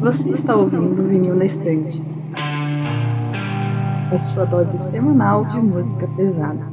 Você está ouvindo Vinil na Estante. A sua dose semanal de música pesada.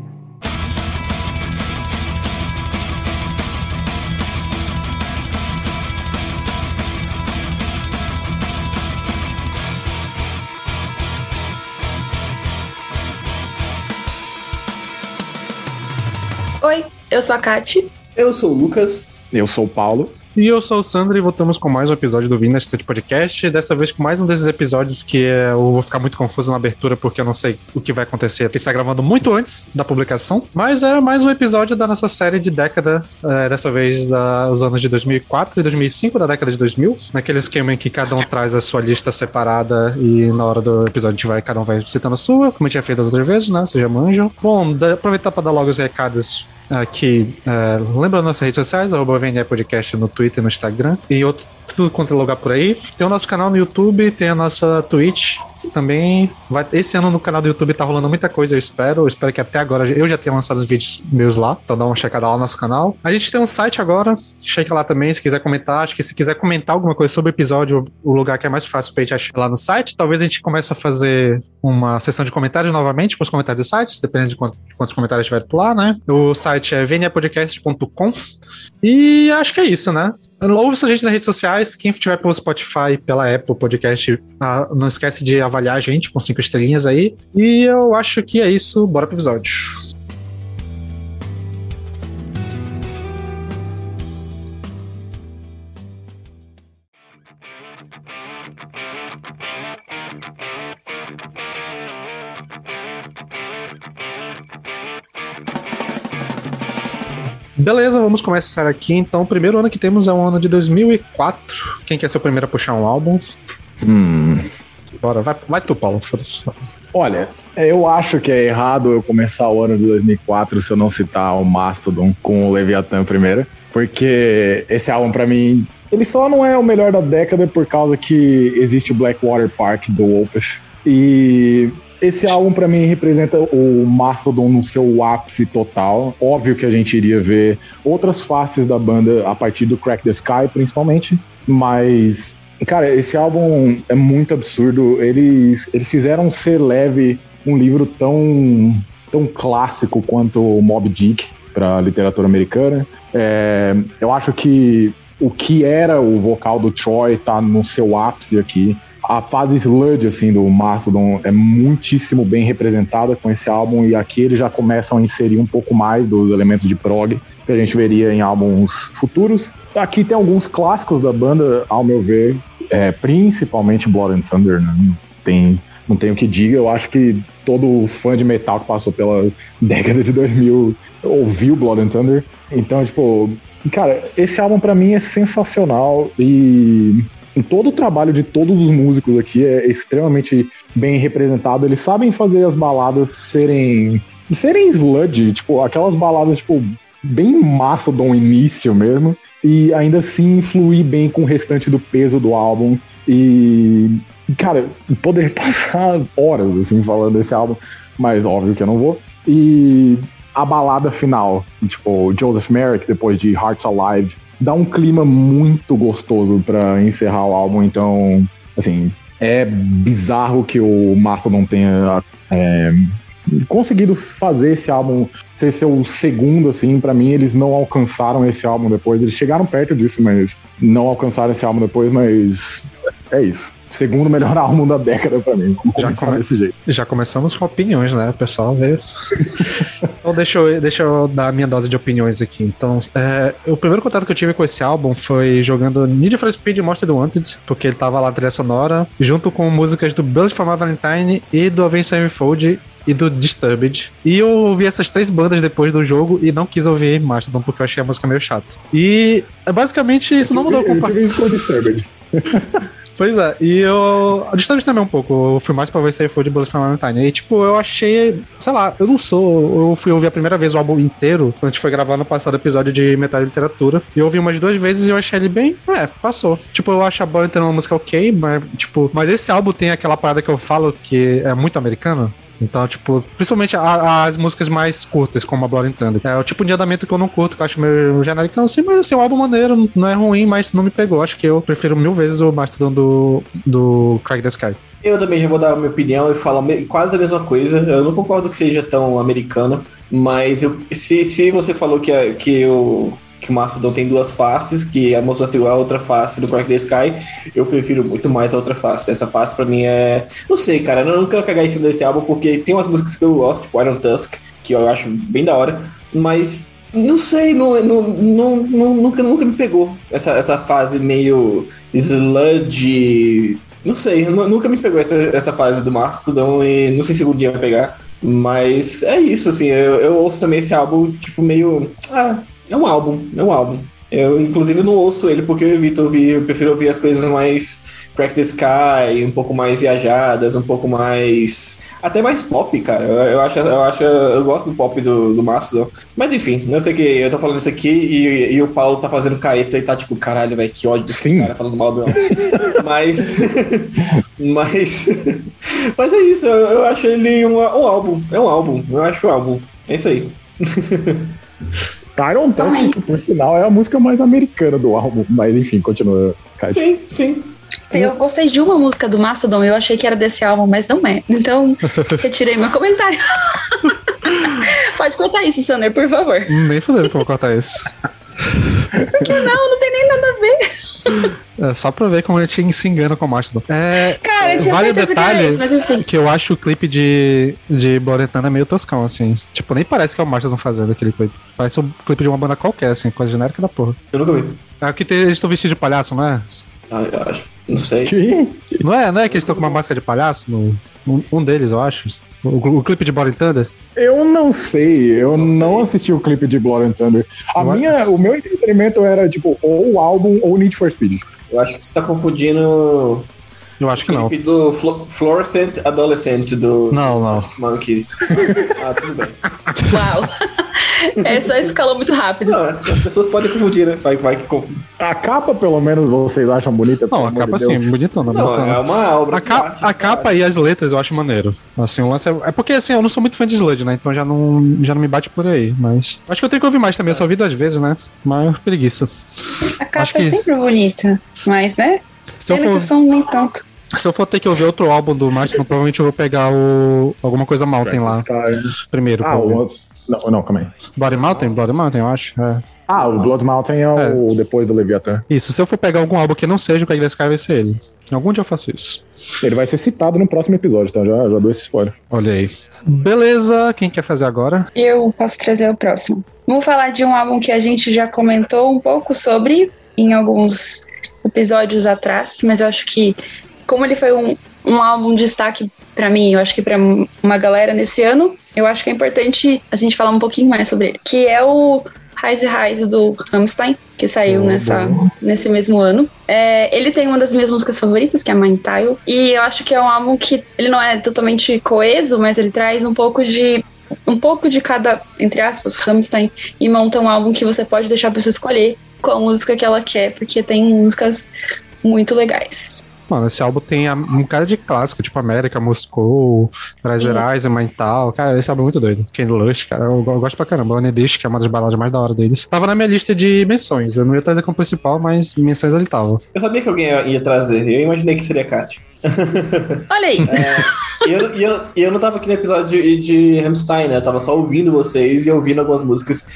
Oi, eu sou a Kati. Eu sou o Lucas. Eu sou o Paulo. E eu sou o Sandro e voltamos com mais um episódio do Vindas State Podcast. Dessa vez com mais um desses episódios que eu vou ficar muito confuso na abertura porque eu não sei o que vai acontecer. A gente está gravando muito antes da publicação, mas é mais um episódio da nossa série de década, é, dessa vez da, os anos de 2004 e 2005, da década de 2000, naquele esquema em que cada um traz a sua lista separada e na hora do episódio a gente vai, cada um vai citando a sua, como a gente já fez das outras vezes, né? Vocês já manjam. Bom, da, aproveitar para dar logo os recados aqui. Uh, lembra nossas redes sociais, arroba VNE Podcast no Twitter e no Instagram. E outro, tudo quanto é lugar por aí. Tem o nosso canal no YouTube, tem a nossa Twitch, também vai, esse ano no canal do YouTube tá rolando muita coisa, eu espero. Eu espero que até agora eu já tenha lançado os vídeos meus lá. Então dá uma checada lá no nosso canal. A gente tem um site agora, checa lá também se quiser comentar. Acho que se quiser comentar alguma coisa sobre o episódio, o lugar que é mais fácil pra gente achar lá no site. Talvez a gente comece a fazer uma sessão de comentários novamente com os comentários do site, dependendo de, quantos, de quantos comentários tiver por lá, né? O site é vnapodcast.com. E acho que é isso, né? Ouça a gente nas redes sociais. Quem estiver pelo Spotify, pela Apple Podcast, ah, não esquece de avaliar a gente com cinco estrelinhas aí. E eu acho que é isso. Bora pro episódio. Beleza, vamos começar aqui. Então, o primeiro ano que temos é o ano de 2004. Quem quer ser o primeiro a puxar um álbum? Hum. Bora, vai, vai tu, Paulo. Olha, eu acho que é errado eu começar o ano de 2004 se eu não citar o Mastodon com o Leviathan primeiro. Porque esse álbum, para mim, ele só não é o melhor da década por causa que existe o Blackwater Park do Opus. E esse álbum para mim representa o Mastodon no seu ápice total. Óbvio que a gente iria ver outras faces da banda a partir do Crack the Sky, principalmente, mas cara, esse álbum é muito absurdo. Eles eles fizeram ser leve um livro tão tão clássico quanto o Mob Dick para literatura americana. É, eu acho que o que era o vocal do Troy tá no seu ápice aqui a fase sludge assim do Mastodon é muitíssimo bem representada com esse álbum e aqui eles já começam a inserir um pouco mais dos elementos de prog que a gente veria em álbuns futuros. Aqui tem alguns clássicos da banda, ao meu ver, é, principalmente Blood and Thunder, né? tem não tenho o que diga, eu acho que todo fã de metal que passou pela década de 2000 ouviu Blood and Thunder. Então, tipo, cara, esse álbum para mim é sensacional e todo o trabalho de todos os músicos aqui é extremamente bem representado. Eles sabem fazer as baladas serem serem sludge, tipo, aquelas baladas tipo bem massa do início mesmo e ainda assim fluir bem com o restante do peso do álbum e cara, poderia passar horas assim falando desse álbum, mas óbvio que eu não vou. E a balada final, tipo, Joseph Merrick depois de Hearts Alive dá um clima muito gostoso para encerrar o álbum. Então, assim, é bizarro que o Mastodon tenha é, conseguido fazer esse álbum ser seu segundo, assim. para mim, eles não alcançaram esse álbum depois. Eles chegaram perto disso, mas não alcançaram esse álbum depois. Mas é isso segundo melhor álbum da década pra mim. Vamos já, come... desse jeito. já começamos com opiniões, né? O pessoal veio. então deixa eu, deixa eu dar a minha dose de opiniões aqui. Então, é, o primeiro contato que eu tive com esse álbum foi jogando Need for Speed Monster Wanted, porque ele tava lá na trilha sonora, junto com músicas do Bullet for My Valentine e do Avenged Sevenfold e do Disturbed. E eu ouvi essas três bandas depois do jogo e não quis ouvir Mastodon porque eu achei a música meio chata. E basicamente isso não mudou com o passado. Pois é, e eu. Disturbed também um pouco. Eu fui mais pra ver se foi de Bullet for Valentine. E, tipo, eu achei. Sei lá, eu não sou. Eu fui ouvir a primeira vez o álbum inteiro. A gente foi gravar no passado episódio de Metal e Literatura. E eu ouvi umas duas vezes e eu achei ele bem. É, passou. Tipo, eu acho a tendo uma música ok, mas, tipo. Mas esse álbum tem aquela parada que eu falo que é muito americano Então, tipo, principalmente a- as músicas mais curtas, como a Blood Thunder. É o tipo de andamento que eu não curto, que eu acho meio genérico assim, mas assim, o álbum maneiro, não é ruim, mas não me pegou. Acho que eu prefiro mil vezes o Mastodon do, do Craig the Sky. Eu também já vou dar a minha opinião e falar quase a mesma coisa. Eu não concordo que seja tão americano, mas eu- se, se você falou que, a- que, o, que o Mastodon tem duas faces, que a Most igual a outra face do Crack the Sky, eu prefiro muito mais a outra face. Essa face pra mim é. Não sei, cara, eu não quero cagar em cima desse álbum porque tem umas músicas que eu gosto, tipo Iron Tusk, que eu acho bem da hora, mas. Não sei, não, não, não, não- nunca, nunca me pegou essa, essa fase meio sludge, não sei, nu- nunca me pegou essa, essa fase do Mastodon e não sei se algum dia vai pegar. Mas é isso, assim, eu, eu ouço também esse álbum, tipo, meio. Ah, é um álbum, é um álbum. Eu, inclusive, não ouço ele porque eu evito ouvir, eu prefiro ouvir as coisas mais Crack the Sky, um pouco mais viajadas, um pouco mais. Até mais pop, cara. Eu, eu acho, eu acho, eu gosto do pop do, do Mastodon. Mas enfim, eu sei que eu tô falando isso aqui e, e o Paulo tá fazendo careta e tá tipo, caralho, velho, que ódio desse Sim. cara falando mal do. Mas. mas. Mas é isso, eu, eu acho ele um, um álbum. É um álbum. Eu acho um álbum. É isso aí. Também. Tusk, que, por sinal, é a música mais americana do álbum. Mas enfim, continua. Kai. Sim, sim. Eu gostei de uma música do Mastodon, eu achei que era desse álbum, mas não é. Então, retirei meu comentário. Pode cortar isso, Sander, por favor. Nem fudendo que eu vou cortar isso. Não, não tem nem nada a ver. É só pra ver como a gente se engana com o Mastodon. É, Cara, eu tinha Vale o certeza que era detalhe- isso, mas enfim. que eu acho o clipe de, de Bloretana meio toscão, assim. Tipo, nem parece que é o Mastodon fazendo aquele clipe. Parece um clipe de uma banda qualquer, assim, coisa genérica da porra. Eu nunca vi. É que tem- eles estão vestidos de palhaço, não é? Ah, eu acho. Não sei. Que? Não é, não é que eles estão com uma máscara de palhaço? No, um, um deles, eu acho. O, o clipe de and Thunder? Eu não sei, eu Não não, sei. assisti o clipe de Blood and Thunder. A Não é? minha, o meu entretenimento era, tipo, ou o álbum ou Need for Speed. Eu acho que você tá confundindo Eu acho que o não. do Flo- Fluorescent Adolescent do Não, não. Monkeys. ah, tudo bem. Uau. Essa escalou muito rápido. Não, as pessoas podem confundir, né? Vai, vai que confunde. A capa, pelo menos, vocês acham bonita? Não, a capa de Deus? assim, bonitona, Não, bonitona. é uma obra. A, ca- a capa e as letras eu acho maneiro. Assim, o lance é, é porque assim, eu não sou muito fã de Sludge, né? Então já não, já não me bate por aí. Mas. Acho que eu tenho que ouvir mais também. Eu só ouvi duas vezes, né? Mas preguiça. A capa Acho que- é sempre bonita, mas né? Se eu, for, o som nem tanto. Se eu for ter que ouvir outro álbum do Mastodon, provavelmente eu vou pegar o. alguma coisa Mountain lá primeiro. Ah, o outro. Não, não, calma aí. Bloody Mountain? Bloody Mountain, eu acho. É. Ah, o Blood Mountain é o depois do Leviathan. Isso, se eu for pegar algum álbum que não seja o Craig Sky, vai ser ele. Algum dia eu faço isso. Ele vai ser citado no próximo episódio, então já, já dou esse spoiler. Olha aí. Beleza, quem quer fazer agora? Eu posso trazer o próximo. Vamos falar de um álbum que a gente já comentou um pouco sobre em alguns episódios atrás, mas eu acho que como ele foi um, um álbum de destaque pra mim, eu acho que pra uma galera nesse ano, eu acho que é importante a gente falar um pouquinho mais sobre ele, que é o Rise Rise do Rammstein, que saiu Oh, nessa, nesse mesmo ano. É, ele tem uma das minhas músicas favoritas, que é Mind Tile, e eu acho que é um álbum que ele não é totalmente coeso, mas ele traz um pouco de um pouco de cada, entre aspas, Rammstein e monta um álbum que você pode deixar a pessoa escolher qual música que ela quer, porque tem músicas muito legais. Mano, esse álbum tem a- um cara de clássico, tipo América, Moscou, Rise Rise, e tal. Cara, esse álbum é muito doido. Ken Lush, cara, eu, eu gosto pra caramba. O Nedish, que é uma das baladas mais da hora deles. Tava na minha lista de menções. Eu não ia trazer como principal, mas menções ele tava. Eu sabia que alguém ia, ia trazer. Eu imaginei que seria a Kat. Olha aí, E eu, eu, eu não tava aqui no episódio de, de Hamstein, né? Eu tava só ouvindo vocês e ouvindo algumas músicas.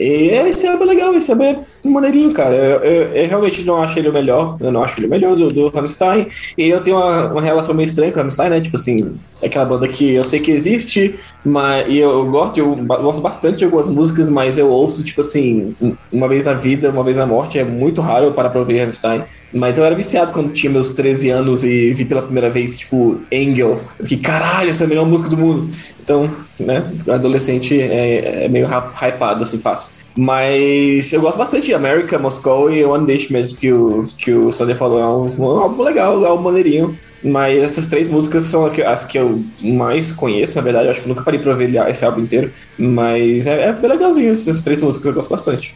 E esse álbum é legal, esse álbum é maneirinho, cara. Eu, eu- eu realmente não acho ele o melhor. Eu não acho ele o melhor do, do Rammstein. E eu tenho uma, uma relação meio estranha com o Rammstein, né? Tipo assim, é aquela banda que eu sei que existe, mas e eu gosto, eu gosto bastante de algumas músicas, mas eu ouço, tipo assim, um- uma vez na vida, uma vez na morte. É muito raro eu parar pra ouvir Rammstein. Mas eu era viciado quando tinha meus 13 anos e vi pela primeira vez, tipo, Angel. Eu fiquei, caralho, essa é a melhor música do mundo. Então, né, adolescente é, é meio hy- hypado, assim, fácil. Mas eu gosto bastante de America, Moscow e One Dish mesmo, que o, que o Sander falou. É um, um álbum legal, é um maneirinho. Mas essas três músicas são as que eu mais conheço, na verdade. Eu acho que nunca parei pra ouvir esse álbum inteiro. Mas é, é bem legalzinho essas três músicas, eu gosto bastante.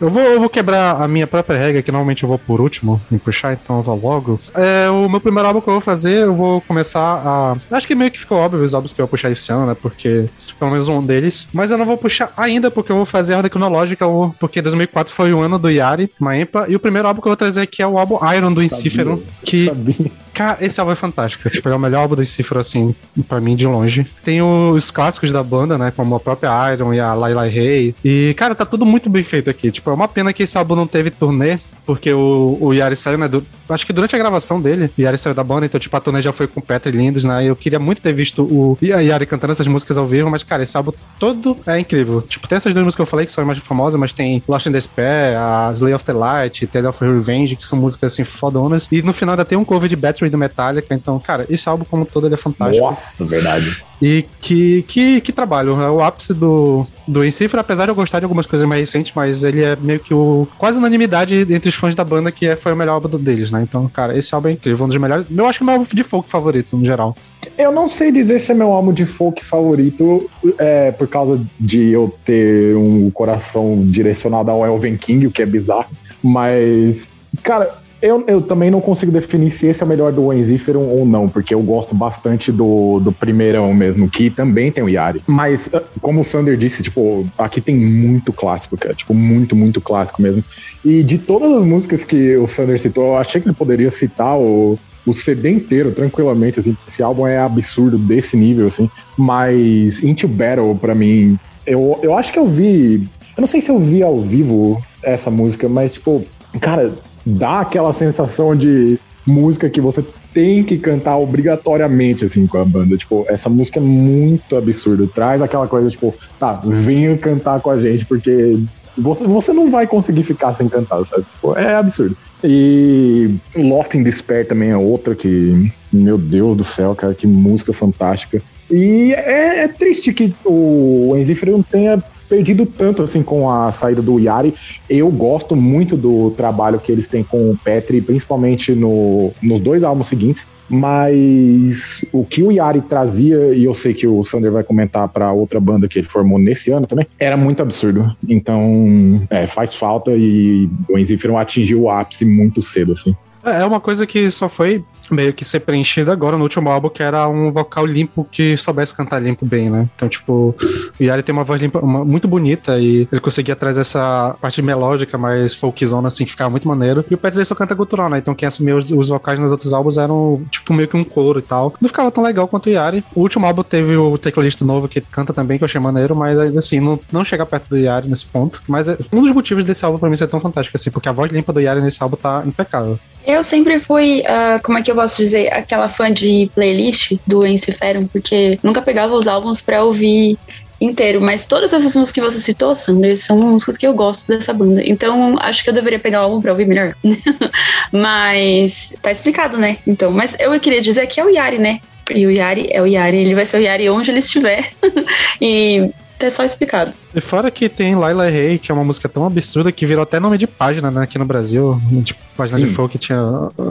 Eu vou, eu vou quebrar a minha própria regra, que normalmente eu vou por último em puxar, então eu vou logo. É, o meu primeiro álbum que eu vou fazer, eu vou começar a. Acho que meio que ficou óbvio os álbuns que eu vou puxar esse ano, né? Porque, pelo menos um deles. Mas eu não vou puxar ainda, porque eu vou fazer a ordem cronológica, porque 2004 foi o ano do Yari, Maempa. E o primeiro álbum que eu vou trazer aqui é o álbum Iron do Incífero, que. Sabia. Cara, esse álbum é fantástico. Tipo, é o melhor álbum do Cifra, assim, pra mim, de longe. Tem os clássicos da banda, né? Como a própria Iron e a Laila Rey. E, cara, tá tudo muito bem feito aqui. Tipo, é uma pena que esse álbum não teve turnê, porque o, o Yari saiu, né? do- acho que durante a gravação dele, o Yari saiu da banda, então, tipo, a turnê já foi com Petri Lindos, né? Eu queria muito ter visto o Yari cantando essas músicas ao vivo, mas, cara, esse álbum todo é incrível. Tipo, tem essas duas músicas que eu falei que são as mais famosas, mas tem Lost in Despair, a Slay of the Light, Tale of Revenge, que são músicas, assim, fodonas. E no final ainda tem um cover de Battery do Metallica, então, cara, esse álbum como todo ele é fantástico. Nossa, verdade. E que, que, que trabalho. É o ápice do, do Encifra, apesar de eu gostar de algumas coisas mais recentes, mas ele é meio que o quase unanimidade entre os fãs da banda que é, foi o melhor álbum deles, né? Então, cara, esse álbum é incrível, um dos melhores. Eu acho que é o meu álbum de folk favorito, no geral. Eu não sei dizer se é meu álbum de folk favorito, é, por causa de eu ter um coração direcionado ao Elven King, o que é bizarro. Mas, cara, eu, eu também não consigo definir se esse é o melhor do Enziferum ou não, porque eu gosto bastante do, do primeirão mesmo, que também tem o Yari. Mas, ah, como o Sander disse, tipo, aqui tem muito clássico, cara. Tipo, muito, muito clássico mesmo. E de todas as músicas que o Sander citou, eu achei que ele poderia citar o, o CD inteiro, tranquilamente, assim. Esse álbum é absurdo desse nível, assim. Mas Into Battle, pra mim, eu, eu acho que eu vi. Eu não sei se eu vi ao vivo essa música, mas, tipo, cara, dá aquela sensação de música que você tem que cantar obrigatoriamente, assim, com a banda. Tipo, essa música é muito absurda. Traz aquela coisa, tipo, tá, venha cantar com a gente, porque você, você não vai conseguir ficar sem cantar, sabe? Tipo, é absurdo. E Lost in Despair também é outra que, meu Deus do céu, cara, que música fantástica. E é, é triste que o Enzifre não tenha perdido tanto assim com a saída do Yari. Eu gosto muito do trabalho que eles têm com o Petri, principalmente no, nos dois álbuns seguintes. Mas o que o Yari trazia, e eu sei que o Sander vai comentar para outra banda que ele formou nesse ano também, era muito absurdo. Então, é, faz falta e o Enzifron atingiu o ápice muito cedo, assim. É uma coisa que só foi meio que ser preenchida agora no último álbum, que era um vocal limpo que soubesse cantar limpo bem, né? Então, tipo, o Yari tem uma voz limpa, uma- muito bonita e ele conseguia trazer essa parte melódica mais folkzona, assim, ficava muito maneiro. E o Pet só canta gutural, né? Então quem assumiu os, os vocais nos outros álbuns eram, tipo, meio que um coro e tal. Não ficava tão legal quanto o Yari. O último álbum teve o tecladista novo que canta também, que eu achei maneiro, mas assim, não, não chegar perto do Yari nesse ponto. Mas é um dos motivos desse álbum pra mim ser tão fantástico, assim, porque a voz limpa do Yari nesse álbum tá impecável. Eu sempre fui, ah, como é que eu posso dizer, aquela fã de playlist do Enciferum, porque nunca pegava os álbuns pra ouvir inteiro, mas todas essas músicas que você citou, Sander, são músicas que eu gosto dessa banda. Então, acho que eu deveria pegar o álbum pra ouvir melhor. mas tá explicado, né? Então, mas eu queria dizer que é o Yari, né? E o Yari é o Yari, ele vai ser o Yari onde ele estiver. e tá só explicado. E fora que tem Laila Rey, que é uma música tão absurda que virou até nome de página, né, aqui no Brasil. Tipo, página Sim. de folk tinha.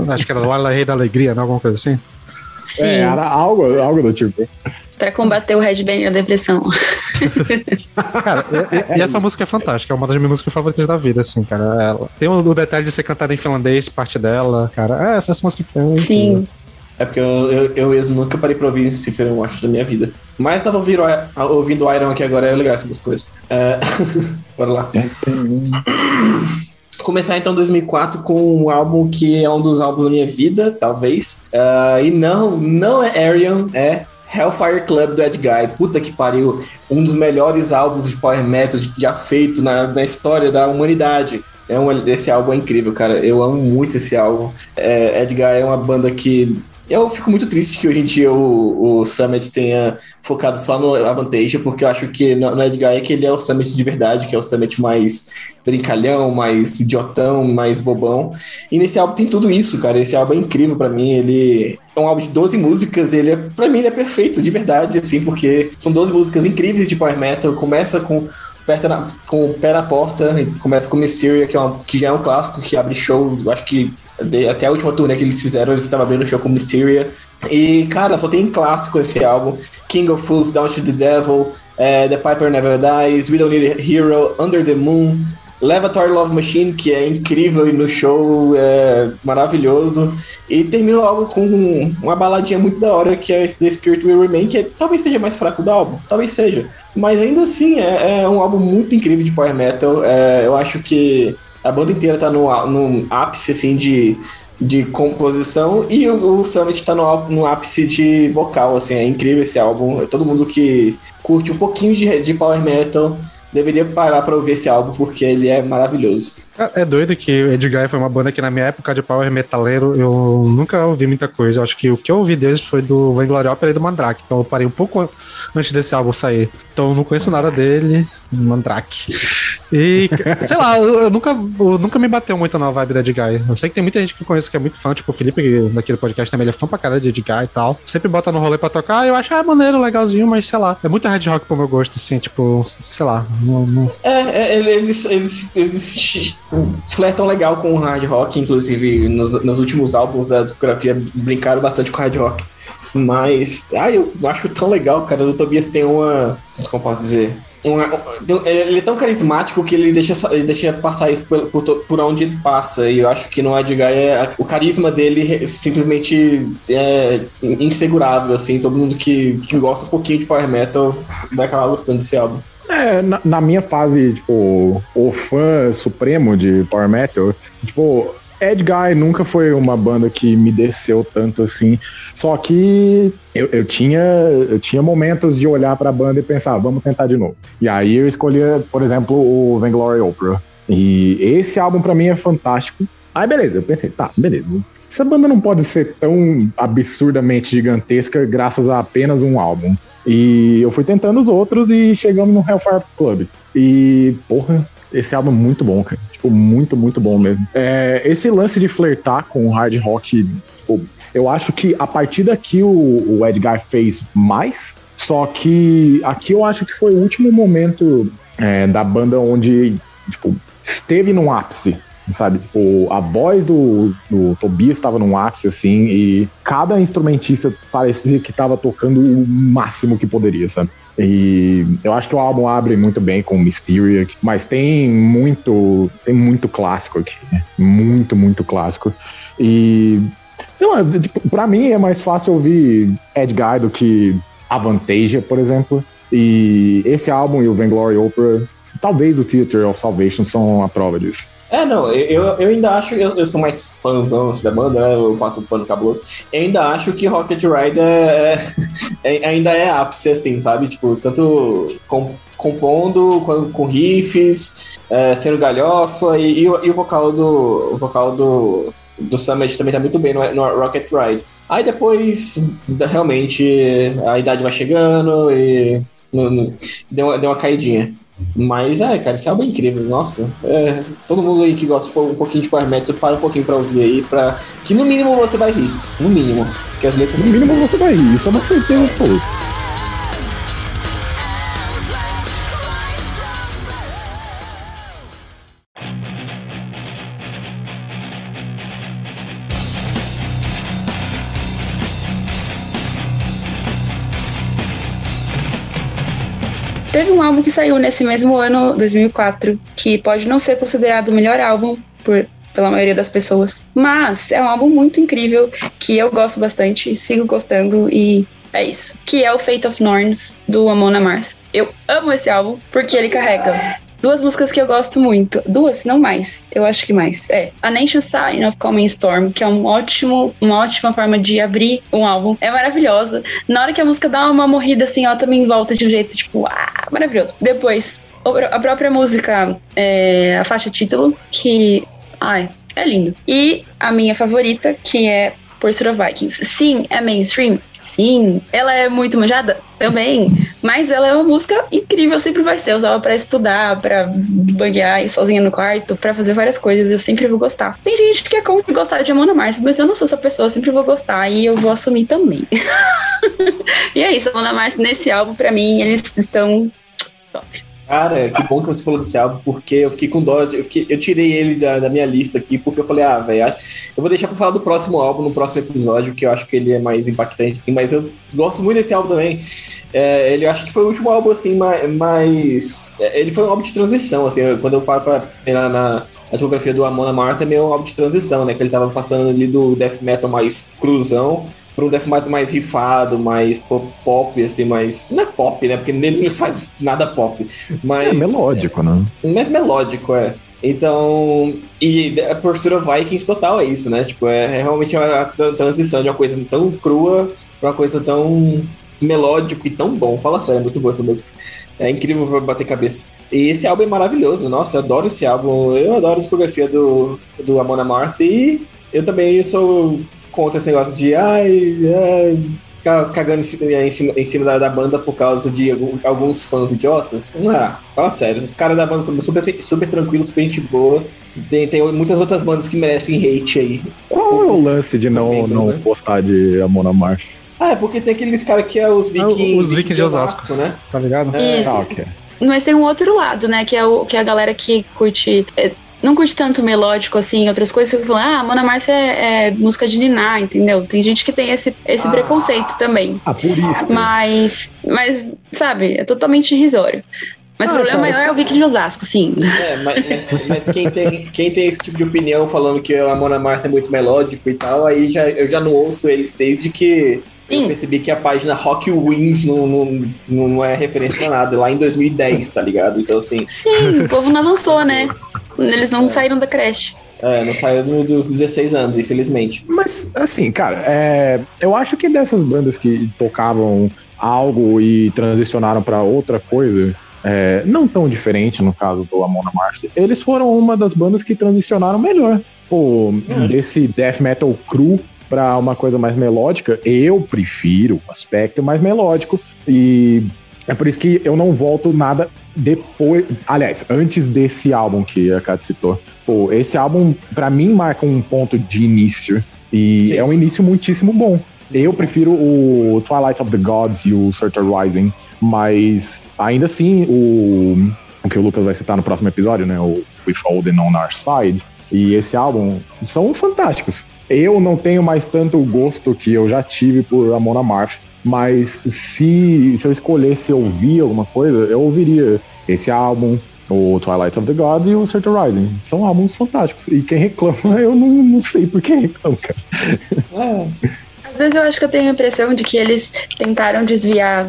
Acho que era Laila Rey da Alegria, né? Alguma coisa assim. Sim, É, era algo, algo do tipo. pra combater o headbang e a depressão. Cara, e, e- essa música é fantástica, é uma das minhas músicas favoritas da vida, assim, cara. Ela, tem o, o detalhe de ser cantada em finlandês, parte dela, cara. É, essa, essa música foi. Sim. É porque eu, eu, eu mesmo nunca parei pra ouvir esse Cipher eu acho, na minha vida. Mas tava ouvindo, ouvindo o Iron aqui agora, é legal essas coisas. É, bora lá. Começar então 2004 com um álbum que é um dos álbuns da minha vida, talvez. Ah, e não, não é Arian, é Hellfire Club do Ed Guy. Puta que pariu. Um dos melhores álbuns de Power Metal já feito na, na história da humanidade. É um, esse álbum é incrível, cara. Eu amo muito esse álbum. É, Ed Guy é uma banda que eu fico muito triste que hoje em dia o, o Summit tenha focado só no Avantage, porque eu acho que no, no Edgar é que ele é o Summit de verdade, que é o Summit mais brincalhão, mais idiotão, mais bobão. E nesse álbum tem tudo isso, cara. Esse álbum é incrível pra mim. Ele é um álbum de 12 músicas, ele é, pra mim ele é perfeito, de verdade, assim, porque são 12 músicas incríveis de power metal. Começa com na- com o pé na porta, começa com Mysteria, que, é uma- que já é um clássico que abre show, acho que até a última turnê que eles fizeram, eles estavam abrindo show com Mysteria. E, cara, só tem clássico esse álbum. King of Fools, Down to the Devil, eh, The Piper Never Dies, We Don't Need a Hero, Under the Moon, Laboratory Love Machine, que é incrível e no show é maravilhoso. E termina o álbum com uma baladinha muito da hora, que é The Spirit Will Remain, que é, talvez seja mais fraco do álbum, talvez seja. Mas ainda assim, é, é um álbum muito incrível de power metal. É, eu acho que a banda inteira tá no, no ápice, assim, de, de composição e o, o Summit tá no, no ápice de vocal, assim, é incrível esse álbum. Todo mundo que curte um pouquinho de, de power metal deveria parar pra ouvir esse álbum, porque ele é maravilhoso. É doido que o Edguy foi uma banda que na minha época de power metaleiro eu nunca ouvi muita coisa. Acho que o que eu ouvi deles foi do Vainglory Opera e do Mandrake. Então eu parei um pouco antes desse álbum sair. Então eu não conheço nada dele, Mandrake. E, sei lá, eu, eu nunca, eu nunca me bateu muito na vibe da Edguy. Eu sei que tem muita gente que eu conheço que é muito fã, tipo o Felipe, daquele podcast também, ele é fã pra caralho de Edguy e tal. Sempre bota no rolê pra tocar, eu acho, ah, maneiro, legalzinho, mas sei lá. É muito hard rock pro meu gosto, assim, tipo, sei lá. É, é, eles, eles, eles flertam legal com o hard rock, inclusive nos, nos últimos álbuns da discografia brincaram bastante com hard rock. Mas, ah, eu acho tão legal, cara. O Tobias tem uma. Como posso dizer? Ele é tão carismático que ele deixa, ele deixa passar isso por, por, por onde ele passa. E eu acho que no Edgar é, o carisma dele simplesmente é insegurável. Assim, todo mundo que, que gosta um pouquinho de Power Metal vai acabar gostando desse álbum. É, na, na, minha fase, tipo, o fã supremo de Power Metal, tipo, Ed Guy nunca foi uma banda que me desceu tanto assim. Só que eu, eu tinha, eu tinha momentos de olhar pra banda e pensar, vamos tentar de novo. E aí eu escolhia, por exemplo, o Vainglory Opera. E esse álbum para mim é fantástico. Aí beleza, eu pensei, tá, beleza. Essa banda não pode ser tão absurdamente gigantesca graças a apenas um álbum. E eu fui tentando os outros e chegamos no Hellfire Club. E, porra, esse álbum é muito bom, cara. Tipo, muito, muito bom mesmo. É, esse lance de flertar com o hard rock, tipo, eu acho que a partir daqui o, o Edgar fez mais. Só que aqui eu acho que foi o último momento é, da banda onde, tipo, esteve no ápice sabe? Tipo, a voz do, do Tobias estava num ápice, assim, e cada instrumentista parecia que estava tocando o máximo que poderia, sabe? E eu acho que o álbum abre muito bem com Mysteria, mas tem muito, tem muito clássico aqui, né? Muito, muito clássico. E, sei lá, tipo, pra mim é mais fácil ouvir Edgar do que Avantasia, por exemplo. E esse álbum e o Vainglory Opera, talvez o Theater of Salvation são a prova disso. É, não, eu, eu ainda acho, eu, eu sou mais fãzão da banda, né, eu passo um pano cabuloso, eu ainda acho que Rocket Ride é, é, ainda é ápice, assim, sabe? Tipo, tanto com, compondo, com, com riffs, é, sendo galhofa, e, e, e, o vocal do o vocal do, do Summit também tá muito bem no, no Rocket Ride. Aí depois, realmente, a idade vai chegando e no, no, deu, deu uma caidinha. Mas é, cara, esse álbum é incrível, nossa. É, todo mundo aí que gosta um pouquinho de power metal, para um pouquinho pra ouvir aí, pra. Que no mínimo você vai rir. No mínimo. Porque as letras. No mínimo você vai rir, isso é uma certeza absoluta. Um álbum que saiu nesse mesmo ano, 2004, que pode não ser considerado o melhor álbum por, pela maioria das pessoas, mas é um álbum muito incrível que eu gosto bastante, sigo gostando e é isso. Que é o Fate of Norns do Amon Amarth. Eu amo esse álbum porque ele carrega Duas músicas que eu gosto muito. Duas, não mais. Eu acho que mais. É. A Nation Sign of Coming Storm, que é um ótimo, uma ótima forma de abrir um álbum. É maravilhosa. Na hora que a música dá uma morrida assim, ela também volta de um jeito, tipo, ah, maravilhoso. Depois, a própria música, é, a faixa título, que. Ai, é lindo. E a minha favorita, que é Pursuit of Vikings. Sim, é mainstream? Sim. Ela é muito manjada? Também. Mas ela é uma música incrível, sempre vai ser. Eu usava pra estudar, pra banguear sozinha no quarto, pra fazer várias coisas. Eu sempre vou gostar. Tem gente que é como gostar de Amanda Mars, mas eu não sou essa pessoa, eu sempre vou gostar e eu vou assumir também. e é isso, Amanda Mars, nesse álbum, pra mim, eles estão top. Cara, que bom que você falou desse álbum, porque eu fiquei com dó. Eu, fiquei, eu tirei ele da, da, minha lista aqui, porque eu falei, ah, velho, eu vou deixar pra falar do próximo álbum, no próximo episódio, que eu acho que ele é mais impactante, assim, mas eu gosto muito desse álbum também. É, ele acho que foi o último álbum, assim, mais. é, ele foi um álbum de transição, assim, quando eu paro pra pegar na, a discografia do Amon Amarth é meio um álbum de transição, né? Que ele tava passando ali do death metal mais cruzão para um death metal mais rifado, mais pop, assim, mais. Não é pop, né? Porque nele não faz nada pop. Mas, é melódico, né? Mais melódico, é. Então, e a postura Vikings total é isso, né? Tipo, é, é realmente a transição de uma coisa tão crua para uma coisa tão melódico e tão bom. Fala sério, é muito boa essa música. É incrível pra bater cabeça. E esse álbum é maravilhoso. Nossa, eu adoro esse álbum. Eu adoro a discografia do, do Amon Amarth e eu também sou contra esse negócio de ai, ai ficar cagando em cima, em cima da, da, banda por causa de alguns fãs idiotas. Ah, fala sério, os caras da banda são super, super tranquilos, super gente boa. Tem, tem muitas outras bandas que merecem hate aí. Qual é o lance de não, não né? gostar de Amona March? Ah, é porque tem aqueles caras que é os vikings. Ah, os vikings de Osasco, né? Tá ligado? É. Isso. Ah, okay. Mas tem um outro lado, né? Que é, o, que é a galera que curte é, não curte tanto melódico, assim, outras coisas, que falam, ah, Mona Martha é, é, música de Niná, entendeu? Tem gente que tem esse, esse ah, preconceito também. Ah, por isso. Mas, mas, sabe, é totalmente irrisório. Mas ah, o problema maior é o Vicky de Osasco, sim. É, mas, mas, mas, quem, tem, quem tem esse tipo de opinião falando que a Mona Martha é muito melódico e tal, aí já, eu já não ouço eles desde que Sim. Eu percebi que a página Rock Wings não, não, não é referência a nada, lá em 2010, tá ligado? Então, assim. Sim, o povo não avançou, né? Eles não é. saíram da creche. É, não saíram dos 16 anos, infelizmente. Mas, assim, cara, é, eu acho que dessas bandas que tocavam algo e transicionaram para outra coisa, é, não tão diferente no caso do Amona March, eles foram uma das bandas que transicionaram melhor. Pô, hum. desse death metal cru para uma coisa mais melódica, eu prefiro o aspecto mais melódico e é por isso que eu não volto nada depois. Aliás, antes desse álbum que a Kat citou. Pô, esse álbum, para mim, marca um ponto de início. E Sim. é um início muitíssimo bom. Eu prefiro o Twilight of the Gods e o Surtur Rising, mas ainda assim, o, o que o Lucas vai citar no próximo episódio, né? O With Olden on Our Side, e esse álbum são fantásticos. Eu não tenho mais tanto gosto que eu já tive por Amon Amarth, mas se, se eu escolhesse ouvir alguma coisa, eu ouviria esse álbum, o Twilight of the Gods e o Certain Rising. São álbuns fantásticos. E quem reclama, eu não, não sei por que reclama, cara. É. Às vezes eu acho que eu tenho a impressão de que eles tentaram desviar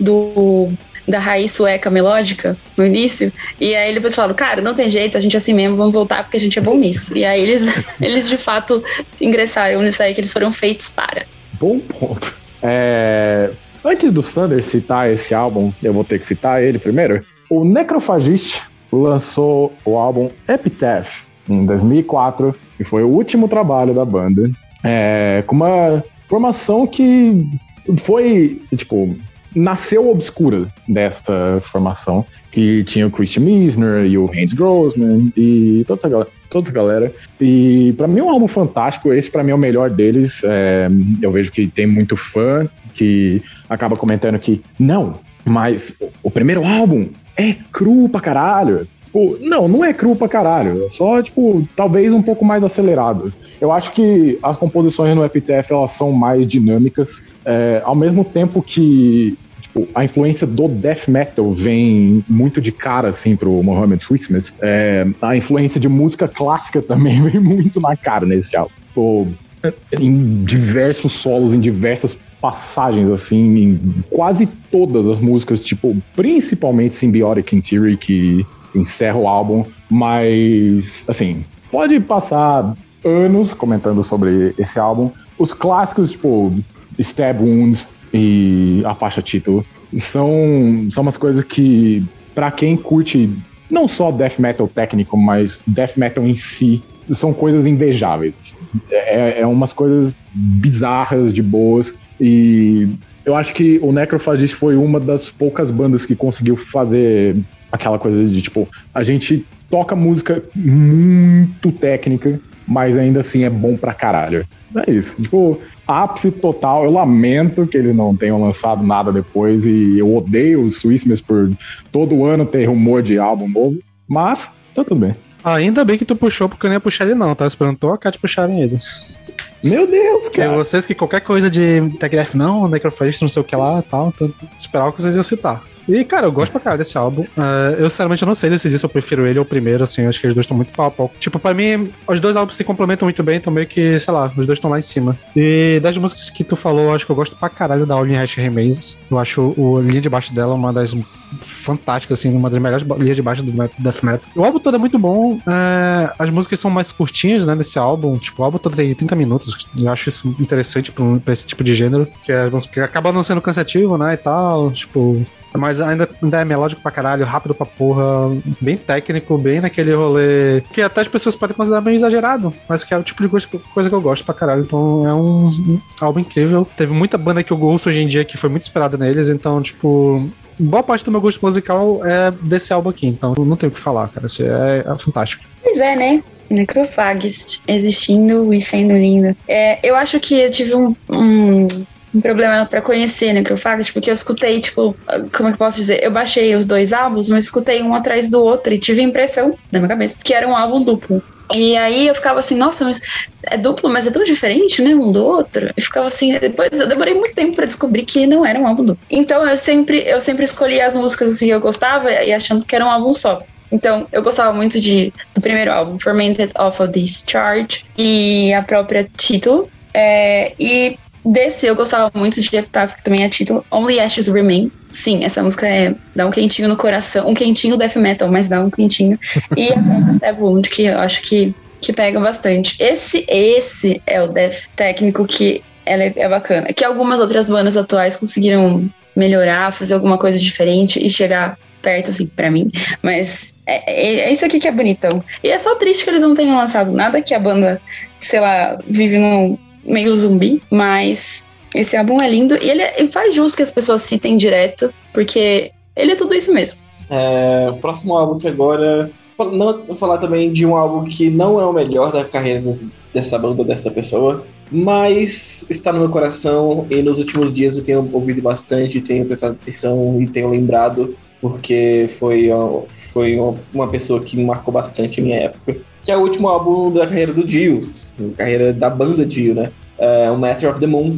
do da raiz sueca melódica no início. E aí depois falaram, cara, não tem jeito, a gente é assim mesmo, vamos voltar porque a gente é bom nisso. E aí eles, eles de fato ingressaram nisso aí que eles foram feitos para. Bom ponto. É... Antes do Sander citar esse álbum, eu vou ter que citar ele primeiro. O Necrophagist lançou o álbum Epitaph em 2004, que foi o último trabalho da banda, é, com uma formação que foi, tipo, nasceu obscura desta formação, que tinha o Christian Misner e o Hans Grossman e toda essa galera. Toda essa galera. E para mim é um álbum fantástico. Esse para mim é o melhor deles. É, eu vejo que tem muito fã que acaba comentando que não, mas o primeiro álbum é cru pra caralho. Tipo, não, não é cru pra caralho. É só, tipo, talvez um pouco mais acelerado. Eu acho que as composições no Epitaph elas são mais dinâmicas. É, ao mesmo tempo que tipo, a influência do death metal vem muito de cara, assim, pro Mohammed Christmas. É, a influência de música clássica também vem muito na cara nesse álbum. Tipo, em diversos solos, em diversas passagens, assim, em quase todas as músicas, tipo, principalmente Symbiotic in Theory, que encerra o álbum, mas, assim, pode passar anos comentando sobre esse álbum. Os clássicos, tipo, Stab Wounds, e a faixa título. São, são umas coisas que, para quem curte não só death metal técnico, mas death metal em si, são coisas invejáveis. É, é umas coisas bizarras, de boas. E eu acho que o Necrophagist foi uma das poucas bandas que conseguiu fazer aquela coisa de tipo, a gente toca música muito técnica, mas ainda assim é bom pra caralho. É isso. Tipo, ápice total. Eu lamento que eles não tenham lançado nada depois e eu odeio os Swissmas por todo ano ter rumor de álbum novo, mas tá tudo bem. Ainda bem que tu puxou, porque eu não ia puxar ele não, tava esperando tu a Kat puxarem ele. Meu Deus, cara. vocês que qualquer coisa de TechDeath não, Necrophagist, não sei o que lá tal, então, esperava que vocês iam citar. E, cara, eu gosto pra caralho desse álbum. É, eu, sinceramente, eu não sei decidir se eu prefiro ele ou o primeiro, assim, eu acho que os dois estão muito pau a pau. Tipo, pra mim, os dois álbuns se complementam muito bem, então meio que, sei lá, os dois estão lá em cima. E das músicas que tu falou, eu acho que eu gosto pra caralho da All in Hash Remains. Eu acho o linha de baixo dela uma das fantásticas, assim, uma das melhores linhas de baixo do death metal. O álbum todo é muito bom. é, as músicas são mais curtinhas, né, nesse álbum. Tipo, o álbum todo tem 30 minutos. Eu acho isso interessante pra, um- pra esse tipo de gênero. Que, é, que acaba não sendo cansativo, né, e tal. Tipo, mas ainda, ainda é melódico pra caralho, rápido pra porra, bem técnico, bem naquele rolê que até as pessoas podem considerar meio exagerado, mas que é o tipo de coisa que, eu gosto pra caralho. Então é um, um álbum incrível. Teve muita banda que eu ouço hoje em dia que foi muito inspirada neles, então, tipo. Boa parte do meu gosto musical é desse álbum aqui, então não tenho o que falar, cara. Esse é, é fantástico. Pois é, né? Necrophagist existindo e sendo linda. É, eu acho que eu tive um, um, um problema pra conhecer Necrophagist, porque eu escutei, tipo, como é que eu posso dizer? Eu baixei os dois álbuns, mas escutei um atrás do outro e tive a impressão, na minha cabeça, que era um álbum duplo. E aí eu ficava assim, nossa, mas é duplo, mas é tão diferente, né, um do outro. E ficava assim, depois eu demorei muito tempo pra descobrir que não era um álbum duplo. Então eu sempre, eu sempre escolhia as músicas assim que eu gostava e achando que era um álbum só. Então, eu gostava muito de, do primeiro álbum, Fermented Off of Discharge, e a própria título. É, e desse eu gostava muito de Epitaph, que também é título, Only Ashes Remain. Sim, essa música é dá um quentinho no coração, um quentinho death metal, mas dá um quentinho. E a própria Wound, que eu acho que, que pega bastante. Esse, esse é o death técnico que ela é, é bacana. Que algumas outras bandas atuais conseguiram melhorar, fazer alguma coisa diferente e chegar perto, assim, pra mim. Mas é, é, é isso aqui que é bonitão. E é só triste que eles não tenham lançado nada, que a banda, sei lá, vive num meio zumbi, mas esse álbum é lindo e ele, ele faz justo que as pessoas citem direto, porque ele é tudo isso mesmo. É, o próximo álbum que agora. Não, vou falar também de um álbum que não é o melhor da carreira des- dessa banda, dessa pessoa, mas está no meu coração e nos últimos dias eu tenho ouvido bastante, tenho prestado atenção e tenho lembrado, porque foi, foi uma- pessoa que marcou bastante a minha época. Que é o último álbum da carreira do Dio, carreira da banda Dio, né? É, o Master of the Moon.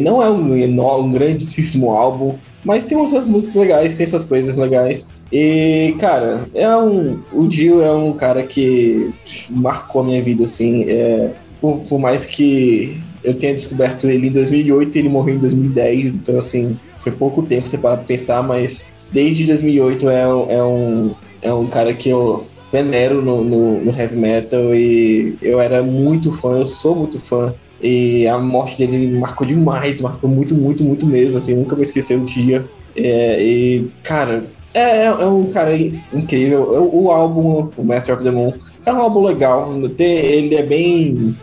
Não é um, um grandíssimo álbum, mas tem suas músicas legais, tem suas coisas legais. E, cara, é um, o Dio é um cara que marcou a minha vida, assim. é, por, por mais que eu tenha descoberto ele em 2008 e ele morreu em 2010, então, assim, foi pouco tempo você parar pra pensar, mas desde 2008 é, é, um, é um cara que eu venero no, no, no heavy metal e eu era muito fã, eu sou muito fã. E a morte dele me marcou demais, marcou muito, muito, muito mesmo, assim, nunca vou esquecer o dia. É, e, cara, é, é um cara incrível. O, o álbum, o Master of the Moon, é um álbum legal. Ele é bem.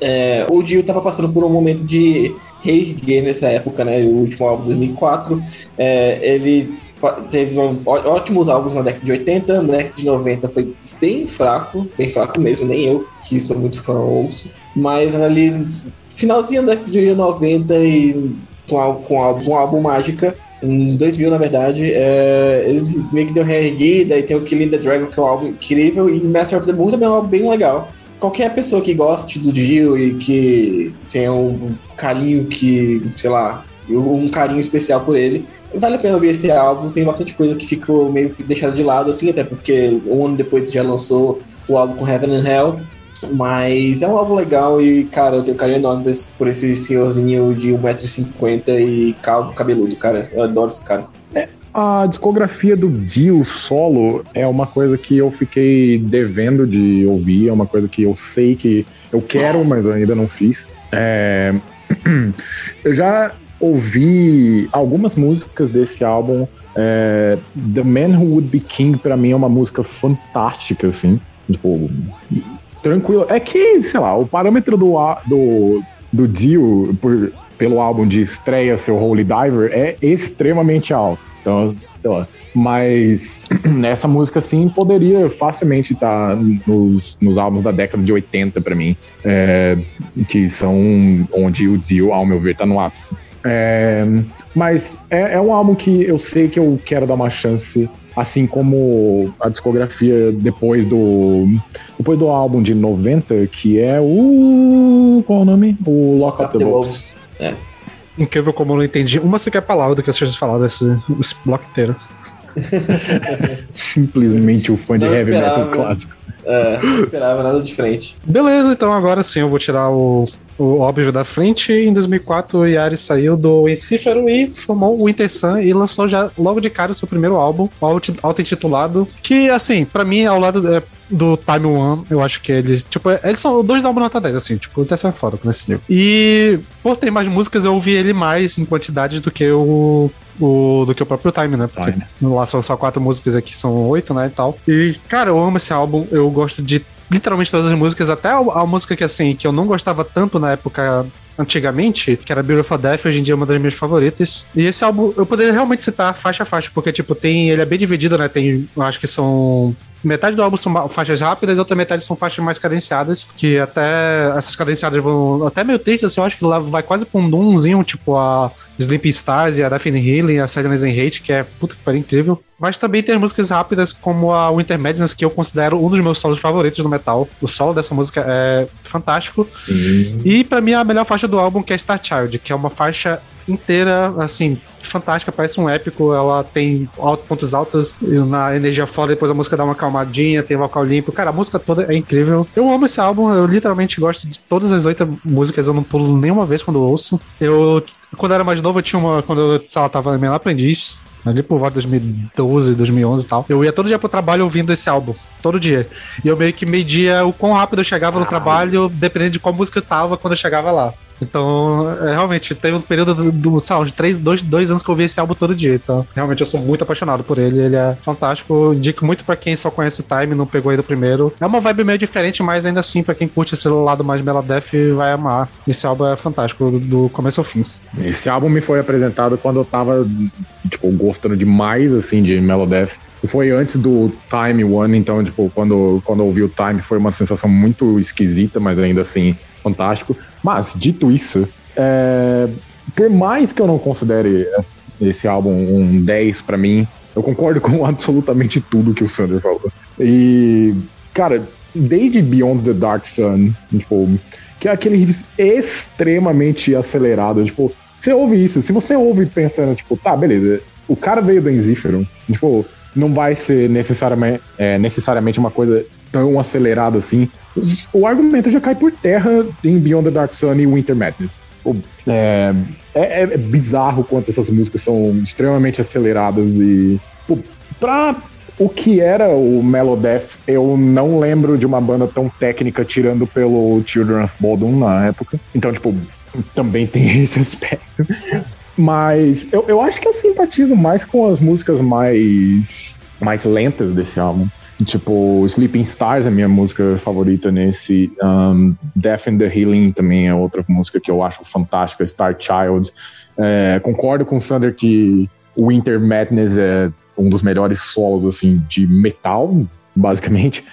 é, o Dio tava passando por um momento de gay nessa época, né? O último álbum, 2004. É, ele teve um- ótimos álbuns na década de 80, na década de 90 foi bem fraco, bem fraco mesmo, nem eu, que sou muito fã, ouço. Mas ali, finalzinho da década de 90 e com, com, álbum, com álbum Mágica, em 2000 na verdade, é, eles meio que deu reerguida e tem o Killing the Dragon, que é um álbum incrível, e Master of the Moon também é um álbum bem legal. Qualquer pessoa que goste do Dio e que tenha um carinho que, sei lá, um carinho especial por ele, vale a pena ouvir esse álbum. Tem bastante coisa que ficou meio deixada de lado, assim, até porque um ano depois já lançou o álbum com Heaven and Hell. Mas é um álbum legal e, cara, eu tenho carinho enorme por esse- senhorzinho de 1,50m e calvo cabeludo, cara. Eu adoro esse cara. A discografia do Dio solo é uma coisa que eu fiquei devendo de ouvir, é uma coisa que eu sei que eu quero, mas ainda não fiz. É, Eu já ouvi algumas músicas desse álbum. é, The Man Who Would Be King, pra mim, é uma música fantástica, assim. Tipo, tranquilo. É que, sei lá, o parâmetro do, do, do Dio por- pelo álbum de estreia, seu Holy Diver, é extremamente alto. Então, sei lá. Mas essa música, sim, poderia facilmente estar nos, nos álbuns da década de 80 para mim, é, que são onde o Dio, ao meu ver, tá no ápice. É, mas é, é um álbum que eu sei que eu quero dar uma chance assim como a discografia depois do depois do álbum de 90, que é o qual é o nome? O Lock Up the, the Wolves. É. Incrível como eu não entendi uma sequer palavra do que vocês falaram desse, desse bloco inteiro. Simplesmente o fã de não heavy metal clássico. É, não esperava nada diferente. Beleza, então agora sim eu vou tirar o, o óbvio da frente. Em 2004, o Yari saiu do Encífero e formou o Winter Sun e lançou já logo de cara o seu primeiro álbum, auto-intitulado, que, assim, para mim, ao lado é, do Time One, eu acho que eles, tipo, eles são dois álbuns nota 10, assim, tipo, até sai foda nesse nível. E por ter mais músicas, eu ouvi ele mais em quantidade do que o o, do que o próprio Time, né? Porque Time. lá são só quatro músicas, aqui são oito, né? E tal. E, cara, eu amo esse álbum, eu gosto de literalmente todas as músicas, até a, a, música que assim, que eu não gostava tanto na época antigamente, que era Beautiful Death, hoje em dia é uma das minhas favoritas. E esse álbum, eu poderia realmente citar faixa a faixa, porque, tipo, tem. Ele é bem dividido, né? Tem. Eu acho que são metade do álbum são faixas rápidas, a outra metade são faixas mais cadenciadas, que até essas cadenciadas vão até meio tristes, assim, eu acho que lá vai quase pra um doomzinho, tipo a Sleeping Stars e a Daphne Healing, a Sadness and Hate, que é puta que pariu incrível. Mas também tem músicas rápidas como a Winter Madness, que eu considero um dos meus solos favoritos do metal. O solo dessa música é fantástico. Uhum. E para mim a melhor faixa do álbum que é Star Child, que é uma faixa inteira, assim, fantástica, parece um épico. Ela tem alto, pontos altos na energia foda, depois a música dá uma calmadinha, tem vocal limpo. Cara, a música toda é incrível. Eu amo esse álbum, eu literalmente gosto de todas as oito músicas, eu não pulo nenhuma vez quando ouço. Eu, quando eu era mais novo, eu tinha uma. Quando lá, tava na minha aprendiz, ali por volta de 2012, 2011 e tal. Eu ia todo dia pro trabalho ouvindo esse álbum, todo dia. E eu meio que media o quão rápido eu chegava no trabalho, dependendo de qual música eu tava quando eu chegava lá. Então, é, realmente, teve um período do, do sei lá, de três, dois, dois anos que eu vi esse álbum todo dia. Então, realmente, eu sou muito apaixonado por ele. Ele é fantástico. Indico muito para quem só conhece o Time, não pegou aí do primeiro. É uma vibe meio diferente, mas ainda assim, para quem curte esse lado mais Meladeth, vai amar. Esse álbum é fantástico, do começo ao fim. Esse álbum me foi apresentado quando eu tava, tipo, gostando demais, assim, de Meladeth. Foi antes do Time One, então, tipo, quando, quando eu ouvi o Time foi uma sensação muito esquisita, mas ainda assim fantástico. Mas, dito isso, é, por mais que eu não considere esse álbum um 10 para mim, eu concordo com absolutamente tudo que o Sander falou. E, cara, desde Beyond the Dark Sun, tipo, que é aquele riff extremamente acelerado, tipo, você ouve isso, se você ouve pensando, tipo, tá, beleza, o cara veio do Enzífero, tipo, não vai ser necessariamente, é, necessariamente uma coisa tão acelerada assim, o argumento já cai por terra em Beyond the Dark Sun e Winter Madness. É, é, é bizarro quanto essas músicas são extremamente aceleradas e. Pô, pra o que era o Melodeath, eu não lembro de uma banda tão técnica tirando pelo Children of Bodom na época. Então, tipo, também tem esse aspecto. Mas eu, eu acho que eu simpatizo mais com as músicas mais, mais lentas desse álbum. Tipo, Sleeping Stars é minha música favorita nesse. Um, Death and the Healing também é outra música que eu acho fantástica. Star Child. É, concordo com o Sander que Winter Madness é um dos melhores solos assim, de metal, basicamente.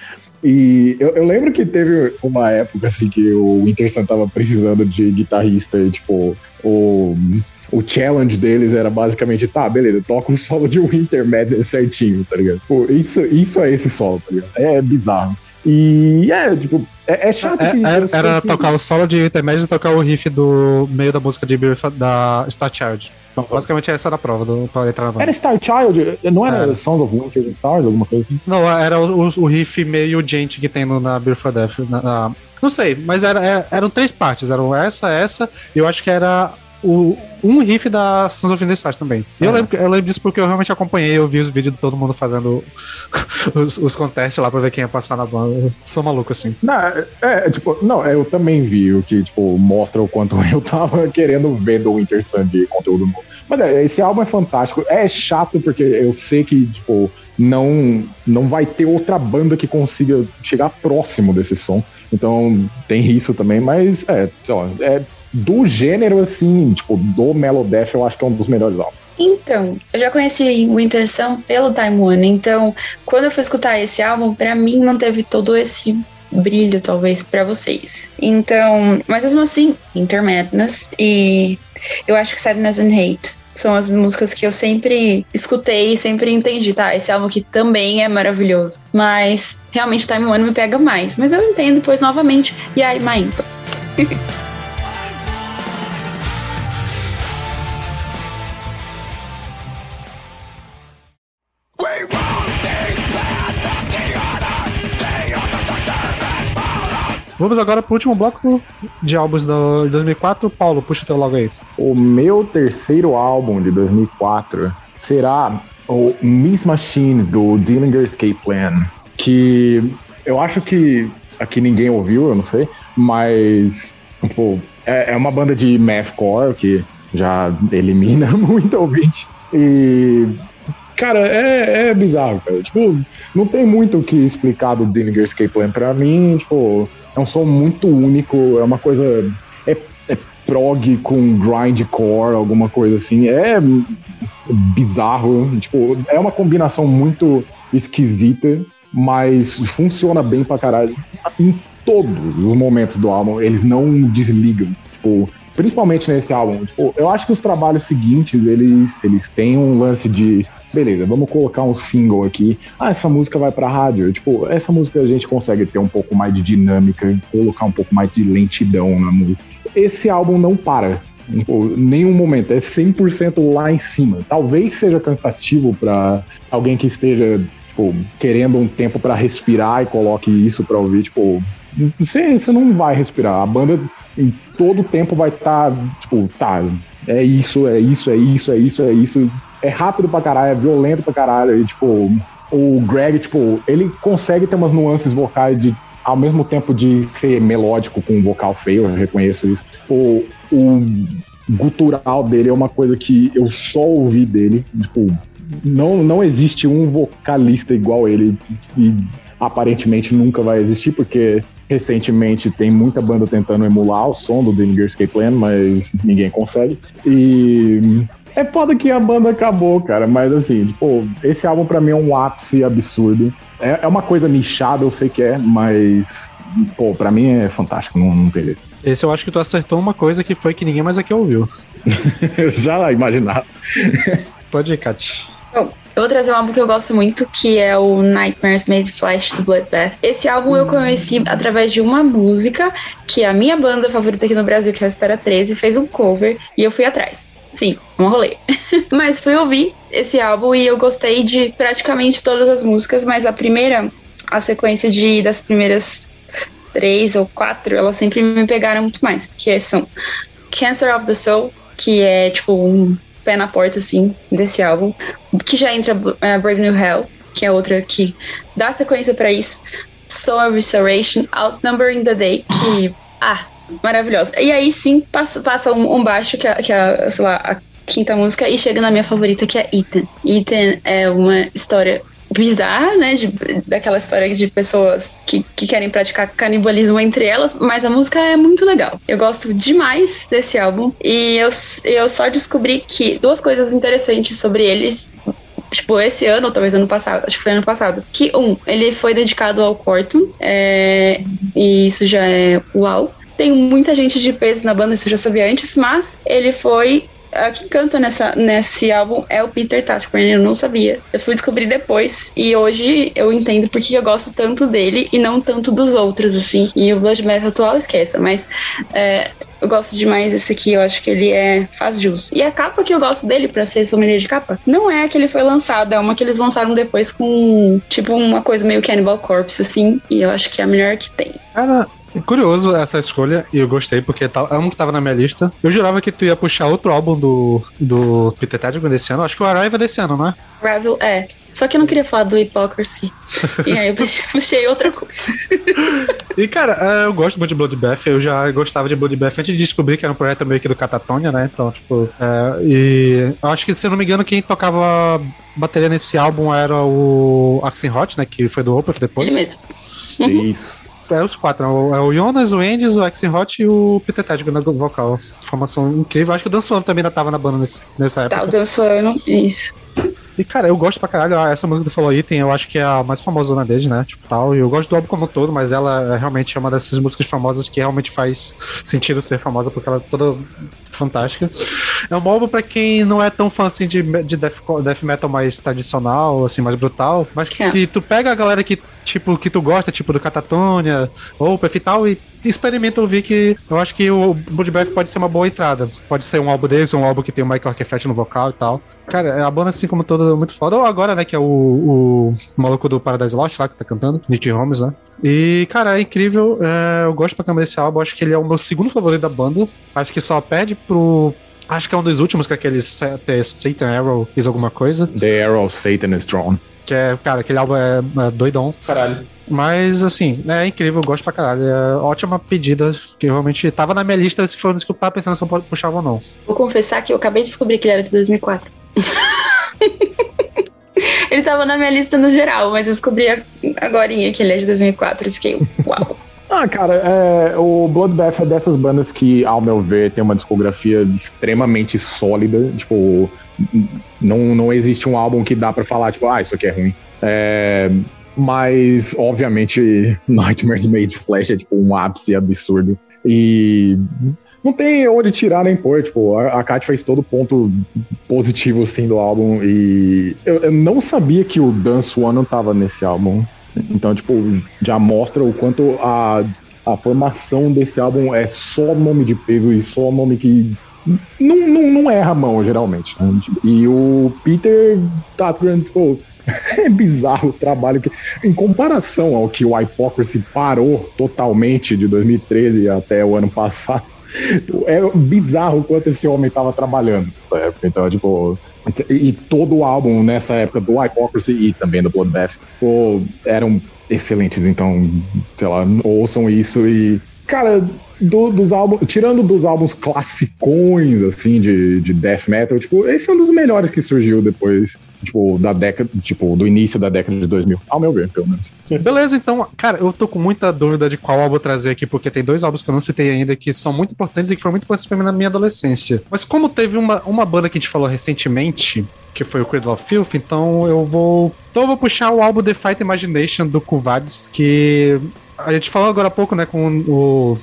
E eu, eu, lembro que teve uma época assim que o Winter Sun tava precisando de guitarrista, e, tipo, o o challenge deles era basicamente, tá, beleza, toca o solo de Winter Madness certinho, tá ligado? Pô, isso, isso é esse solo, tá ligado? É bizarro. E é, tipo, é, é chato é, que. É, era que... tocar o solo de Winter Madness e tocar o riff do meio da música de da Star Child. Então, basicamente essa era a prova do, pra entrar na Era Star Child? Não era, era. Sons of Winter and Stars, alguma coisa assim? Não, era o, o riff meio gente que tem no, na Beautiful Death. Na, na, não sei, mas era, era, eram três partes. Eram essa, essa, e eu acho que era o, um riff da Sons of the Stars também. E é. eu, lembro, eu lembro disso porque eu realmente acompanhei, eu vi os vídeos de todo mundo fazendo os, os contestes lá pra ver quem ia passar na banda. Eu sou maluco assim. Não, é, é, tipo, não, eu também vi o que, tipo, mostra o quanto eu tava querendo ver do Winter Sun de conteúdo novo. Mas é, esse álbum é fantástico. É chato porque eu sei que, tipo, não, não vai ter outra banda que consiga chegar próximo desse som. Então tem isso também, mas é, sei lá, é do gênero, assim, tipo, do Melodeath, eu acho que é um dos melhores álbuns. Então, eu já conheci Winter Sun pelo Time One, então quando eu fui escutar esse álbum, para mim não teve todo esse brilho, talvez, para vocês. Então, mas mesmo assim, Winter Madness e eu acho que Sadness and Hate são as músicas que eu sempre escutei e sempre entendi, tá? Esse álbum aqui também é maravilhoso. Mas realmente Time One me pega mais. Mas eu entendo depois novamente. E aí, Maímpa. Vamos agora pro último bloco de álbuns de 2004. Paulo, puxa o teu logo aí. O meu terceiro álbum de 2004 será o Miss Machine do Dillinger Escape Plan, que eu acho que aqui ninguém ouviu, eu não sei, mas tipo, é, é uma banda de mathcore que já elimina muito ouvinte. E cara, é, é bizarro, cara. Tipo, não tem muito o que explicar do Dillinger Escape Plan. Pra mim, tipo, é um som muito único, é uma coisa. É, é prog com grindcore, alguma coisa assim. É bizarro. Tipo, é uma combinação muito esquisita, mas funciona bem pra caralho. Em todos os momentos do álbum, eles não desligam. Tipo, principalmente nesse álbum. Tipo, eu acho que os trabalhos seguintes, eles, eles têm um lance de beleza, vamos colocar um single aqui. Ah, essa música vai pra rádio. Tipo, essa música a gente consegue ter um pouco mais de dinâmica, colocar um pouco mais de lentidão na música. Esse álbum não para. Em nenhum momento, é 100% lá em cima. Talvez seja cansativo para alguém que esteja tipo, querendo um tempo para respirar e coloque isso para ouvir, tipo, você, você não vai respirar. A banda em todo tempo vai estar, tá, tipo, tá, é isso, é isso, é isso, é isso, é isso é rápido pra caralho, é violento pra caralho. E, tipo, o Greg, tipo, ele consegue ter umas nuances vocais de ao mesmo tempo de ser melódico com um vocal feio, eu reconheço isso. O, o gutural dele é uma coisa que eu só ouvi dele. Tipo, não, não existe um vocalista igual ele e aparentemente nunca vai existir, porque recentemente tem muita banda tentando emular o som do The Escape Plan, mas ninguém consegue. E é foda que a banda acabou, cara, mas assim, tipo, esse álbum pra mim é um ápice absurdo. É, é uma coisa nichada, eu sei que é, mas, pô, pra mim é fantástico, não, não tem jeito. Esse eu acho que tu acertou uma coisa que foi que ninguém mais aqui ouviu. eu já imaginava. Pode ir, Kat. Bom, eu vou trazer um álbum que eu gosto muito, que é o Nightmares Made Flash do Bloodbath. Esse álbum eu conheci através de uma música que a minha banda favorita aqui no Brasil, que é o Espera 13, fez um cover e eu fui atrás. Sim, um rolê. mas fui ouvir esse álbum e eu gostei de praticamente todas as músicas, mas a primeira, a sequência de das primeiras três ou quatro, elas sempre me pegaram muito mais, que são Cancer of the Soul, que é tipo um pé na porta assim desse álbum, que já entra uh, Brave New Hell, que é outra que dá sequência para isso. Soul Restoration, Outnumbering the Day, que ah, maravilhosa. E aí sim passa, passa um, um, baixo que é, que é, sei lá, a quinta música e chega na minha favorita que é Ethan. Ethan é uma história bizarra, né? De, daquela história de pessoas que, que querem praticar canibalismo entre elas, mas a música é muito legal. Eu gosto demais desse álbum e eu, eu só descobri que duas coisas interessantes sobre eles tipo, esse ano, ou talvez ano passado, acho que foi ano passado, que um, ele foi dedicado ao Corto, é, e isso já é uau. Tem muita gente de peso na banda, isso eu já sabia antes, mas ele foi quem canta nessa, nesse álbum é o Peter Tatchburn, eu não sabia. Eu fui descobrir depois e hoje eu entendo porque eu gosto tanto dele e não tanto dos outros, assim. E o Blood Metal atual esqueça, mas é, eu gosto demais desse aqui, eu acho que ele é faz jus. E a capa que eu gosto dele, pra ser sommelier de capa, não é a que ele foi lançado, é uma que eles lançaram depois com, tipo, uma coisa meio Cannibal Corpse, assim, e eu acho que é a melhor que tem. Cara, Curioso essa escolha, e eu gostei, porque tá, é um que tava na minha lista. Eu jurava que tu ia puxar outro álbum do, do Peter Tadman desse ano. Acho que o Arrival é desse ano, né? Arrival, é. Só que eu não queria falar do Hypocrisy. e aí eu puxei outra coisa. e, cara, é, eu gosto muito de Bloodbath. Eu já gostava de Bloodbath antes de descobrir que era um projeto meio que do Catatonia, né? Então, tipo... É, e eu acho que, se eu não me engano, quem tocava bateria nesse álbum era o Axin Hot, né? Que foi do Opeth depois. Ele mesmo. Isso. É os quatro. É o, é Jonas, o Endes, o Axel Hot e o Peter Tedg na vocal. Formação incrível. Acho que o Dan também ainda tava na banda nesse, nessa época. Tá, o Dan isso. E, cara, eu gosto pra caralho. Ah, Essa música que tu falou aí, tem, eu acho que é a mais famosa deles, né? Tipo, tal. E eu gosto do álbum como um todo, mas ela é realmente é uma dessas músicas famosas que realmente faz sentido ser famosa, porque ela é toda fantástica. É um álbum pra quem não é tão fã assim de, de death, death metal mais tradicional, assim, mais brutal, mas que, É. que tu pega a galera que, tipo, que tu gosta, tipo, do Catatonia, ou e tal, e experimenta ouvir que eu acho que o Bloodbath pode ser uma boa entrada. Pode ser um álbum desse, um álbum que tem o Michael Arquefett no vocal e tal. Cara, a banda, assim como toda, é muito foda. Ou agora, né, que é o, o maluco do Paradise Lost lá, que tá cantando, Nick Holmes, né? E, cara, é incrível. é, eu gosto pra caramba desse álbum. Acho que ele é o meu segundo favorito da banda. Acho que só perde pro. Acho que é um dos últimos, que é aquele Sa- Satan Arrow, fez alguma coisa. The Arrow of Satan is Drawn. Que é, cara, aquele álbum é, é doidão. Caralho. Mas, assim, é incrível, eu gosto pra caralho. É ótima pedida, que realmente tava na minha lista se for um dos que eu tava pensando se eu puxava ou não. Vou confessar que eu acabei de descobrir que ele era de 2004. ele tava na minha lista no geral, mas eu descobri agora que ele é de 2004 e fiquei, uau. Ah, cara, é, o Bloodbath é dessas bandas que, ao meu ver, tem uma discografia extremamente sólida. Tipo, não, não existe um álbum que dá pra falar, tipo, ah, isso aqui é ruim. É, mas, obviamente, Nightmares Made Flash é, tipo, um ápice absurdo. E não tem onde tirar nem pôr. Tipo, a, a Kat fez todo ponto positivo, assim, do álbum. E eu, eu não sabia que o Dan Swan não tava nesse álbum. Então, tipo, já mostra o quanto a, a formação desse álbum é só nome de peso e só nome que não, não, não erra a mão, geralmente. né? E o Peter tá, tipo, é bizarro o trabalho que, em comparação ao que o Hypocrisy parou totalmente de 2013 até o ano passado, é bizarro o quanto esse homem tava trabalhando nessa época. Então, tipo, e todo o álbum nessa época do Hypocrisy e também do Bloodbath pô, eram excelentes. Então, sei lá, ouçam isso e. Cara, do- dos álbuns, tirando dos álbuns classicões, assim, de, de death metal, tipo, esse é um dos melhores que surgiu depois, tipo, da década, tipo, do início da década de 2000, ao meu ver, pelo menos. Beleza, então, cara, eu tô com muita dúvida de qual álbum trazer aqui, porque tem dois álbuns que eu não citei ainda que são muito importantes e que foram muito importantes pra mim na minha adolescência. Mas como teve uma, uma banda que a gente falou recentemente, que foi o Cradle of Filth, então eu vou. Então eu vou puxar o álbum The Fight Imagination do Kuvadis, que a gente falou agora há pouco, né, com o.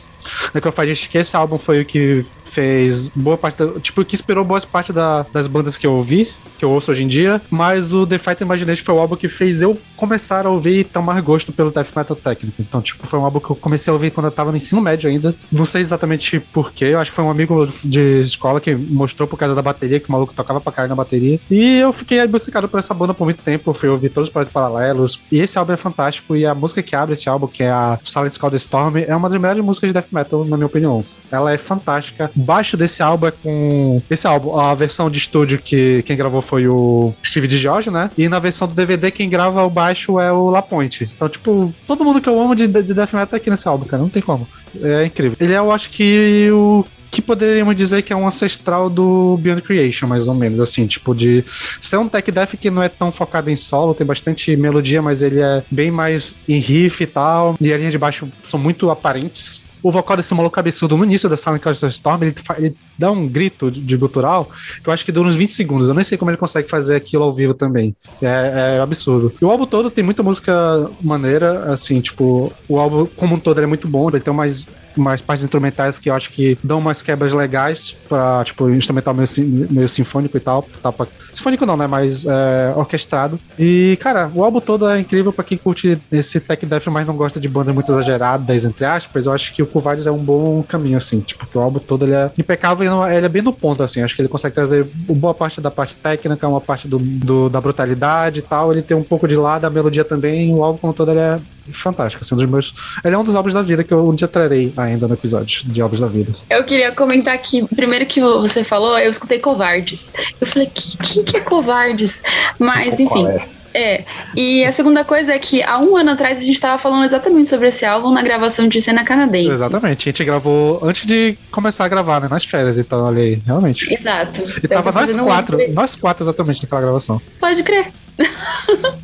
Necrophagist, que esse álbum foi o que fez boa parte da, Tipo, que inspirou boa parte da- das bandas que eu ouvi, que eu ouço hoje em dia. Mas o The Fight Imagination foi o álbum que fez eu começar a ouvir e tomar gosto pelo death metal técnico. Então, tipo, foi um álbum que eu comecei a ouvir quando eu tava no ensino médio ainda. Não sei exatamente porquê. Eu acho que foi um amigo de escola que mostrou por causa da bateria, que o maluco tocava pra caralho na bateria. E eu fiquei obcecado por essa banda por muito tempo. Eu fui ouvir todos os projetos paralelos. E esse álbum é fantástico. E a música que abre esse álbum, que é a Silent Call the Storm, é uma das melhores músicas de death metal, na minha opinião. Ela é fantástica. Baixo desse álbum é com. Esse álbum, a versão de estúdio que quem gravou foi o Steve DiGiorgio, né? E na versão do DVD, quem grava o baixo é o Lapointe. Então, tipo, todo mundo que eu amo de, de death metal tá aqui nesse álbum, cara. Não tem como. É incrível. Ele é, eu acho que o que poderíamos dizer que é um ancestral do Beyond Creation, mais ou menos, assim, tipo de ser um tech death que não é tão focado em solo, tem bastante melodia, mas ele é bem mais em riff e tal, e a linha de baixo são muito aparentes. O vocal desse maluco absurdo no início da Call of Storm, ele, ele dá um grito de, gutural que eu acho que dura uns 20 segundos. Eu nem sei como ele consegue fazer aquilo ao vivo também. É, é absurdo. E o álbum todo tem muita música maneira, assim, tipo, o álbum como um todo é muito bom, ele tem umas umas partes instrumentais que eu acho que dão umas quebras legais pra, tipo, instrumental meio, meio sinfônico e tal. Tá sinfônico não, né? Mas é, orquestrado. E, cara, o álbum todo é incrível pra quem curte esse tech death, mas não gosta de bandas muito exageradas, entre aspas. Eu acho que o Kuvadis é um bom caminho, assim. Tipo, que o álbum todo ele é impecável e não- ele é bem no ponto, assim. Acho que ele consegue trazer boa parte da parte técnica, uma parte do, do- da brutalidade e tal. Ele tem um pouco de lá da melodia também. O álbum como todo ele é fantástico, assim, um dos meus... Ele é um dos álbuns da vida que eu um dia trarei ainda no episódio de álbuns da vida. Eu queria comentar que, primeiro que você falou, eu escutei Covardes. Eu falei, que- quem que é Covardes? Mas, enfim. É? É, e a segunda coisa é que há um ano atrás a gente tava falando exatamente sobre esse álbum na gravação de cena canadense. Exatamente, a gente gravou antes de começar a gravar, né? Nas férias, então, olha aí, realmente. Exato. E tava nós um quatro, link- nós quatro exatamente naquela gravação. Pode crer.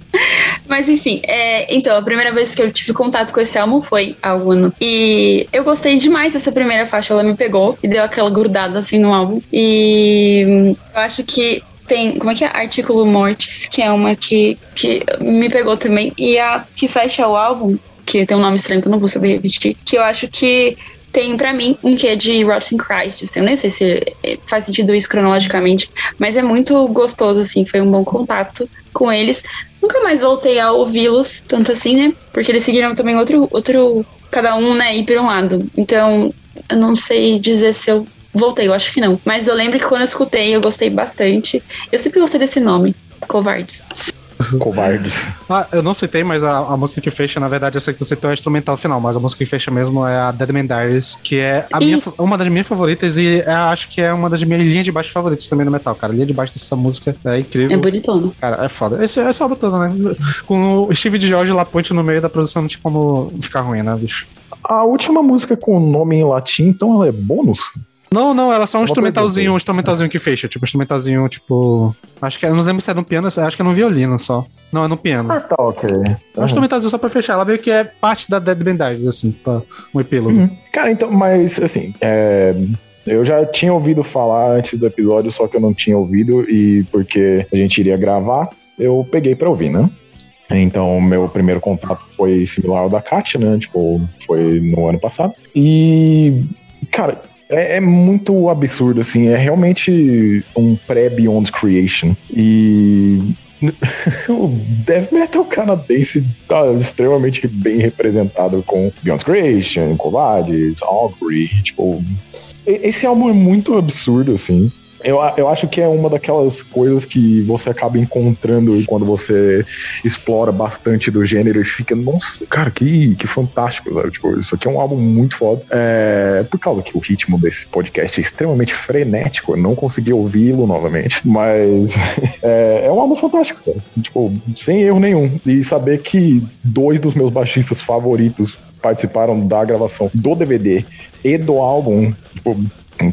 Mas enfim, é, então, a primeira vez que eu tive contato com esse álbum foi há um ano. E eu gostei demais dessa primeira faixa, ela me pegou e deu aquela grudada assim no álbum. E hum, eu acho que tem, como é que é? Artículo Mortis, que é uma que, que me pegou também. E a que fecha o álbum, que tem um nome estranho que eu não vou saber repetir, que eu acho que tem para mim um que é de Rotten Christ. Assim, eu nem sei se faz sentido isso cronologicamente, mas é muito gostoso, assim. Foi um bom contato com eles. Nunca mais voltei a ouvi-los, tanto assim, né? Porque eles seguiram também outro, outro cada um, né, ir para um lado. Então, eu não sei dizer se eu voltei, eu acho que não. Mas eu lembro que quando eu escutei, eu gostei bastante. Eu sempre gostei desse nome, Covardes. Covardes. Ah, eu não citei, mas a, a, música que fecha, na verdade, eu sei que você tem o instrumental final, mas a música que fecha mesmo é a Dead Man Diaries, que é a minha, uma das minhas favoritas e é, acho que é uma das minhas linhas de baixo favoritas também no metal, cara. A linha de baixo dessa música é incrível. É bonitona. Cara, é foda. Esse, esse álbum todo, né? Com o Steve de George e Laponte no meio da produção, não tinha como ficar ruim, né, bicho? A última música com nome em latim, então ela é bônus? Não, não, ela é só um instrumentalzinho, um instrumentalzinho que fecha, tipo, um instrumentalzinho, tipo. Acho que. Eu não lembro se é no piano, acho que é no violino só. Não, é no piano. Ah, tá, ok. É um instrumentalzinho só pra fechar. Ela meio que é parte da Dead Bandages, assim, pra um epílogo. Uhum. Cara, então, mas, assim, é. Eu já tinha ouvido falar antes do episódio, só que eu não tinha ouvido, e porque a gente iria gravar, eu peguei pra ouvir, né? Então, meu primeiro contato foi similar ao da Kat, né? Tipo, foi no ano passado. E, cara, é, é, muito absurdo, assim. É realmente um pré-Beyond Creation. E. o death metal canadense tá extremamente bem representado com Beyond Creation, Covardes, Augury. Tipo, esse álbum é muito absurdo, assim. Eu, eu acho que é uma daquelas coisas que você acaba encontrando quando você explora bastante do gênero e fica, nossa, cara, que, que fantástico, sabe? Tipo, isso aqui é um álbum muito foda. É, por causa que o ritmo desse podcast é extremamente frenético, eu não consegui ouvi-lo novamente, mas é, é um álbum fantástico, cara. Tipo, sem erro nenhum. E saber que dois dos meus baixistas favoritos participaram da gravação do DVD e do álbum, tipo,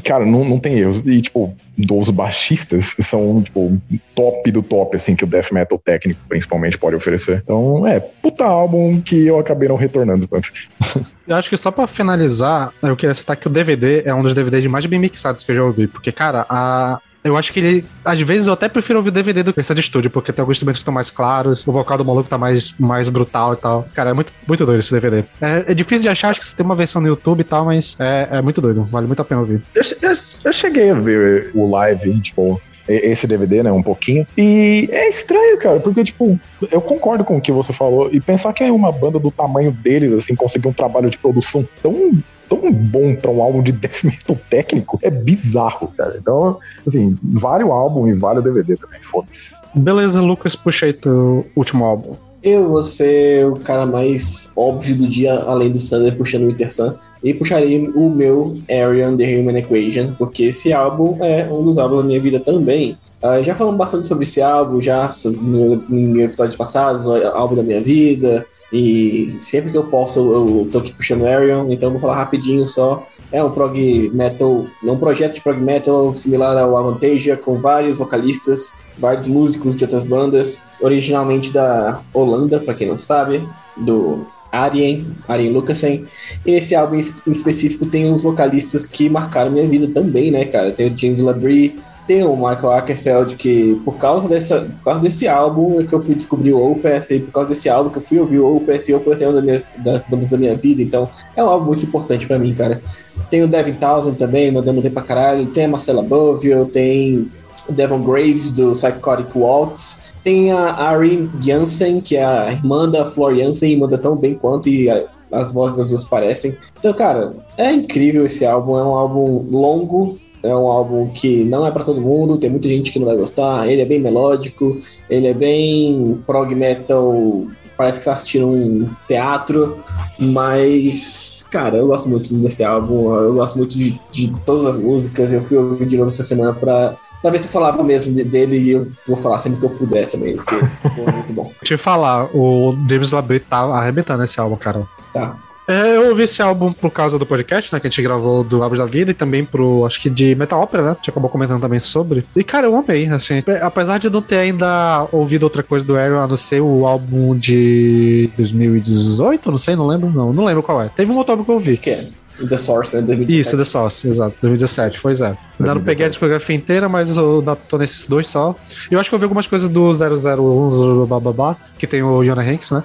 Cara, não, não tem erros. E, tipo, dos baixistas são, tipo, top do top, assim, que o death metal técnico, principalmente, pode oferecer. Então, é, puta álbum que eu acabei não retornando tanto. Eu acho que só pra finalizar, eu queria citar que o DVD é um dos DVDs mais bem mixados que eu já ouvi, porque, cara, a, eu acho que ele, às vezes, eu até prefiro ouvir o DVD do que esse de estúdio, porque tem alguns instrumentos que estão mais claros, o vocal do maluco tá mais, mais brutal e tal. Cara, é muito, muito doido esse DVD. É, é difícil de achar, acho que você tem uma versão no YouTube e tal, mas é, é muito doido, vale muito a pena ouvir. Eu, eu, eu cheguei a ver o live, tipo, esse DVD, né, um pouquinho. E é estranho, cara, porque, tipo, eu concordo com o que você falou. E pensar que é uma banda do tamanho deles, assim, conseguir um trabalho de produção tão tão bom para um álbum de death metal técnico é bizarro, cara. Então, assim, vale o álbum e vale o DVD também, foda-se. Beleza, Lucas, puxa aí teu último álbum. Eu vou ser o cara mais óbvio do dia, além do Sander puxando o Winter Sun. E puxaria o meu Arian The Human Equation, porque esse álbum é um dos álbuns da minha vida também. Uh, já falamos bastante sobre esse álbum, já no, no episódio passado, álbum da minha vida, e sempre que eu posso eu, eu tô aqui puxando Arion, então vou falar rapidinho só. É um prog metal, é um projeto de prog metal similar ao Avantasia, com vários vocalistas, vários músicos de outras bandas, originalmente da Holanda, para quem não sabe, do Arjen, Arjen Lucassen. E esse álbum em específico tem uns vocalistas que marcaram minha vida também, né, cara? Tem o James Labrie, tem o Michael Ackerfeld, que por causa, dessa, por causa desse álbum é que eu fui descobrir o Opeth, e por causa desse álbum que eu fui ouvir o Opeth, e o Opeth é uma das bandas da minha vida, então é um álbum muito importante para mim, cara. Tem o Devin Townsend também, mandando bem pra caralho, tem a Marcela Bovio, tem o Devon Graves, do Psychotic Waltz, tem a Ari Jansen, que é a irmã da Flor Jansen, e manda tão bem quanto, e a, as vozes das duas parecem. Então, cara, é incrível esse álbum, é um álbum longo, é um álbum que não é para todo mundo, tem muita gente que não vai gostar. Ele é bem melódico, ele é bem prog metal, parece que você tá assistindo um teatro, mas, cara, eu gosto muito desse álbum, eu gosto muito de, de todas as músicas. Eu fui ouvir de novo essa semana pra, ver se eu falava mesmo dele e eu vou falar sempre que eu puder também, porque é muito bom. Deixa eu falar, o James Labrie tá arrebentando esse álbum, cara. Tá. É, eu ouvi esse álbum por causa do podcast, né? Que a gente gravou do Álbuns da Vida e também pro, acho que de Metal Opera, né? A gente acabou comentando também sobre. E, cara, eu amei, assim. Apesar de não ter ainda ouvido outra coisa do Aaron, a não ser o álbum de 2018, não sei, não lembro, não. Não lembro qual é. Teve um outro álbum que eu ouvi. Que é The Source, né? 2017. Isso, The Source, exato. 2017, pois é. Ainda não peguei a discografia inteira, mas eu tô nesses dois só. Eu acho que eu vi algumas coisas do 001, bababá, que tem o Jonah Hanks, né?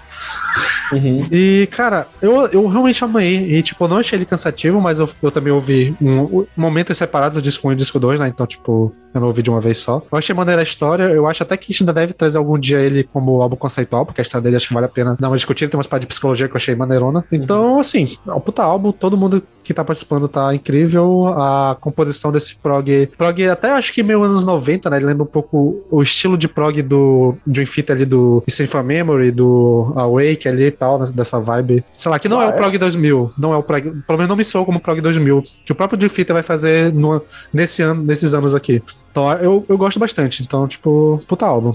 Uhum. E, cara, eu, eu realmente amei. E, tipo, eu não achei ele cansativo, mas eu, eu também ouvi um, momentos separados do disco 1 e disco 2, né? Então, tipo, eu não ouvi de uma vez só. Eu achei maneira a história. Eu acho até que a gente ainda deve trazer algum dia ele como álbum conceitual, porque a história dele acho que vale a pena dar uma discutida. Tem umas partes de psicologia que eu achei maneirona. Então, assim, é um puta álbum. Todo mundo que tá participando tá incrível. A composição desse prog. Prog, até acho que meio anos 90, né? Ele lembra um pouco o estilo de prog do Dream Theater ali do for Memory, do Awake ali e tal, dessa vibe. Sei lá, que não Ah, é o é? prog 2000. Não é o prog. Pelo menos não me soa como prog 2000. Que o próprio Theater vai fazer no, nesse ano, nesses anos aqui. Então eu, eu gosto bastante. Então, tipo, puta álbum.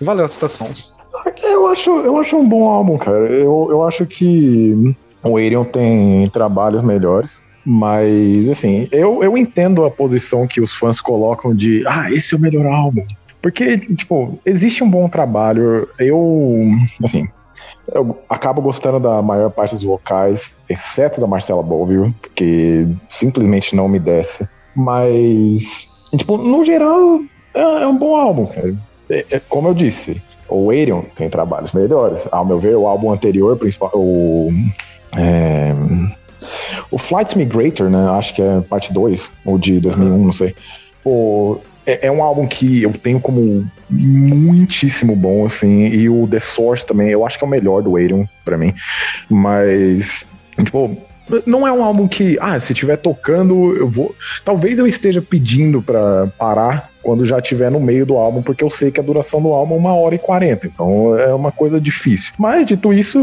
Valeu a citação. Eu acho, eu acho um bom álbum, cara. Eu, eu acho que o Arion tem trabalhos melhores. Mas, assim, eu, eu entendo a posição que os fãs colocam de ah, esse é o melhor álbum. Porque, tipo, existe um bom trabalho. Eu, assim, eu acabo gostando da maior parte dos vocais, exceto da Marcela Bovio, porque simplesmente não me desce. Mas, tipo, no geral, é, é um bom álbum. É- é como eu disse, o Arion tem trabalhos melhores. Ao meu ver, o álbum anterior, principal, o. É, o Flight Migrator, né? Acho que é parte 2, ou de 2001, não sei. Pô, é, é um álbum que eu tenho como muitíssimo bom, assim. E o The Source também, eu acho que é o melhor do Arion pra mim. Mas, tipo, não é um álbum que, ah, se estiver tocando, eu vou. Talvez eu esteja pedindo pra parar quando já estiver no meio do álbum, porque eu sei que a duração do álbum é uma hora e quarenta. Então é uma coisa difícil. Mas, dito isso,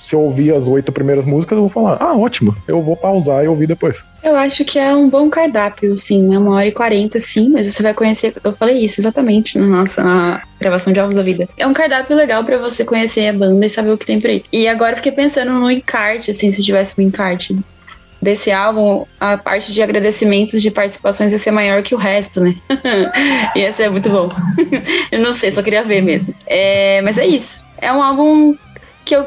se eu ouvir as oito primeiras músicas, eu vou falar, ah, ótimo, eu vou pausar e ouvir depois. Eu acho que é um bom cardápio, sim. É uma hora e quarenta, sim, mas você vai conhecer. Eu falei isso exatamente na nossa gravação de Alvos da Vida. É um cardápio legal pra você conhecer a banda e saber o que tem por aí. E agora eu fiquei pensando no encarte, assim, se tivesse um encarte desse álbum, a parte de agradecimentos de participações ia ser maior que o resto, né? ia ser muito bom. eu não sei, só queria ver mesmo. É, mas é isso. É um álbum que eu,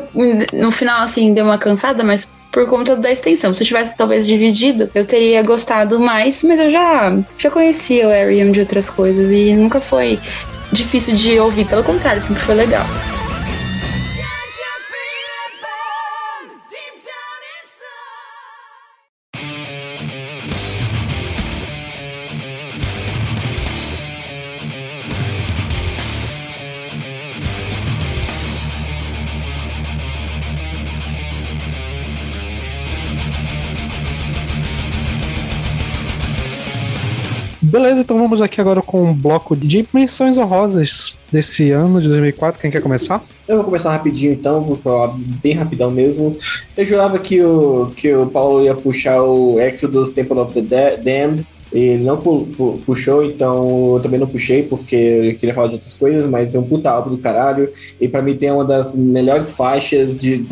no final, assim, deu uma cansada, mas por conta da extensão. Se eu tivesse talvez dividido, eu teria gostado mais, mas eu já, já conhecia o Ariam de outras coisas e nunca foi difícil de ouvir. Pelo contrário, sempre foi legal. Então vamos aqui agora com um bloco de menções honrosas desse ano de 2004. Quem quer começar? Eu vou começar rapidinho então, vou falar bem rapidão mesmo. Eu jurava que o, que o Paulo ia puxar o Exodus Temple of the Da- Damned. Ele não pu- pu- puxou, então eu também não puxei, porque eu queria falar de outras coisas, mas é um puta álbum do caralho. E pra mim tem uma das melhores faixas de,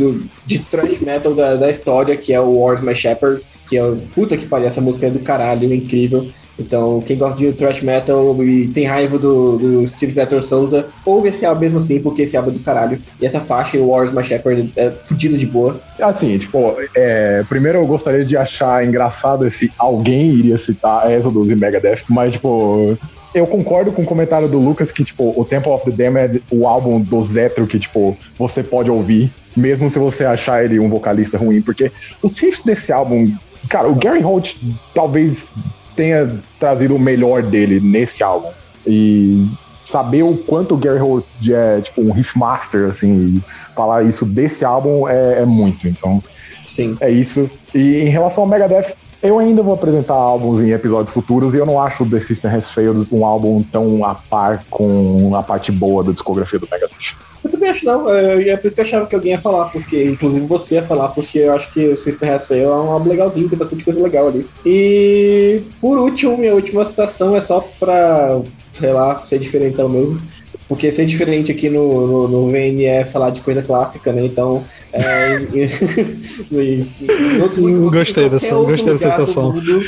de thrash metal da, da história, que é o Wars My Shepherd, que é puta que pariu, essa música é do caralho, é incrível. Então, quem gosta de thrash metal e tem raiva do, do Steve Zetter Souza, ouve esse álbum mesmo assim, porque esse álbum é do caralho. E essa faixa, o Wars My Shepherd, é fodida de boa. Assim, tipo, é, primeiro eu gostaria de achar engraçado se alguém iria citar Exodus e Megadeth, mas, tipo, eu concordo com o comentário do Lucas que, tipo, o Temple of the Damned, o álbum do Zetro, que, tipo, você pode ouvir, mesmo se você achar ele um vocalista ruim, porque os riffs desse álbum, cara, o Gary Holt talvez tenha trazido o melhor dele nesse álbum. E saber o quanto o Gary Holt é, tipo, um riff master, assim, falar isso desse álbum é, é muito. Então, Sim. é isso. E em relação ao Megadeth, eu ainda vou apresentar álbuns em episódios futuros e eu não acho o The System Has Failed um álbum tão a par com a parte boa da discografia do Megadeth. Eu também acho não, é é por isso que eu achava que alguém ia falar, porque, inclusive você ia falar, porque eu acho que o Sister Has Fail é um álbum legalzinho, tem bastante coisa legal ali. E, por último, minha última citação é só pra, sei lá, ser diferentão mesmo. Porque ser diferente aqui no, no, no VN é falar de coisa clássica, né? Então. É, em- outros- gostei dessa- gostei dessa situação. mundo,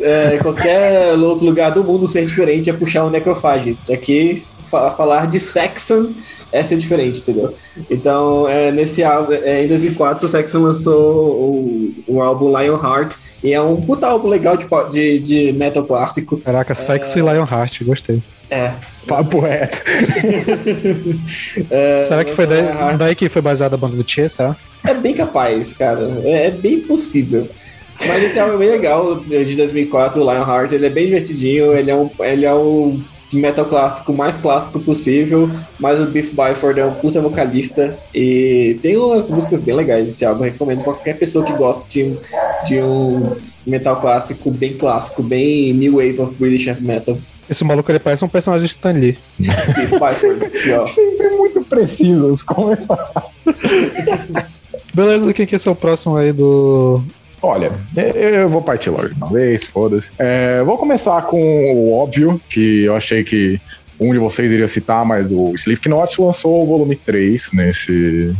é, qualquer outro lugar do mundo ser diferente é puxar um necrofagist. Aqui, fa- falar de Saxon é ser diferente, entendeu? Então, é, nesse álbum, é, em 2004, o Saxon lançou o, o álbum Lionheart, e é um puta álbum legal de, de, de metal clássico. Caraca, Sexy Lionheart, gostei. É. Papo reto. é Será que foi daí, daí que foi baseada a banda do Tia, será? É bem capaz, cara. É, é bem possível. Mas esse álbum é bem legal, de 2004, o Lionheart. Ele é bem divertidinho, ele é um, ele é o metal clássico mais clássico possível, mas o Biff Byford é um puta vocalista e tem umas músicas bem legais esse álbum. Eu recomendo pra qualquer pessoa que gosta de, um- de um metal clássico bem clássico, bem new wave of British heavy metal. Esse maluco ele parece um personagem de Stan Lee. Ó. Sempre muito precisos. Como é? Beleza, quem que é seu próximo aí do. Olha, eu vou partir logo de uma vez, foda-se. É, vou começar com o óbvio, que eu achei que um de vocês iria citar, mas o Slipknot lançou o volume 3 nesse.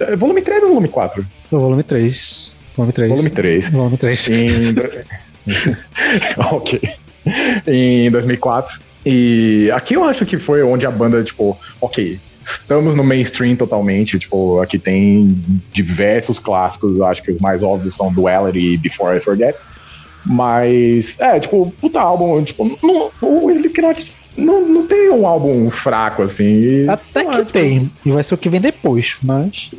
É, Volume 3 ou volume 4? do volume 3. Volume 3. Volume 3. Volume 3. Em... ok. Em 2004. E aqui eu acho que foi onde a banda, tipo, ok, estamos no mainstream totalmente. Tipo, aqui tem diversos clássicos. Acho que os mais óbvios são Duality e Before I Forget. Mas, é, tipo, puta álbum. Tipo, não, o Slipknot não, não tem um álbum fraco, assim. Até que tem. E vai ser o que vem depois, mas.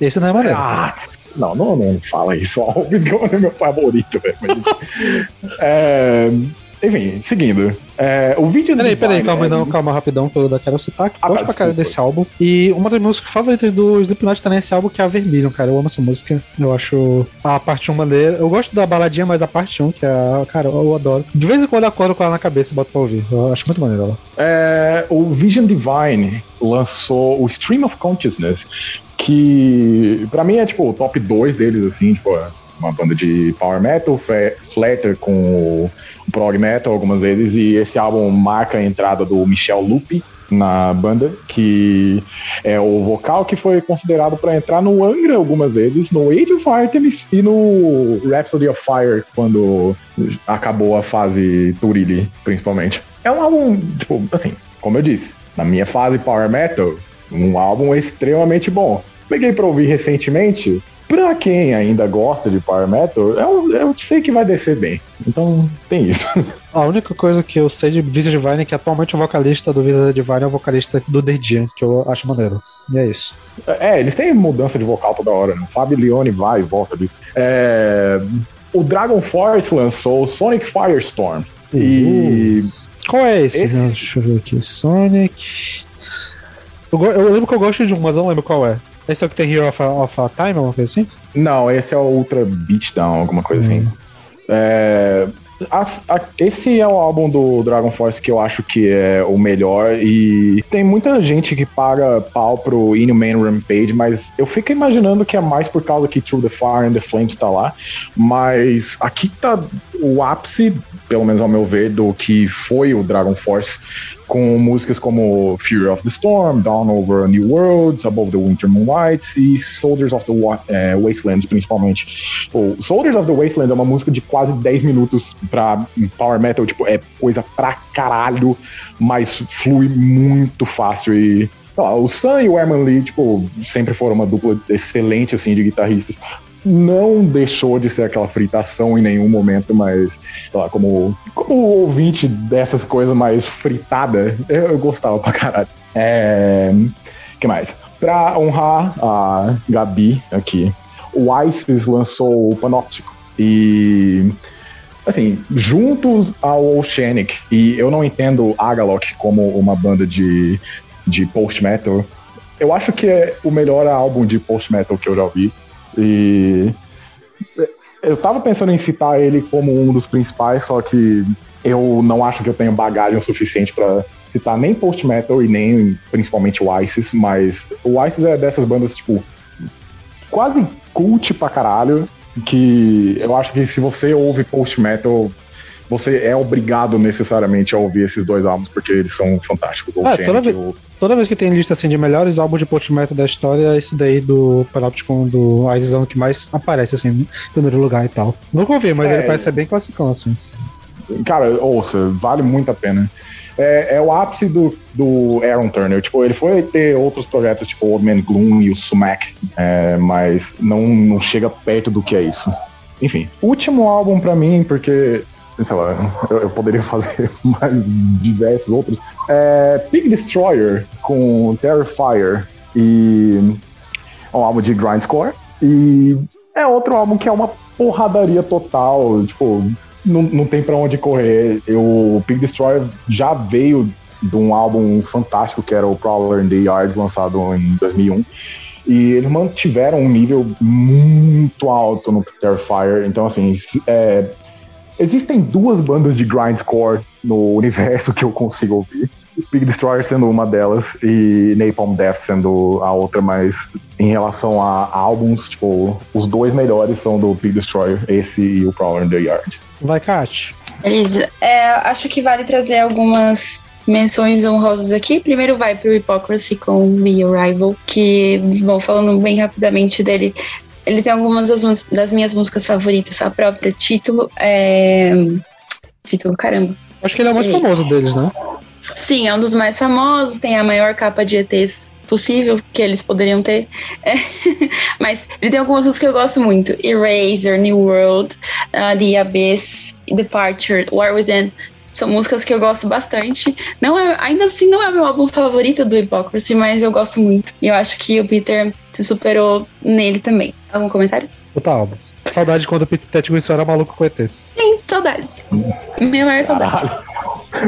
Esse não é maneiro. Ah, não, não, não fala isso. Alves Gone é meu favorito, velho. É, enfim, seguindo. É, o vídeo Peraí, peraí, Vine calma, é não, calma, rapidão, que eu ainda quero citar. Que Ah, gosto tá, pra caralho desse álbum. E uma das músicas favoritas do Slipknot tá nesse álbum, que é a Vermilion, cara. Eu amo essa música. Eu acho a parte 1 maneira. Eu gosto da baladinha, mas a parte 1, que é a. Cara, eu adoro. De vez em quando eu acordo com ela na cabeça e boto pra ouvir. Eu acho muito maneiro ela. É, o Vision Divine lançou o Stream of Consciousness, que pra mim é tipo o top 2 deles, assim, tipo, é uma banda de power metal, flatter com o prog metal algumas vezes, e esse álbum marca a entrada do Michel Lupi na banda, que é o vocal que foi considerado para entrar no Angra algumas vezes, no Age of Artemis e no Rhapsody of Fire, quando acabou a fase Turilli, principalmente. É um álbum, tipo, assim, como eu disse, na minha fase Power Metal, um álbum extremamente bom. Peguei pra ouvir recentemente. Pra quem ainda gosta de Power Metal, eu, eu sei que vai descer bem. Então, tem isso. A única coisa que eu sei de Visa Divine é que atualmente o vocalista do Visa Divine é o vocalista do The Jam, que eu acho maneiro. E é isso. É, eles têm mudança de vocal toda hora, né? O Fábio Leone vai e volta ali. É, o Dragon Force lançou Sonic Firestorm. E Qual é esse? Esse? Deixa eu ver aqui. Sonic. Eu, eu lembro que eu gosto de um, mas eu não lembro qual é. Esse é o que tem Hero of a, of a Time, alguma coisa assim? Não, esse é o Ultra Beatdown, alguma coisa assim. É, as- a- esse é o álbum do Dragon Force que eu acho que é o melhor e tem muita gente que paga pau pro Inhuman Rampage, mas eu fico imaginando que é mais por causa que Through the Fire and the Flames tá lá, mas aqui tá o ápice, pelo menos ao meu ver, do que foi o Dragon Force com músicas como Fury of the Storm, Dawn Over New Worlds, Above the Winter Moonlights e Soldiers of the Wa eh, Wasteland, principalmente. O Soldiers of the Wasteland é uma música de quase 10 minutos pra power metal, tipo, é coisa pra caralho, mas flui muito fácil e o Sam e o Herman Lee, tipo, sempre foram uma dupla excelente, assim, de guitarristas. Não deixou de ser aquela fritação em nenhum momento, mas, sei lá, como, como ouvinte dessas coisas mais fritada, eu, eu gostava pra caralho. É. que mais? Pra honrar a Gabi aqui, o Isis lançou o Panóptico. E assim, juntos ao Oceanic, e eu não entendo Agalok como uma banda de, de post-metal, eu acho que é o melhor álbum de post-metal que eu já ouvi. E eu tava pensando em citar ele como um dos principais, só que eu não acho que eu tenho bagagem o suficiente pra citar nem post-metal e nem principalmente o Isis, mas o Isis é dessas bandas, tipo, quase cult pra caralho, que eu acho que se você ouve post-metal, você é obrigado necessariamente a ouvir esses dois álbuns, porque eles são fantásticos. É, Oceanic toda vez- o- Toda vez que tem lista assim de melhores álbuns de post metal da história, esse daí do Panopticon do Aizão que mais aparece assim, em primeiro lugar e tal. Nunca ouvi, mas É, ele parece ser bem classicão assim. Cara, ouça, vale muito a pena. É, é o ápice do, do Aaron Turner. Tipo, ele foi ter outros projetos, tipo Old Man Gloom e o Sumac, é, mas não, não chega perto do que é isso. Enfim, último álbum pra mim, porque, sei lá, eu, eu poderia fazer mais diversos outros. É Pig Destroyer com Terrifier e um álbum de grindcore. E é outro álbum que é uma porradaria total. Tipo, não, não tem pra onde correr. Eu, o Pig Destroyer já veio de um álbum fantástico que era o Prowler in the Yards, lançado em 2001. E eles mantiveram um nível muito alto no Terrifier. Então, assim, é, existem duas bandas de grindcore no universo que eu consigo ouvir. Pig Destroyer sendo uma delas e Napalm Death sendo a outra, mas em relação a álbuns, tipo, os dois melhores são do Pig Destroyer, esse e o Prowler in the Yard. Vai, Kat. Beleza. É, acho que vale trazer algumas menções honrosas aqui. Primeiro vai pro Hypocrisy com The Arrival, que, bom, falando bem rapidamente dele, ele tem algumas das, das minhas músicas favoritas. A própria título é... Título, caramba. Acho que ele é o mais famoso deles, né? Sim, é um dos mais famosos, tem a maior capa de ETs possível que eles poderiam ter. É. Mas ele tem algumas músicas que eu gosto muito: Eraser, New World, uh, The Abyss, Departure, War Within. São músicas que eu gosto bastante. Não é, ainda assim, não é meu álbum favorito do Hypocrisy, mas eu gosto muito. E eu acho que o Peter se superou nele também. Algum comentário? Puta álbum. Saudade quando o Pete Tetguinson era maluco com ET. Sim, saudades. Minha maior saudade.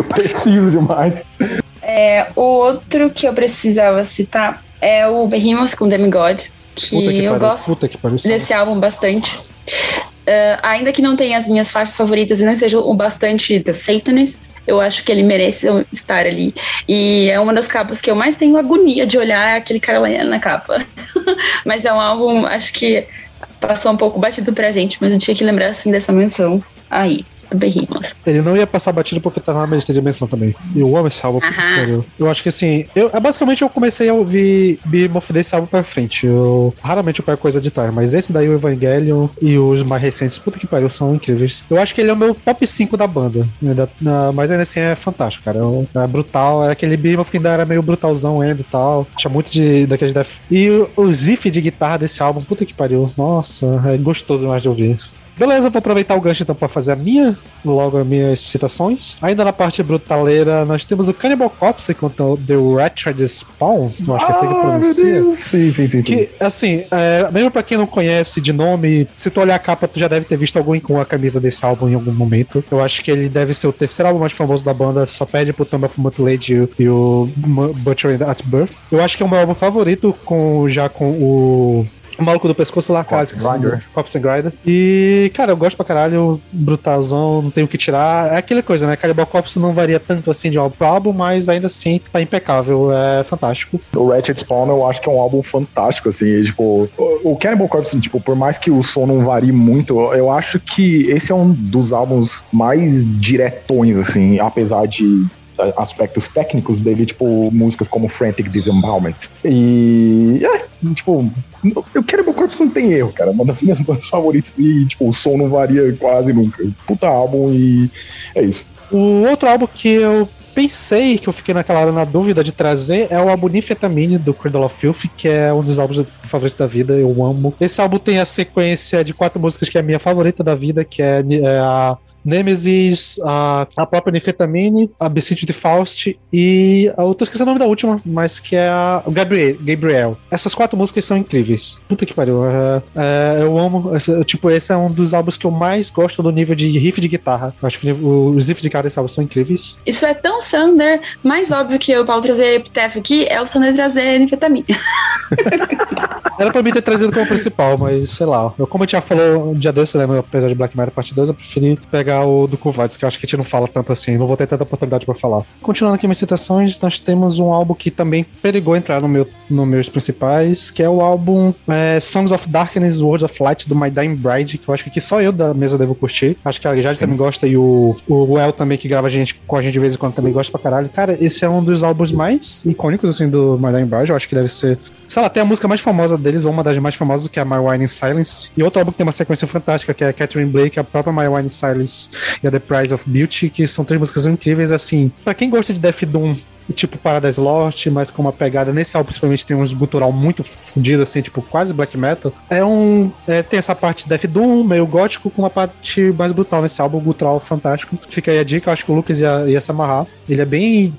Preciso demais. É, o outro que eu precisava citar é o Behemoth com Demigod, que, que eu pariu. gosto desse álbum bastante. É, ainda que não tenha as minhas faixas favoritas e não seja o bastante The Satanist, eu acho que ele merece estar ali. E é uma das capas que eu mais tenho agonia de olhar aquele cara lá na capa. mas é um álbum, acho que passou um pouco batido pra gente, mas eu tinha que lembrar assim dessa menção aí, do Behemoth. Ele não ia passar batido porque tá na minha lista de menção também. E eu amo esse álbum. pariu. Eu acho que assim, eu, é, basicamente eu comecei a ouvir Behemoth desse álbum pra frente. Eu raramente eu pego coisa de trás, mas esse daí, o Evangelion e os mais recentes, puta que pariu, são incríveis. Eu acho que ele é o meu top 5 da banda. né, da- na- mas ainda assim é fantástico, cara. É, é brutal. É aquele Behemoth que ainda era meio brutalzão ainda e tal. Tinha muito de, daqueles death. E o, o riff de guitarra desse álbum, puta que pariu. Nossa, é gostoso demais de ouvir. Beleza, vou aproveitar o gancho então para fazer a minha, logo as minhas citações. Ainda na parte brutaleira, nós temos o Cannibal Corpse contra o The Wretched Spawn, eu acho que é assim que Ah, pronuncia. Sim, sim, sim. sim. Que, assim, é, mesmo pra quem não conhece de nome, se tu olhar a capa, tu já deve ter visto alguém com a camisa desse álbum em algum momento. Eu acho que ele deve ser o terceiro álbum mais famoso da banda, só perde pro Tomb of Mutilate e o- e o Mu- Butcher at Birth. Eu acho que é o meu álbum favorito, com, já com o. O maluco do pescoço lá, cara, o nome. Grinder. E, cara, eu gosto pra caralho, brutalzão, não tenho o que tirar. É aquela coisa, né? Cannibal Corpse não varia tanto assim de álbum pro álbum, mas ainda assim tá impecável, é fantástico. O Ratchet Spawn eu acho que é um álbum fantástico, assim, e, tipo, o Cannibal Corpse, tipo, por mais que o som não varie muito, eu acho que esse é um dos álbuns mais diretões, assim, apesar de aspectos técnicos dele, tipo, músicas como Frantic Disembowelment. E, é, tipo, o Cannibal Corpse não tem erro, cara, uma das minhas bandas favoritas e, tipo, o som não varia quase nunca. Puta álbum e é isso. O outro álbum que eu pensei, que eu fiquei naquela hora na dúvida de trazer, é o álbum Nifetamine do Cradle of Filth, que é um dos álbuns favoritos da vida, eu amo. Esse álbum tem a sequência de quatro músicas que é a minha favorita da vida, que é, é a Nemesis, a, a própria Nifetamine, a de Faust e a, eu tô esquecendo o nome da última, mas que é a Gabriel, Gabriel. Essas quatro músicas são incríveis. Puta que pariu. é- é, eu amo. essa- tipo, esse é um dos álbuns que eu mais gosto do nível de riff de guitarra. Eu acho que os riffs de cada desse álbum são incríveis. Isso é tão Sander, mais óbvio que o Paulo trazer Epitaph aqui é o Sander trazer anfetamina. Era pra mim ter trazido como principal, mas sei lá. Eu, como a gente já falou um dia desse, né, episódio de Black Matter parte 2, eu preferi pegar o do Kovacs, que eu acho que a gente não fala tanto assim, não vou ter tanta oportunidade pra falar. Continuando aqui minhas citações, nós temos um álbum que também perigou entrar no meu, no meus principais, que é o álbum é, Songs of Darkness, Words of Light, do My Dying Bride, que eu acho que só eu da mesa devo curtir. Acho que a Jade também gosta e o, o El também, que grava gente, com a gente de vez em quando, também gosta pra caralho. Cara, esse é um dos álbuns mais icônicos, assim, do My Dying Bride. Eu acho que deve ser sei lá, tem a música mais famosa deles, ou uma das mais famosas, que é My Wine in Silence. E outro álbum que tem uma sequência fantástica, que é Catherine Blake, a própria My Wine in Silence e a The Price of Beauty, que são três músicas incríveis, assim. Pra quem gosta de Death Doom, tipo Paradise Lost, mas com uma pegada nesse álbum, principalmente tem uns gutural muito fudido, assim, tipo quase black metal. É um. é, tem essa parte Death Doom, meio gótico, com uma parte mais brutal nesse álbum, gutural fantástico. Fica aí a dica, eu acho que o Lucas ia, ia se amarrar. Ele é bem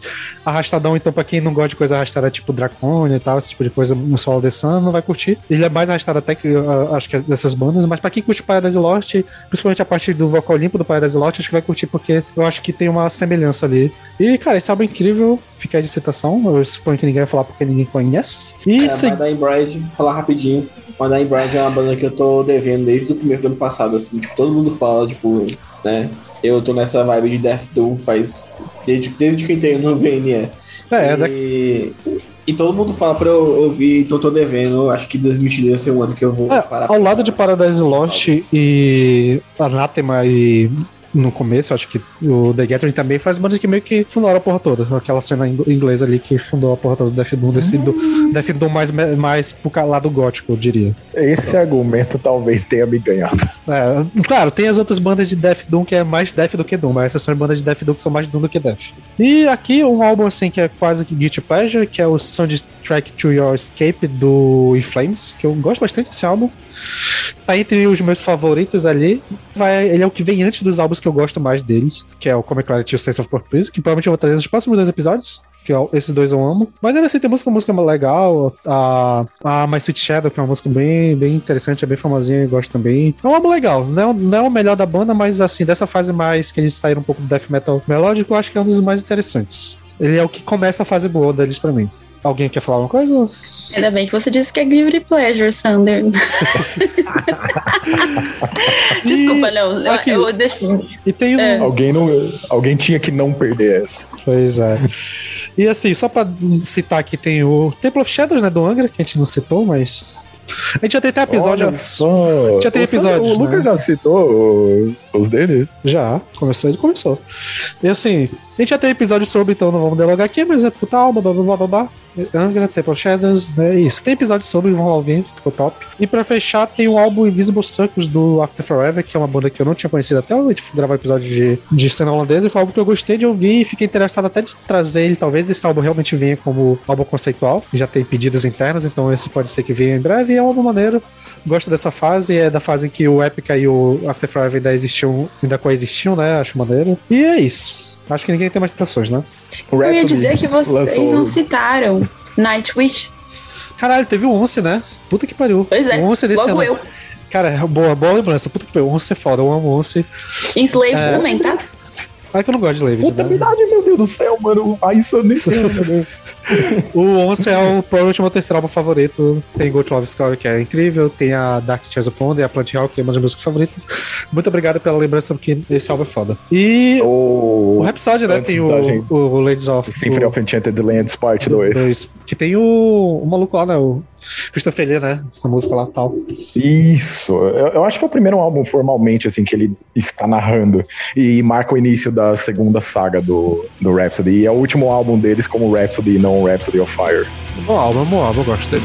arrastadão, então pra quem não gosta de coisa arrastada, tipo Draconia e tal, esse tipo de coisa no solo de Sun, não vai curtir. Ele é mais arrastado até que uh, acho que dessas bandas, mas pra quem curte Paradise Lost, principalmente a parte do vocal limpo do Paradise Lost, acho que vai curtir porque eu acho que tem uma semelhança ali. E, cara, esse álbum é incrível, fica de citação. Eu suponho que ninguém vai falar porque ninguém conhece. E É, se- Dying Bride, falar rapidinho. Dying Bride é uma banda que eu tô devendo desde o começo do ano passado, assim, tipo, todo mundo fala, tipo, né? Eu tô nessa vibe de Death Doom faz. Desde, desde que eu entrei no VNE. é, é da- e, e todo mundo fala pra eu ouvir, então tô devendo. Acho que 2022 vai ser um ano que eu vou É, parar. ao lado de Paradise Lost e Anathema e no começo, acho que o The Gathering também faz bandas que meio que fundaram a porra toda. Aquela cena ing- inglesa ali que fundou a porra toda do Death Doom, desse do, Death Doom mais, mais pro lado gótico, eu diria. Esse argumento talvez tenha me ganhado. É, claro, tem as outras bandas de Death Doom que é mais Death do que Doom, mas essas são as bandas de Death Doom que são mais Doom do que Death. E aqui um álbum assim que é quase que Guilty Pleasure, que é o Soundtrack to Your Escape do In Flames, que eu gosto bastante desse álbum. Tá entre os meus favoritos ali. Vai, ele é o que vem antes dos álbuns que eu gosto mais deles, que é o Comic Clarity e o Sense of Purpose, que provavelmente eu vou trazer nos próximos dois episódios. Que é o- esses dois eu amo. Mas ainda assim tem música, música legal. A, a My Sweet Shadow, que é uma música bem, bem interessante, é bem famosinha, eu gosto também. É um álbum legal. Não é, não é o melhor da banda, mas assim, dessa fase mais que eles saíram um pouco do death metal melódico, eu acho que é um dos mais interessantes. Ele é o que começa a fase boa deles pra mim. Alguém quer falar uma coisa? Ainda bem que você disse que é Guilty Pleasure, Sander. Desculpa, não. Eu, aqui. eu deixo. E tem um. É. Alguém, não, alguém tinha que não perder essa. Pois é. E assim, só pra citar aqui, tem o Temple of Shadows, né, do Angra, que a gente não citou, mas. A gente já tem até episódio. Olha só. Já tem O Sandro- episódios, O Lucas né? já citou os dele? Já, começou, ele começou. E assim, a gente já tem episódio sobre, então não vamos delogar aqui, mas é puta alma, blá blá blá blá blá. Angra, Temple Shadows, né? Isso. Tem episódio sobre, vão lá ouvir, ficou top. E pra fechar, tem o álbum Invisible Circles do After Forever, que é uma banda que eu não tinha conhecido até gente gravar episódio de, de cena holandesa. E foi um álbum que eu gostei de ouvir e fiquei interessado até de trazer ele. Talvez esse álbum realmente venha como álbum conceitual. Já tem pedidas internas, então esse pode ser que venha em breve. E é um álbum maneiro. Gosto dessa fase, é da fase em que o Epica e o After Forever ainda existiam, ainda coexistiam, né? Acho maneiro. E é isso. Acho que ninguém tem mais citações, né? O Eu ia dizer que vocês lançou- não citaram Nightwish. Caralho, teve o Once, né? Puta que pariu. Pois é, O Once desse logo ano. eu. Cara, boa, boa lembrança. Puta que pariu. O Once é foda. Eu amo o Once. Enslaved É. Woman, tá? Ah, que eu não gosto de Levid, Puta né? verdade, meu Deus do céu, mano. Aí isso eu nem sei. meu Deus. O Once é o, provavelmente o meu terceiro álbum favorito. Tem Gold Love Story, que é incrível. Tem a Dark Chairs of Wonder e a Plant Hell, que é uma das minhas músicas favoritas. Muito obrigado pela lembrança, porque esse álbum é foda. E o O Rhapsody, né? Tem o, o Ladies of... Symphony o- of Enchanted Lands Parte 2. dois. Que tem o, o maluco lá, né? O Christopher Lee, né? A música lá e tal. Isso. Eu, eu acho que é o primeiro álbum formalmente assim que ele está narrando e marca o início da segunda saga do, do Rhapsody. E é o último álbum deles como Rhapsody e não Rhapsody of Fire. Bom álbum, bom álbum, eu gosto dele.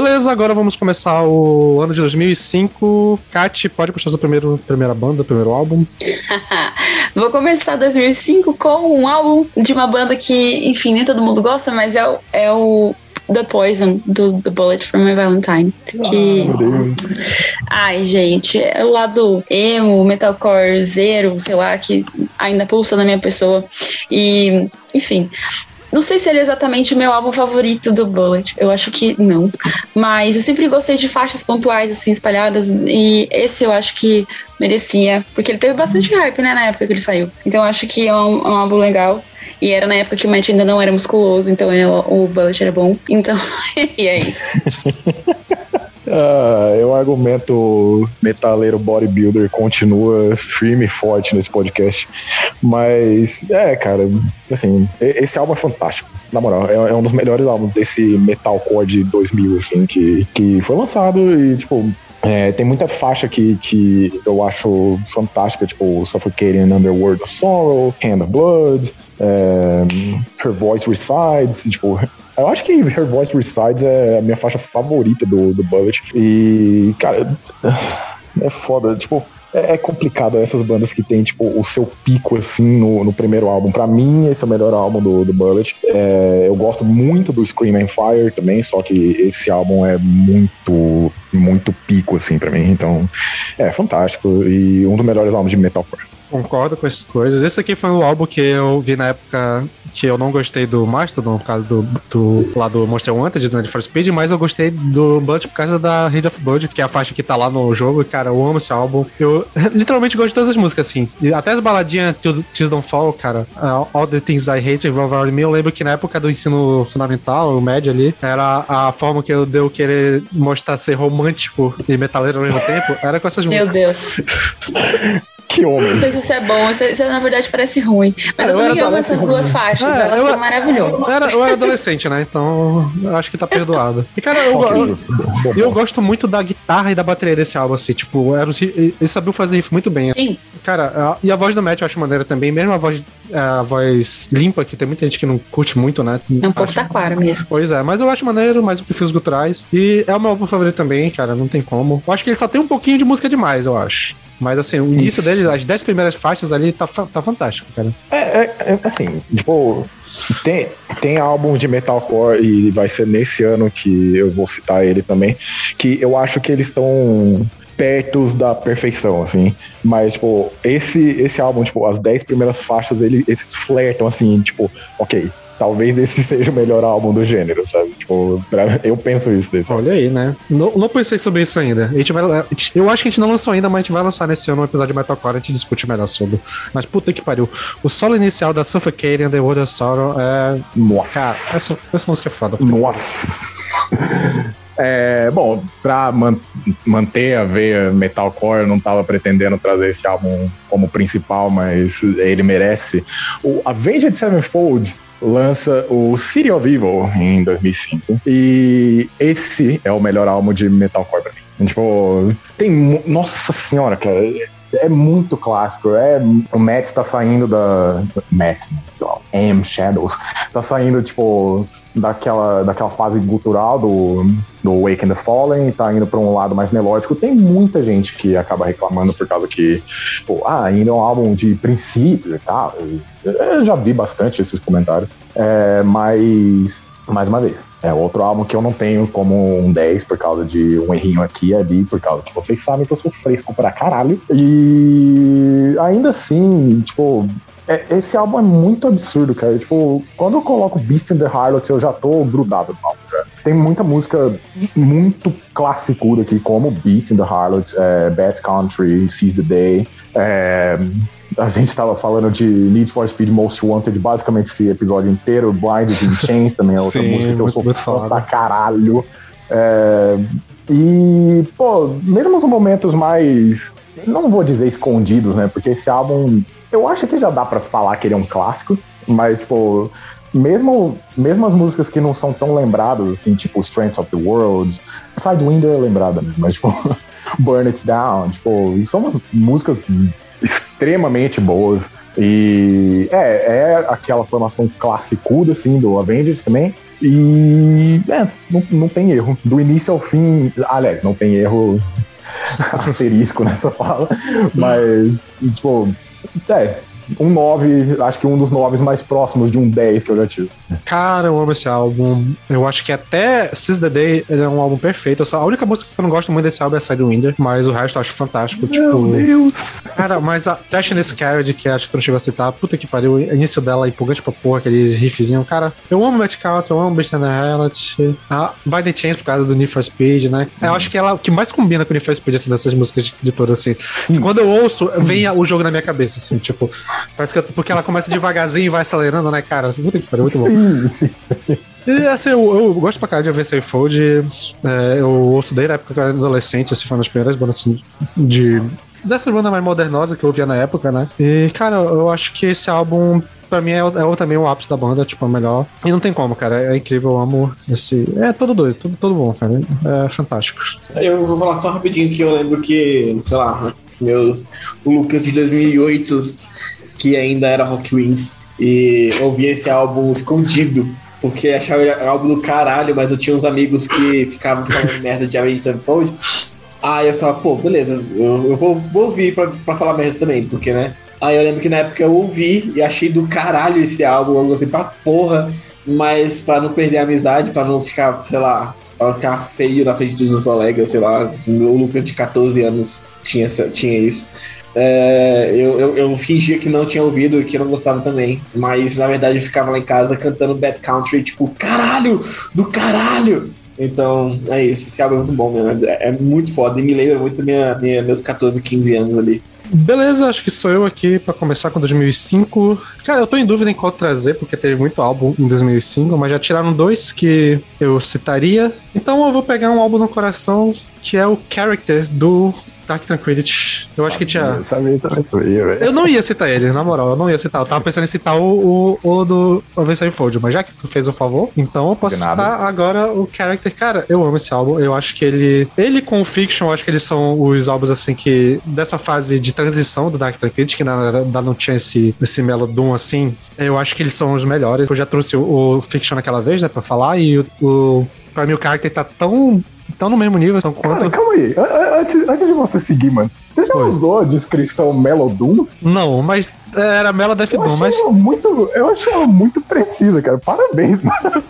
Beleza, agora vamos começar o ano de 2005. Kat, pode puxar sua primeiro, primeira banda, primeiro álbum. Vou começar 2005 com um álbum de uma banda que, enfim, nem todo mundo gosta, mas é o, é o The Poison, do The Bullet for My Valentine. Que. Deus. Ai, gente, é o lado emo, metalcore zero, sei lá, que ainda pulsa na minha pessoa. E, enfim. Não sei se ele é exatamente o meu álbum favorito do Bullet. Eu acho que não. Mas eu sempre gostei de faixas pontuais, assim, espalhadas. E esse eu acho que merecia. Porque ele teve bastante hype, né, na época que ele saiu. Então eu acho que é um, é um álbum legal. E era na época que o Matt ainda não era musculoso, então ele- o Bullet era bom. Então, e é isso. Ah, eu argumento metaleiro bodybuilder continua firme e forte nesse podcast. Mas, é, cara, assim, esse álbum é fantástico. Na moral, é, é um dos melhores álbuns desse metalcore de 2000, assim, que, que foi lançado e, tipo, é, tem muita faixa que, que eu acho fantástica, tipo Suffocating Underworld of Sorrow, Hand of Blood, é, Her Voice Resides, tipo, eu acho que Her Voice Resides é a minha faixa favorita do, do Bullet. E, cara, é foda. Tipo, é, é complicado essas bandas que tem, tipo, o seu pico, assim, no, no primeiro álbum. Pra mim, esse é o melhor álbum do, do Bullet. É, eu gosto muito do Scream and Fire também, só que esse álbum é muito, muito pico, assim, pra mim. Então, é fantástico. E um dos melhores álbuns de metalcore. Concordo com essas coisas. Esse aqui foi o álbum que eu vi na época que eu não gostei do Mastodon, por causa do, do lá do Monster Wanted, do Need for Speed, mas eu gostei do Bullet por causa da Rage of Blood, que é a faixa que tá lá no jogo. Cara, eu amo esse álbum. Eu literalmente gosto de todas as músicas, assim. E até as baladinhas Tears Don't Fall, cara. uh, All the Things I Hate Revolve Around Me. Eu lembro que na época do ensino fundamental, o médio ali, era a forma que eu deu querer mostrar ser romântico e metaleiro ao mesmo tempo, era com essas Meu músicas. Deus. Que homem! Não sei se isso é bom, isso, isso na verdade parece ruim. Mas É, eu eu também amo essas adolescente. duas faixas, É, elas eu- são maravilhosas. Eu era, eu era adolescente, né? Então eu acho que tá perdoado. E, cara, eu, Ok, eu, gosto muito da guitarra e da bateria desse álbum, assim. Tipo, era, ele sabia fazer riff muito bem. Sim, Cara, a- e a voz do Matt eu acho maneira também, mesmo a voz, a voz limpa, que tem muita gente que não curte muito, né? é um pouco da clara mesmo. Pois é, mas eu acho maneiro, mas eu prefiro os guturais. E é o meu álbum favorito também, cara, não tem como. Eu acho que ele só tem um pouquinho de música demais, eu acho. Mas assim, o início dele, as 10 primeiras faixas ali, tá, tá fantástico, cara. É, é- é, assim, tipo, tem, tem álbuns de metalcore e vai ser nesse ano que eu vou citar ele também, que eu acho que eles estão perto da perfeição, assim. Mas, tipo, esse, esse álbum, tipo, as 10 primeiras faixas, ele, eles flertam, assim, tipo, ok, talvez esse seja o melhor álbum do gênero, sabe? Tipo, pra- eu penso isso desse. Olha aí, né? Não, não pensei sobre isso ainda. A gente vai, eu acho que a gente não lançou ainda, mas a gente vai lançar nesse ano um episódio de Metalcore, a gente discute melhor sobre. Mas puta que pariu. O solo inicial da Suffocating and the World of Sorrow é. Nossa. Cara, essa, essa música é foda. Nossa! É, bom, pra man- manter a veia metalcore, eu não tava pretendendo trazer esse álbum como principal, mas ele merece. O Avenged Sevenfold lança o City of Evil em 2005 e esse é o melhor álbum de metalcore pra mim. Tipo, tem. Nossa senhora, cara. É muito clássico. É, o Matt tá saindo da. Matt, lá, M Shadows. Tá saindo, tipo, daquela, daquela fase gutural do, do Wake and the Fallen, tá indo pra um lado mais melódico. Tem muita gente que acaba reclamando por causa que, pô, ah, ainda é um álbum de princípio e tal. Eu já vi bastante esses comentários. É, mas, mais uma vez, é outro álbum que eu não tenho como um 10 por causa de um errinho aqui e ali, por causa que vocês sabem que eu sou fresco pra caralho. E ainda assim, tipo, é- esse álbum é muito absurdo, cara. Tipo, quando eu coloco Beast in the Harlots, eu já tô grudado no álbum, cara. Tem muita música muito classicuda aqui, como Beast in the Harlots, é, Bad Country, Seize the Day. É, a gente tava falando de Need for Speed Most Wanted, basicamente esse episódio inteiro. Blinded in Chains também é outra Sim, música que eu sou fã pra caralho. É, e, pô, mesmo os momentos mais. Não vou dizer escondidos, né? Porque esse álbum. Eu acho que já dá pra falar que ele é um clássico, mas, tipo. Mesmo, mesmo as músicas que não são tão lembradas, assim, tipo Strengths of the World, Sidewinder é lembrada, né? Mas, tipo, Burn It Down, tipo, são umas músicas extremamente boas. E é, é aquela formação classicuda, assim, do Avengers também. E é, não, não tem erro. Do início ao fim, aliás, não tem erro asterisco nessa fala, mas, tipo, é, um 9, acho que um dos 9 mais próximos de um 10 que eu já tive. Cara, eu amo esse álbum. Eu acho que até Since the Day ele é um álbum perfeito. Só- a única música que eu não gosto muito desse álbum é Sidewinder, mas o resto eu acho fantástico. tipo, Deus! cara, mas a Tash This Carriage, que acho que eu não chegou a citar, puta que pariu, o início dela é empolgante pra porra, aquele riffzinho. Cara, eu amo Matt Counter, eu amo Beast in the Reality. A By the Chains por causa do Need for Speed, né? Eu acho que ela o que mais combina com o Need for Speed, assim, dessas músicas de, de todas, assim. Quando eu ouço, vem o jogo na minha cabeça, assim, tipo, parece que eu- porque ela começa devagarzinho e vai acelerando, né, cara? Pariu, muito bom. Sim, sim. E assim, eu, eu gosto pra caralho de Avenged Sevenfold. É, eu ouço desde a época que eu era adolescente, assim, foi uma das primeiras bandas assim, de. Dessa banda mais modernosa que eu ouvia na época, né? E, cara, eu acho que esse álbum, pra mim, é, é também o ápice da banda, tipo, é o melhor. E não tem como, cara. É incrível, eu amo esse. É todo doido, todo, todo bom, cara. É fantástico. Eu vou falar só rapidinho que eu lembro que, sei lá, meus, o Lucas de 2008, que ainda era Rock Wings, e ouvia esse álbum escondido, porque achava um álbum do caralho, mas eu tinha uns amigos que ficavam falando merda de Avenged Sevenfold. Aí eu ficava, pô, beleza, eu, eu vou, vou ouvir pra, pra falar merda também, porque, né? Aí eu lembro que na época eu ouvi e achei do caralho esse álbum, eu gostei pra porra, mas pra não perder a amizade, pra não ficar, sei lá, pra ficar feio na frente dos colegas, sei lá, o Lucas de 14 anos tinha, tinha isso. É, eu, eu, eu fingia que não tinha ouvido e que não gostava também. Mas na verdade eu ficava lá em casa cantando Bad Country, tipo, caralho, do caralho! Então é isso, esse álbum é muito bom mesmo. É, é muito foda e me lembra muito minha, minha, meus 14, 15 anos ali. Beleza, acho que sou eu aqui pra começar com 2005. Cara, eu tô em dúvida em qual trazer, porque teve muito álbum em 2005, mas já tiraram dois que eu citaria. Então eu vou pegar um álbum no coração que é o Character do Dark Tranquility. Eu acho que tinha. Eu sabia, também sabia. Eu não ia citar ele, na moral, eu não ia citar. Eu tava pensando em citar o, o, o do Avenged Fold, mas já que tu fez o favor, então eu posso citar agora o Character. Cara, eu amo esse álbum. Eu acho que ele. Ele com o Fiction, eu acho que eles são os álbuns assim que. Dessa fase de transição do Dark Tranquility, que ainda ainda não tinha esse, esse Melodum assim. Eu acho que eles são os melhores. Eu já trouxe o, o Fiction naquela vez, né, pra falar, e o. o pra mim o Character tá tão. Tão no mesmo nível, tão quanto. Cara, calma aí. Antes, antes de você seguir, mano, você já Oi. usou a descrição Melodum? Não, mas era Mela Death Eu Doom, mas. muito, eu achei ela muito precisa, cara. Parabéns, mano.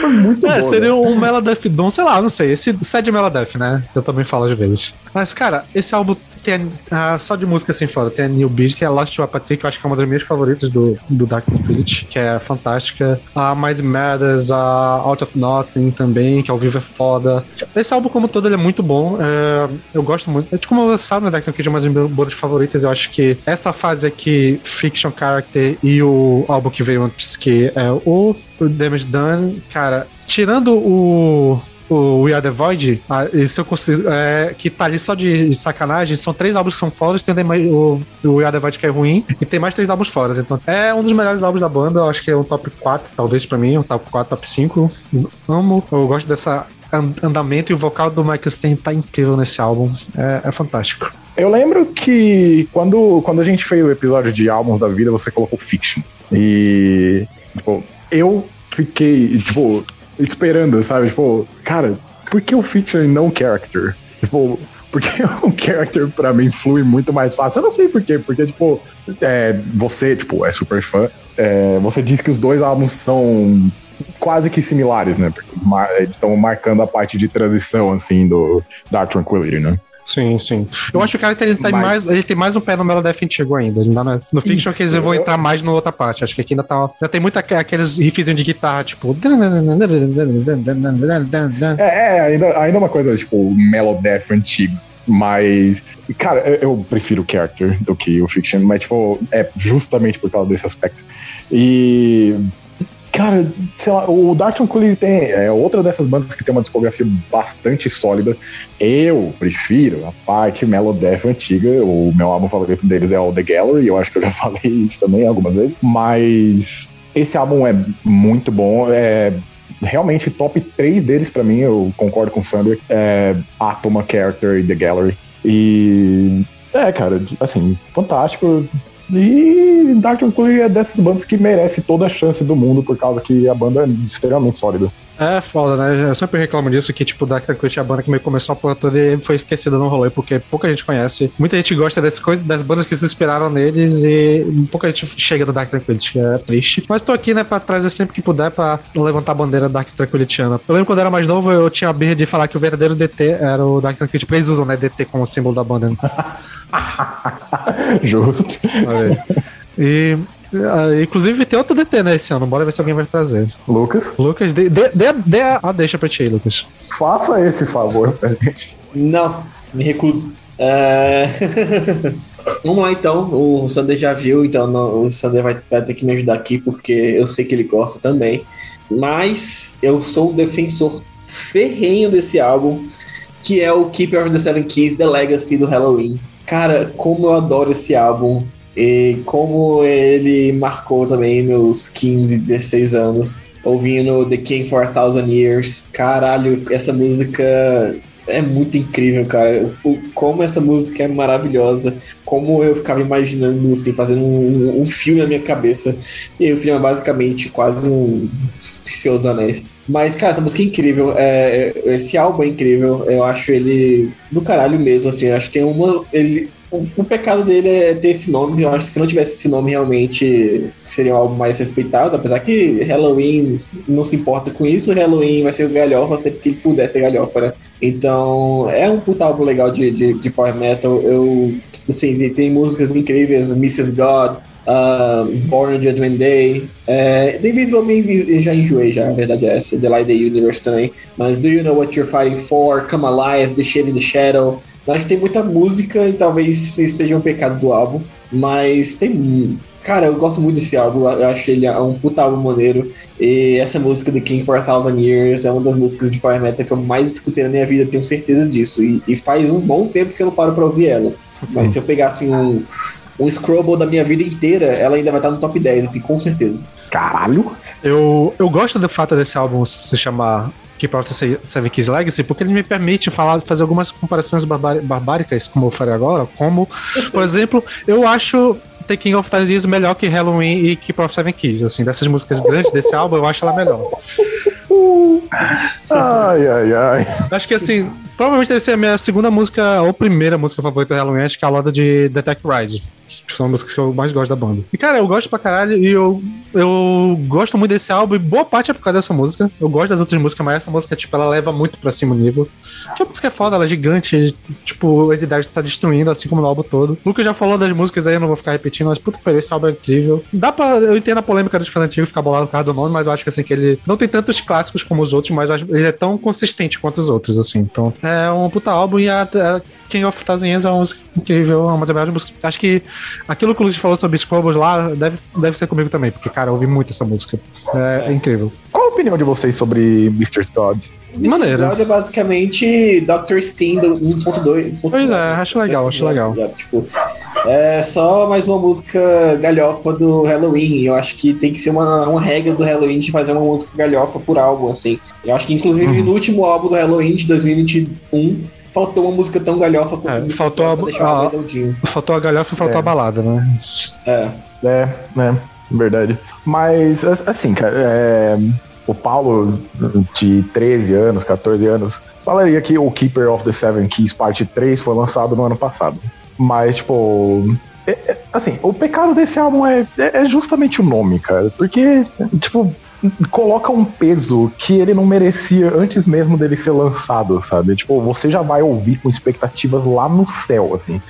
Foi muito É, boa. seria né? um Meladeth Doom, sei lá, não sei. Esse Sad Meladeth, né? Eu também falo às vezes. Mas, cara, esse álbum tem a, a- só de música assim fora. Tem a New Beat, tem a Lost to Apathy, que eu acho que é uma das minhas favoritas do, do Dark Tranquility, que é fantástica. A Mind Matters, a Out of Nothing também, que ao vivo é foda. Esse álbum, como todo, ele é muito bom. É, eu gosto muito. É tipo, como você sabe, né, Dark Tranquility é uma das minhas bandas favoritas. Eu acho que essa fase aqui, Fiction Character e o álbum que veio antes, que é o Damage Done, cara, tirando o. O We Are the Void, ah, esse eu considero é, que tá ali só de, de sacanagem. São três álbuns que são fodas, tem o, o, We Are the Void que é ruim, e tem mais três álbuns fodas. Então é um dos melhores álbuns da banda. Eu acho que é um top 4, talvez pra mim, um top 4, top 5. Amo, eu gosto dessa an- andamento e o vocal do Michael Stein tá incrível nesse álbum. É, é fantástico. Eu lembro que quando, quando a gente fez o episódio de álbuns da vida, você colocou Fiction. E, tipo, eu fiquei, tipo, esperando, sabe? Tipo, cara, por que o Fiction e não Character? Tipo, porque o Character pra mim flui muito mais fácil. Eu não sei por quê, porque, tipo, é, você, tipo, é super fã. é, você disse que os dois álbuns são quase que similares, né? Porque eles estão marcando a parte de transição, assim, do Dark Tranquility, né? Sim, sim. Eu acho que o cara ele, tá Mas- mais, ele tem mais um pé no Melodeath antigo ainda. Ele ainda não é- no Fiction Isso, que eles vão entrar mais na outra parte. Acho que aqui ainda tá. Ainda tem muito aque- aqueles riffzinhos de guitarra, tipo. É, é ainda, ainda uma coisa, tipo, Melodeath antigo. Mas, cara, eu, eu prefiro o character do que o fiction, mas, tipo, é justamente por causa desse aspecto. E, cara, sei lá, o Dark Tranquility tem, é outra dessas bandas que tem uma discografia bastante sólida. Eu prefiro a parte Melodeath antiga. O meu álbum favorito deles é o The Gallery, eu acho que eu já falei isso também algumas vezes. Mas esse álbum é muito bom, é realmente top 3 deles pra mim, eu concordo com o Sander, é Atoma, Character e The Gallery. E é, cara, assim, fantástico. E Dark Tranquility é dessas bandas que merece toda a chance do mundo por causa que a banda é extremamente sólida. É foda, né? Eu sempre reclamo disso, que tipo, Dark Tranquility é a banda que meio começou a porra toda e foi esquecida no rolê, porque pouca gente conhece. Muita gente gosta das coisas, das bandas que se inspiraram neles e pouca gente chega do Dark Tranquility, que é triste. Mas tô aqui, né, pra trazer sempre que puder pra levantar a bandeira Dark Tranquilitiana. Eu lembro quando eu era mais novo, eu tinha a birra de falar que o verdadeiro DT era o Dark Tranquility, porque eles usam, né, DT como símbolo da banda. Né? Justo. Olha aí. E. ah, inclusive tem outro DT, né, esse ano. Bora ver se alguém vai trazer. Lucas, Lucas, dê, dê, dê, dê a a deixa pra ti aí, Lucas. faça esse favor pra gente. Não, me recuso. É... Vamos lá então, o Sander já viu, então não- o Sander vai, vai ter que me ajudar aqui, porque eu sei que ele gosta também. Mas eu sou um defensor ferrenho desse álbum, que é o Keeper of the Seven Keys, The Legacy do Halloween. Cara, como eu adoro esse álbum, e como ele marcou também meus 15, 16 anos, ouvindo The King for a Thousand Years. Caralho, essa música é muito incrível, cara. O, como essa música é maravilhosa. Como eu ficava imaginando, assim, fazendo um, um filme na minha cabeça. E o filme é basicamente quase um Senhor dos Anéis. Mas, cara, essa música é incrível. É, esse álbum é incrível. Eu acho ele do caralho mesmo, assim. Acho que tem uma. Ele, o, pecado dele é ter esse nome. Eu acho que se não tivesse esse nome, realmente seria álbum mais respeitado. Apesar que Halloween não se importa com isso. Halloween vai ser o galhofa sempre que ele puder ser galhofa, né? Então, é um puta álbum legal de, de, de power metal. Eu, assim, tem- músicas incríveis, Mrs. God, uh, Born on Judgment Day. É, The Invisible Man já enjoei, já, a verdade é essa. The Light the Universe também. Mas Do You Know What You're Fighting For? Come Alive, The Shade in the Shadow. Acho que tem muita música e talvez isso seja um pecado do álbum. Mas tem. Cara, eu gosto muito desse álbum. Eu acho ele é um puta álbum maneiro. E essa música The King for a Thousand Years é uma das músicas de Power Metal que eu mais escutei na minha vida, tenho certeza disso. E, e faz um bom tempo que eu não paro pra ouvir ela. Mas se eu pegar assim um, um Scrubble da minha vida inteira, ela ainda vai estar no top 10, assim, com certeza. Caralho. Eu, eu gosto do fato desse álbum se chamar Keep Out the Seven Keys Legacy, porque ele me permite falar, fazer algumas comparações barbá- barbáricas, como eu falei agora, como, por exemplo, eu acho The King of Years melhor que Halloween e Keep Out Seven Keys, assim, dessas músicas grandes desse álbum, eu acho ela melhor. Ai, ai, ai. Acho que, assim, provavelmente deve ser a minha segunda música, ou primeira música favorita do Halloween, acho que é a Loda de Detect Rise. Que são as músicas que eu mais gosto da banda. E, cara, eu gosto pra caralho e eu, eu gosto muito desse álbum e boa parte é por causa dessa música. Eu gosto das outras músicas, mas essa música, tipo, ela leva muito pra cima o nível. Que a música é foda, ela é gigante. Tipo, o Ed Darius tá destruindo, assim como no álbum todo. O Lucas já falou das músicas aí, eu não vou ficar repetindo, mas puta que pariu, esse álbum é incrível. Dá pra. Eu entendo a polêmica dos fãs antigos ficar bolado por causa do nome, mas eu acho que assim, que ele não tem tantos clássicos como os outros, mas ele é tão consistente quanto os outros, assim. Então, é um puta álbum e a, a King of Thousand Years é uma música incrível, é uma das melhores músicas. Acho que aquilo que o Lucas falou sobre Scrubbles lá deve, deve ser comigo também, porque, cara, eu ouvi muito essa música. É, é incrível. Qual a opinião de vocês sobre Mr. Todd? Maneiro. Olha, é basicamente Dr. Steam do 1.2. Pois é, acho legal, acho legal. Tipo, é só mais uma música galhofa do Halloween. Eu acho que tem que ser uma, uma regra do Halloween de fazer uma música galhofa por álbum, assim. Eu acho que, inclusive, Uhum. no último álbum do Halloween de 2021, faltou uma música tão galhofa quanto É, faltou a- deixar a- redondinho. Faltou a galhofa e faltou É. a balada, né? É. É, né? Verdade. Mas, as- assim, cara, é, o Paulo, de 13 anos, 14 anos, falaria que o Keeper of the Seven Keys Parte 3 foi lançado no ano passado. Mas, tipo. é- é- assim, o pecado desse álbum é, é é justamente o nome, cara. Porque, tipo, coloca um peso que ele não merecia antes mesmo dele ser lançado, sabe? Tipo, você já vai ouvir com expectativas lá no céu, assim.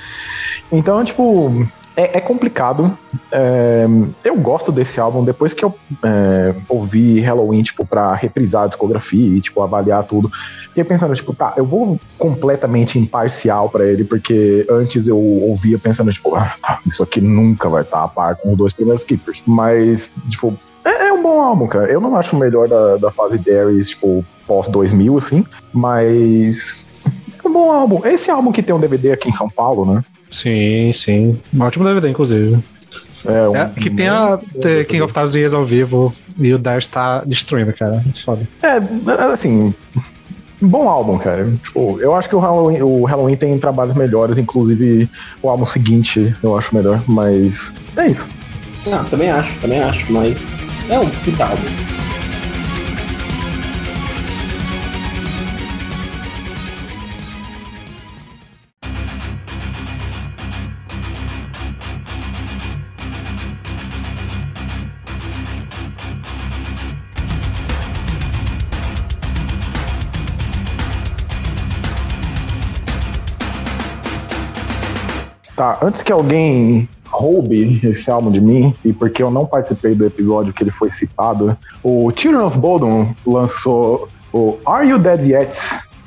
Então, tipo, é, é complicado. É, eu gosto desse álbum depois que eu é, ouvi Halloween, tipo, pra reprisar a discografia e, tipo, avaliar tudo. Fiquei pensando, tipo, tá, eu vou completamente imparcial pra ele, porque antes eu ouvia pensando, tipo, ah, tá, isso aqui nunca vai estar a par com os dois primeiros Keepers. Mas, tipo, é, é um bom álbum, cara. Eu não acho o melhor da, da fase Darius, tipo, pós-2000, assim, mas. É um bom álbum. Esse álbum que tem um DVD aqui em São Paulo, né? Sim, sim. Um ótimo DVD, inclusive. É, um, É, que tem a The King of Years ao vivo e o Darius tá destruindo, cara. Foda. É, assim. Bom álbum, cara. Tipo, eu acho que o Halloween, o Halloween tem trabalhos melhores, inclusive o álbum seguinte eu acho melhor, mas é isso. Não, também acho, também acho, mas é um puta álbum. Tá, antes que alguém roube esse álbum de mim, e porque eu não participei do episódio que ele foi citado, o Children of Bodom lançou o Are You Dead Yet?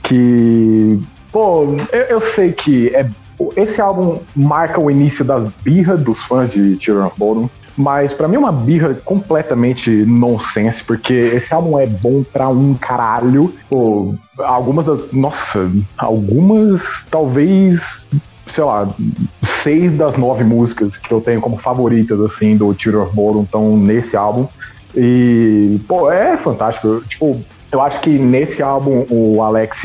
Que, pô, eu, eu sei que é, esse álbum marca o início das birras dos fãs de Children of Bodom, mas pra mim é uma birra completamente nonsense, porque esse álbum é bom pra um caralho. Pô, algumas das. Nossa, algumas talvez sei lá, seis das nove músicas que eu tenho como favoritas, assim, do Children of estão nesse álbum. E, pô, é fantástico. Tipo, eu acho que nesse álbum o Alex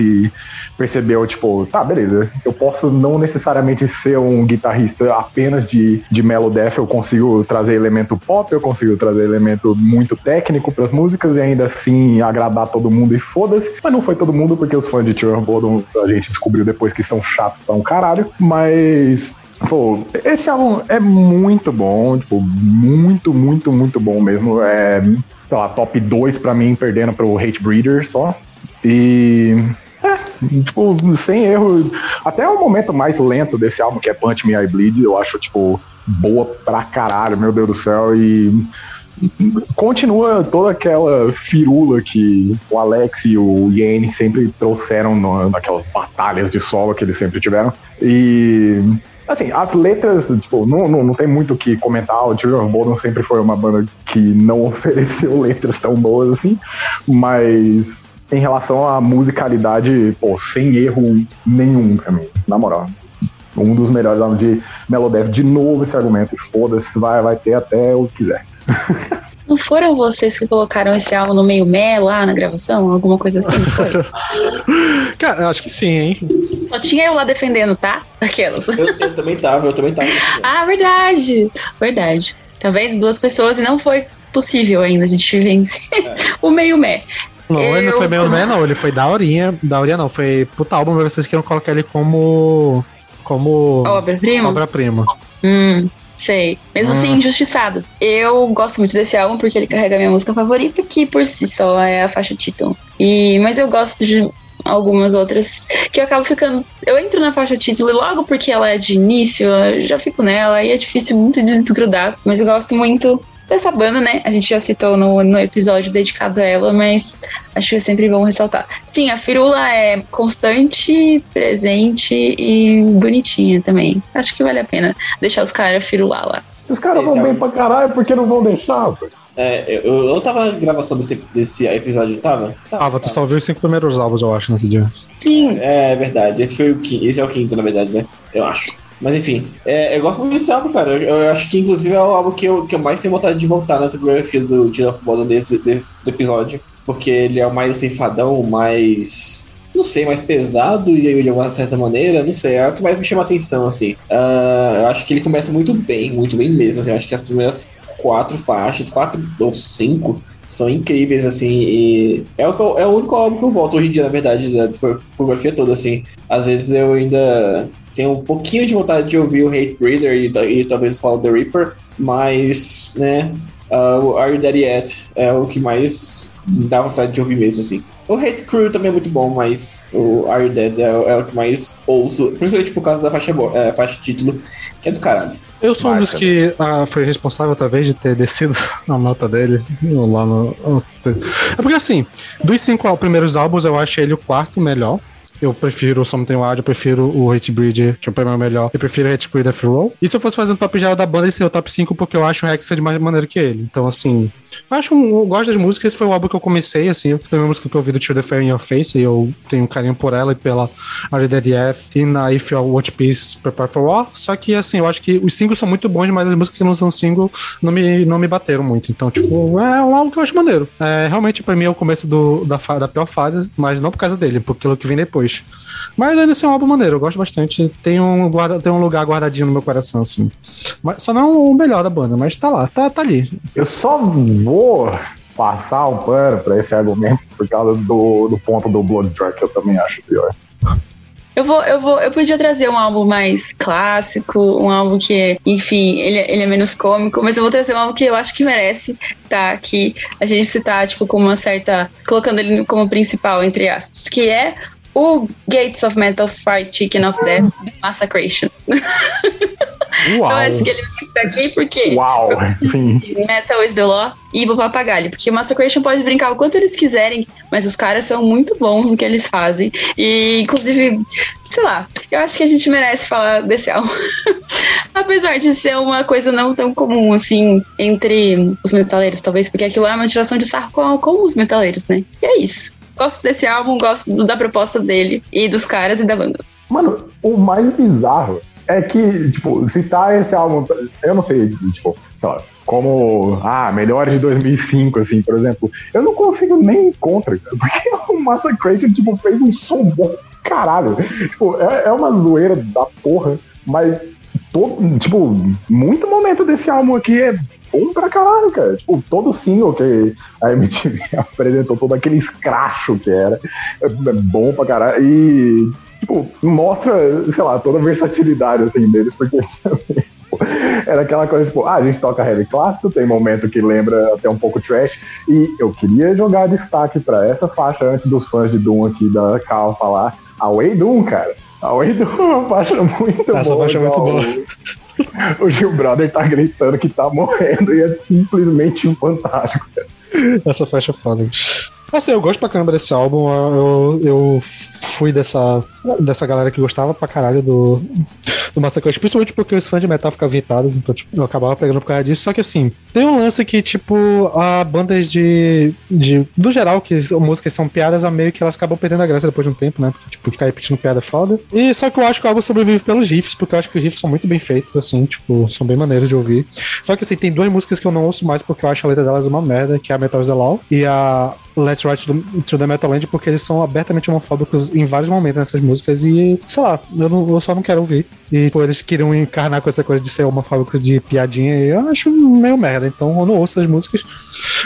percebeu, tipo, tá, beleza, eu posso não necessariamente ser um guitarrista apenas de, de Melodeath, eu consigo trazer elemento pop, eu consigo trazer elemento muito técnico pras músicas e ainda assim agradar todo mundo e foda-se. Mas não foi todo mundo, porque os fãs de Children Bodom a gente descobriu depois que são chatos pra um caralho, mas Pô, esse álbum é muito bom, tipo, muito, muito, muito bom mesmo. É, sei lá, top 2 pra mim, perdendo pro Hate Breeder só. E. É, tipo, sem erro. Até o momento mais lento desse álbum, que é Punch Me I Bleed, eu acho, tipo, boa pra caralho, meu Deus do céu. E continua toda aquela firula que o Alex e o Yane sempre trouxeram naquelas batalhas de solo que eles sempre tiveram. E Assim, as letras, tipo, não, não, não tem muito o que comentar. O Children of Bodom sempre foi uma banda que não ofereceu letras tão boas assim, mas em relação à musicalidade, pô, sem erro nenhum pra mim, na moral. Um dos melhores álbuns de Melodeath, de novo esse argumento, e foda-se, vai, vai ter até o que quiser. Não foram vocês que colocaram esse álbum no meio mé lá na gravação? Alguma coisa assim? Foi? Cara, eu acho que sim, hein? Só tinha eu lá defendendo, tá? Aquelas. Eu, eu também tava, eu também tava. Ah, verdade. Verdade. Tá vendo? Duas pessoas e não foi possível ainda a gente vencer o meio mé. Não, ele não foi meio man, não. Ele foi daorinha. Daorinha não, foi puta álbum, mas vocês queriam colocar ele como. como. Obra-prima? obra-prima. Hum, sei. Mesmo assim, injustiçado. Eu gosto muito desse álbum porque ele carrega a minha música favorita, que por si só é a faixa título. E, mas eu gosto de algumas outras que eu acabo ficando. Eu entro na faixa título e logo porque ela é de início, eu já fico nela e é difícil muito de desgrudar. Mas eu gosto muito dessa banda, né? A gente já citou no, no episódio dedicado a ela, mas acho que é sempre bom ressaltar. Sim, a Firula é constante, presente e bonitinha também. Acho que vale a pena deixar os caras firular lá. Os caras vão bem álbum- pra caralho, porque não vão deixar, pô? É, eu, eu tava na gravação desse, desse episódio, não tava? Tava, tu só ouviu os cinco primeiros álbuns, eu acho, nesse dia. Sim, É verdade, esse foi o quinto, esse é o quinto, na verdade, né? Eu acho. Mas enfim, é, eu gosto muito desse álbum, cara. Eu, eu acho que inclusive é o álbum que eu, que eu mais tenho vontade de voltar na discografia do Jill of Bottom desse, desse do episódio. Porque ele é o mais ceifadão, o mais. Não sei, mais pesado e de alguma certa maneira, não sei, é o que mais me chama a atenção, assim. Ah, eu acho que ele começa muito bem, muito bem mesmo, assim, eu acho que as primeiras quatro faixas, quatro ou cinco, são incríveis, assim, e é o, eu- é o único álbum que eu volto hoje em dia, na verdade, da discografia toda, assim. Às vezes eu ainda tenho um pouquinho de vontade de ouvir o Hate Breeder e, e talvez o Follow the Reaper, mas, né, ah, o Are You Dead Yet é o que mais dá vontade de ouvir mesmo, assim. O Hate Crew também é muito bom, mas o Are You Dead é, o- é o que mais ouço, principalmente por causa da faixa, é, faixa título, que é do caralho. Eu sou um dos que ah, foi responsável, talvez, de ter descido a nota dele lá no. É porque, assim, dos cinco primeiros álbuns, eu acho ele o quarto melhor. Eu prefiro o Something Wild, eu prefiro o Hate Bridge, que é o primeiro melhor. Eu prefiro Hate Creed Death Roll. E se eu fosse fazer um top geral da banda, ele seria o top 5, porque eu acho o de mais maneiro que ele. Então, assim, eu acho um, eu gosto das músicas. Esse foi o álbum que eu comecei, assim. Foi uma música que eu ouvi do Chill the Fair in Your Face, e eu tenho um carinho por ela e pela RDDF e na If You Watch Peace Prepare for War. Só que, assim, eu acho que os singles são muito bons, mas as músicas que não são single não me, não me bateram muito. Então, tipo, é um álbum que eu acho maneiro. É, realmente, pra mim, é o começo do, da, da pior fase, mas não por causa dele, por aquilo que vem depois. Mas ainda assim é um álbum maneiro, eu gosto bastante. Tem um, guarda, tem um lugar guardadinho no meu coração, assim. Mas, só não o melhor da banda, mas tá lá, tá, tá ali. Eu só vou passar um pano pra esse argumento por causa do, do ponto do Bloodstruck, que eu também acho pior. Eu vou, eu vou, eu podia trazer um álbum mais clássico, um álbum que, enfim, ele, é- ele é menos cômico, mas eu vou trazer um álbum que eu acho que merece estar aqui, a gente citar, tipo, com uma certa, colocando ele como principal, entre aspas, que é o Gates of Metal Fried Chicken of Death Massacration. Uau. Eu acho que ele vai estar aqui porque Uau! Sim. Metal is the Law e Evil Papagalho. Porque o Massacration pode brincar o quanto eles quiserem, mas os caras são muito bons no que eles fazem. E, inclusive, sei lá, eu acho que a gente merece falar desse álbum. Apesar de ser uma coisa não tão comum, assim, entre os metaleiros, talvez, porque aquilo é uma tiração de sarro com, com os metaleiros, né? E é isso. Gosto desse álbum, gosto do- da proposta dele e dos caras e da banda. Mano, o mais bizarro é que, tipo, citar esse álbum, eu não sei, tipo, sei lá, como, ah, melhores de 2005, assim, por exemplo, eu não consigo nem ir contra, cara, porque o Massacration, tipo, fez um som bom, caralho. Tipo, é, é uma zoeira da porra, mas, tipo, muito momento desse álbum aqui é bom pra caralho, cara. Tipo, todo single que a MTV apresentou, todo aquele escracho que era, é é bom pra caralho. E tipo, mostra, sei lá, toda a versatilidade assim deles, porque tipo, era aquela coisa, tipo, ah, a gente toca heavy clássico, tem momento que lembra até um pouco trash, e eu queria jogar destaque pra essa faixa antes dos fãs de Doom aqui da Cal falar, a Way Doom, cara. A Way Doom é uma faixa muito Essa boa. faixa é muito boa. O, Gil Brother tá gritando que tá morrendo e é simplesmente fantástico. Essa faixa é foda. Assim, eu gosto pra caramba desse álbum. Eu, eu fui dessa, dessa galera que gostava pra caralho do, do Massacre, principalmente porque os fãs de metal ficavam irritados, então tipo, eu acabava pegando por causa disso. Só que assim, tem um lance que, tipo, a bandas de. de do geral, que as músicas são piadas, a meio que elas acabam perdendo a graça depois de um tempo, né? Porque, tipo, ficar repetindo piada é foda. E só que eu acho que o álbum sobrevive pelos riffs, porque eu acho que os riffs são muito bem feitos, assim, tipo, são bem maneiros de ouvir. Só que assim, tem duas músicas que eu não ouço mais porque eu acho a letra delas uma merda, que é a Metal is the Law e a Let's Ride to the, Metal Land, porque eles são abertamente homofóbicos em vários momentos nessas músicas e, sei lá, eu, não- eu só não quero ouvir. E pô, eles queriam encarnar com essa coisa de ser homofóbico de piadinha e eu acho meio merda, então eu não ouço as músicas.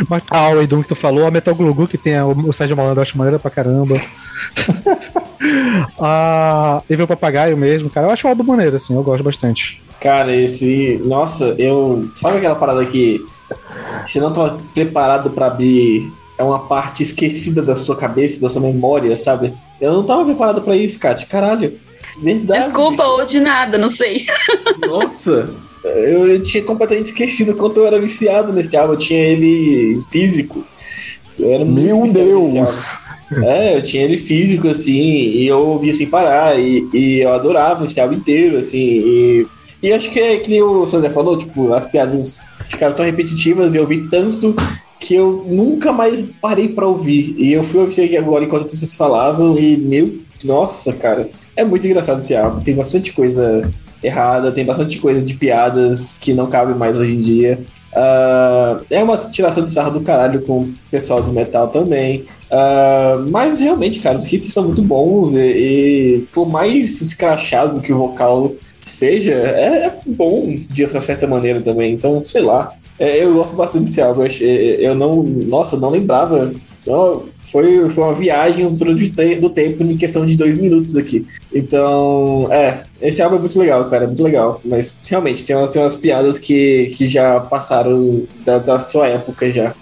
Mas a Way Doom que tu falou, a Metal Glugu que tem a- o Sérgio Malandro, eu acho maneira pra caramba. a Evil Papagaio mesmo, cara, eu acho o álbum maneiro, assim, eu gosto bastante. Cara, esse. Nossa, eu. Sabe aquela parada que você não tava preparado pra abrir? É uma parte esquecida da sua cabeça, da sua memória, sabe? Eu não tava preparado pra isso, Kátia. Caralho. Verdade. Desculpa ou de nada, não sei. Nossa, eu, eu tinha completamente esquecido quanto eu era viciado nesse álbum. Eu tinha ele físico. Eu era muito Meu. Deus! É, eu tinha ele físico, assim, e eu ouvia sem parar, e, e eu adorava esse álbum inteiro, assim, e, e acho que é que nem o Sandra falou, tipo, as piadas ficaram tão repetitivas e eu ouvi tanto que eu nunca mais parei pra ouvir. E eu fui ouvir agora enquanto vocês falavam, e meu, nossa, cara, é muito engraçado esse álbum, tem bastante coisa errada, tem bastante coisa de piadas que não cabem mais hoje em dia. Ah, é uma tiração de sarro do caralho com o pessoal do metal também. Ah, mas realmente, cara, os riffs são muito bons e, e por mais escrachado que o vocal seja, é, é bom de uma certa maneira também. Então, sei lá. É, eu gosto bastante desse álbum. Eu, achei- eu não. Nossa, não lembrava. Então, foi, foi uma viagem um te- do tempo em questão de dois minutos aqui. Então, é, esse álbum é muito legal, cara, é muito legal. Mas realmente tem umas, tem umas piadas que, que já passaram da, da sua época já.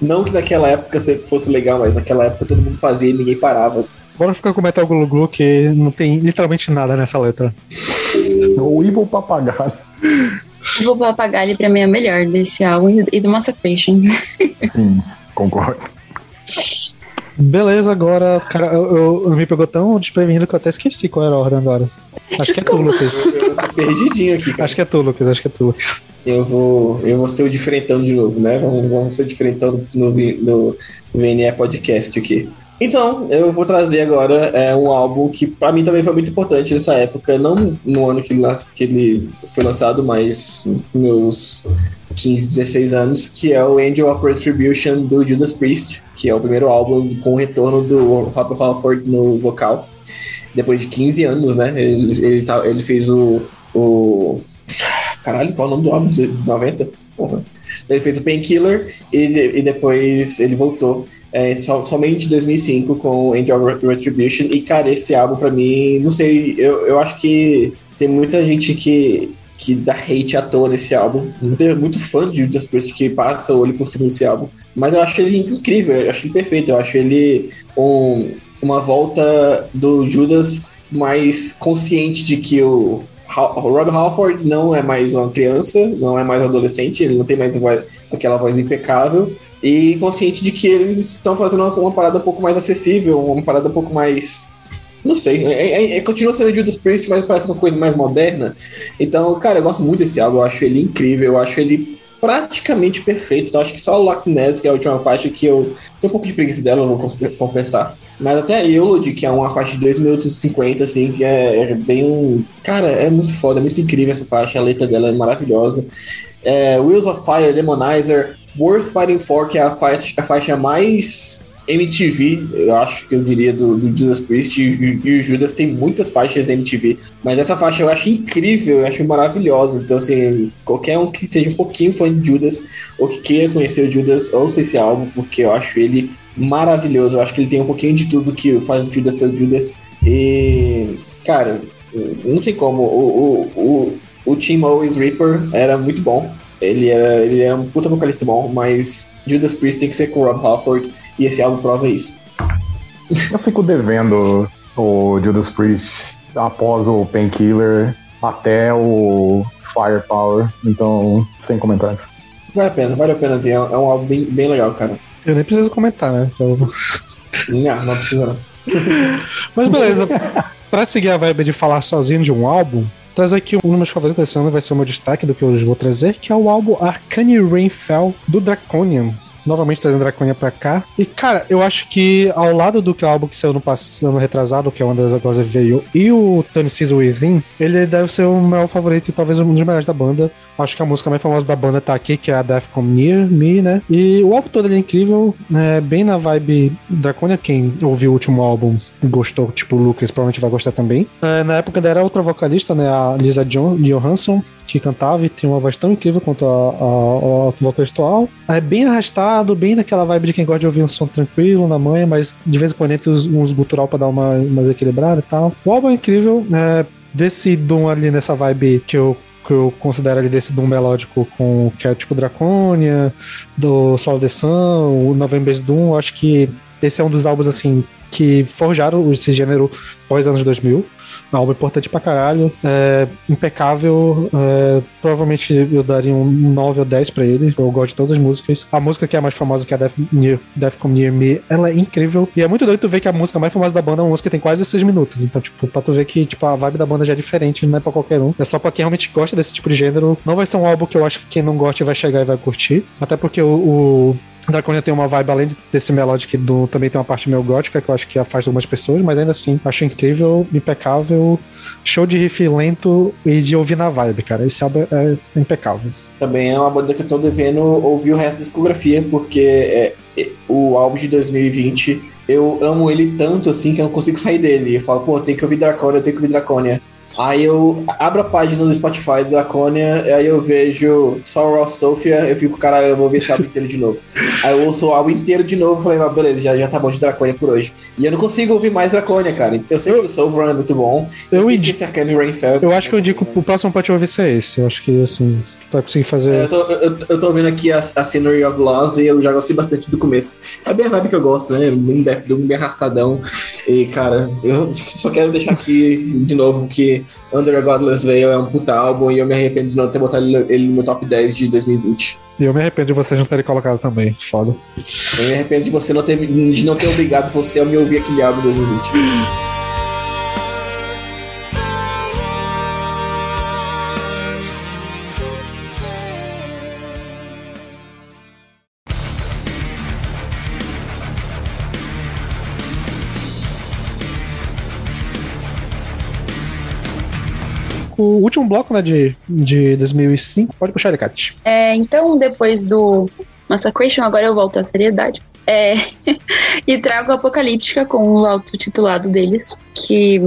Não que naquela época se- fosse legal, mas naquela época todo mundo fazia e ninguém parava. Bora ficar com o Metal Glu Glu, que não tem literalmente nada nessa letra. O Evil Papagaio. Evil Papagalho pra mim é a melhor desse álbum e do Massacration. Sim, concordo. Beleza, agora, cara, eu, eu- me pegou tão desprevenido que eu até esqueci qual era a ordem agora. Acho que é tu, Lucas. Eu perdidinho aqui, cara. Acho que é tu, Lucas, acho que é tu. Lucas. Eu vou, eu vou ser o diferentão de novo, né? Vamos, vamos ser o diferentão no, vi- no VNE Podcast aqui. Então, eu vou trazer agora é, um álbum que pra mim também foi muito importante nessa época, não no ano que ele, que ele foi lançado, mas nos 15, 16 anos, que é o Angel of Retribution do Judas Priest, que é o primeiro álbum com o retorno do Rob Halford no vocal, depois de 15 anos, né? Ele, ele, tá- ele fez o, o Caralho, qual é o nome do álbum de 90? Porra. Ele fez o Painkiller e, e depois ele voltou é, so- somente em 2005 com Angel Retribution. E, cara, esse álbum pra mim, não sei, eu, eu acho que tem muita gente que que dá hate à toa nesse álbum. Muito, muito fã de Judas Priest que passa o olho por cima desse álbum. Mas eu acho ele incrível, eu acho ele perfeito. Eu acho ele um, uma volta do Judas mais consciente de que o, o Rob Halford não é mais uma criança, não é mais um adolescente, ele não tem mais voz- aquela voz impecável. E consciente de que eles estão fazendo uma, uma parada um pouco mais acessível, uma parada um pouco mais. Não sei, é, é- é- continua sendo Judas Priest, mas parece uma coisa mais moderna. Então, cara, eu gosto muito desse álbum, eu acho ele incrível, eu acho ele praticamente perfeito. Então, acho que só o Loch Ness, que é a última faixa, que eu tenho um pouco de preguiça dela, eu vou conf- confessar. Mas até a Eulogy, que é uma faixa de 2 minutos e 50, assim, que é, é bem um. Cara, é muito foda, é muito incrível essa faixa, a letra dela é maravilhosa. É, Wheels of Fire, Demonizer, Worth Fighting For, que é a faixa, a faixa mais MTV, eu acho que eu diria, do, do Judas Priest. E, e o Judas tem muitas faixas MTV, mas essa faixa eu acho incrível, eu acho maravilhosa. Então, assim, qualquer um que seja um pouquinho fã de Judas, ou que queira conhecer o Judas, ouça esse álbum, porque eu acho ele maravilhoso. Eu acho que ele tem um pouquinho de tudo que faz o Judas ser o Judas. E, cara, não tem como. O, o, o, o Team Always Reaper era muito bom. Ele era, ele era um puta vocalista bom, mas Judas Priest tem que ser com o Rob Halford e esse álbum prova isso. Eu fico devendo o Judas Priest após o Painkiller até o Firepower, então sem comentários. Vale a pena, vale a pena ver. É um álbum bem, bem legal, cara. Eu nem preciso comentar, né? Eu- Não, não precisa não. Mas beleza. pra seguir a vibe de falar sozinho de um álbum, trazer aqui um dos meus favoritos desse ano vai ser o meu destaque do que eu vou trazer, que é o álbum Arcane Rainfell do Draconian. Novamente trazendo Draconian pra cá. E, cara, eu acho que ao lado do que o álbum que saiu no passado retrasado, que é One das Agora veio, e o Tony Season Within, ele deve ser o meu favorito e talvez um dos melhores da banda. Acho que a música mais famosa da banda tá aqui, que é a Death Come Near Me, né? E o álbum todo ele é incrível, é bem na vibe Draconian. Quem ouviu o último álbum gostou, tipo o Lucas, provavelmente vai gostar também. É, na época ainda era outra vocalista, né? A Lisa John, Johansson, que cantava e tinha uma voz tão incrível quanto a, a, a vocalista. É bem arrastado, bem naquela vibe de quem gosta de ouvir um som tranquilo na manhã, mas de vez em quando entra uns, uns gutural pra dar uma mais equilibrada e tal. O álbum é incrível, é, desse Doom ali nessa vibe que eu que eu considero ali desse Doom melódico com que é tipo Draconia, do Sol de Sun, o November's Doom, acho que esse é um dos álbuns assim que forjaram esse gênero pós anos 2000. Um álbum importante pra caralho, é, impecável. é, provavelmente eu daria um 9 ou 10 pra ele. Eu gosto de todas as músicas. A música que é a mais famosa, que é a Death, Near, Death Come Near Me, ela é incrível. E é muito doido tu ver que a música mais famosa da banda é uma música que tem quase 6 minutos. Então, tipo, pra tu ver que tipo, a vibe da banda já é diferente, não é pra qualquer um. É só pra quem realmente gosta desse tipo de gênero. Não vai ser um álbum que eu acho que quem não gosta vai chegar e vai curtir. Até porque o, o Draconia tem uma vibe, além de- desse melodic, do, também tem uma parte meio gótica, que eu acho que afasta algumas pessoas, mas ainda assim, acho incrível, impecável, show de riff lento e de ouvir na vibe, cara. Esse álbum é impecável. Também é uma banda que eu tô devendo ouvir o resto da discografia, porque é, é, o álbum de 2020, eu amo ele tanto assim que eu não consigo sair dele. Eu falo, pô, tem que ouvir Draconia, tenho que ouvir Draconia. Aí eu abro a página do Spotify do Draconia, aí eu vejo Sorrow of Sophia, eu fico, caralho, eu vou ouvir esse álbum inteiro de novo. Aí eu ouço o álbum inteiro de novo e falei, ah, beleza, já, já tá bom de Draconia por hoje. E eu não consigo ouvir mais Draconia, cara. Eu sei que o Soul Run é muito bom. Eu que indico- esse Arcane Rainfell. Eu acho que eu indico o próximo pra te ouvir ser esse. Eu acho que, assim, vai conseguir É, fazer. Eu tô, eu, eu tô vendo aqui a, a Scenery of Laws e eu já gostei bastante do começo. É bem a vibe que eu gosto, né? Bem bem arrastadão. E, cara, eu só quero deixar aqui de novo que Under a Godless Veil é um puta álbum e eu me arrependo de não ter botado ele, no meu top 10 de 2020. E eu me arrependo de vocês não terem colocado também. Foda. Eu me arrependo de você não ter, de não ter obrigado você a me ouvir aquele álbum em 2020. O último bloco, né, de, de 2005, pode puxar Kat. É, então, depois do Massacration, agora eu volto à seriedade. É, e trago Apocalíptica com o autotitulado deles, que,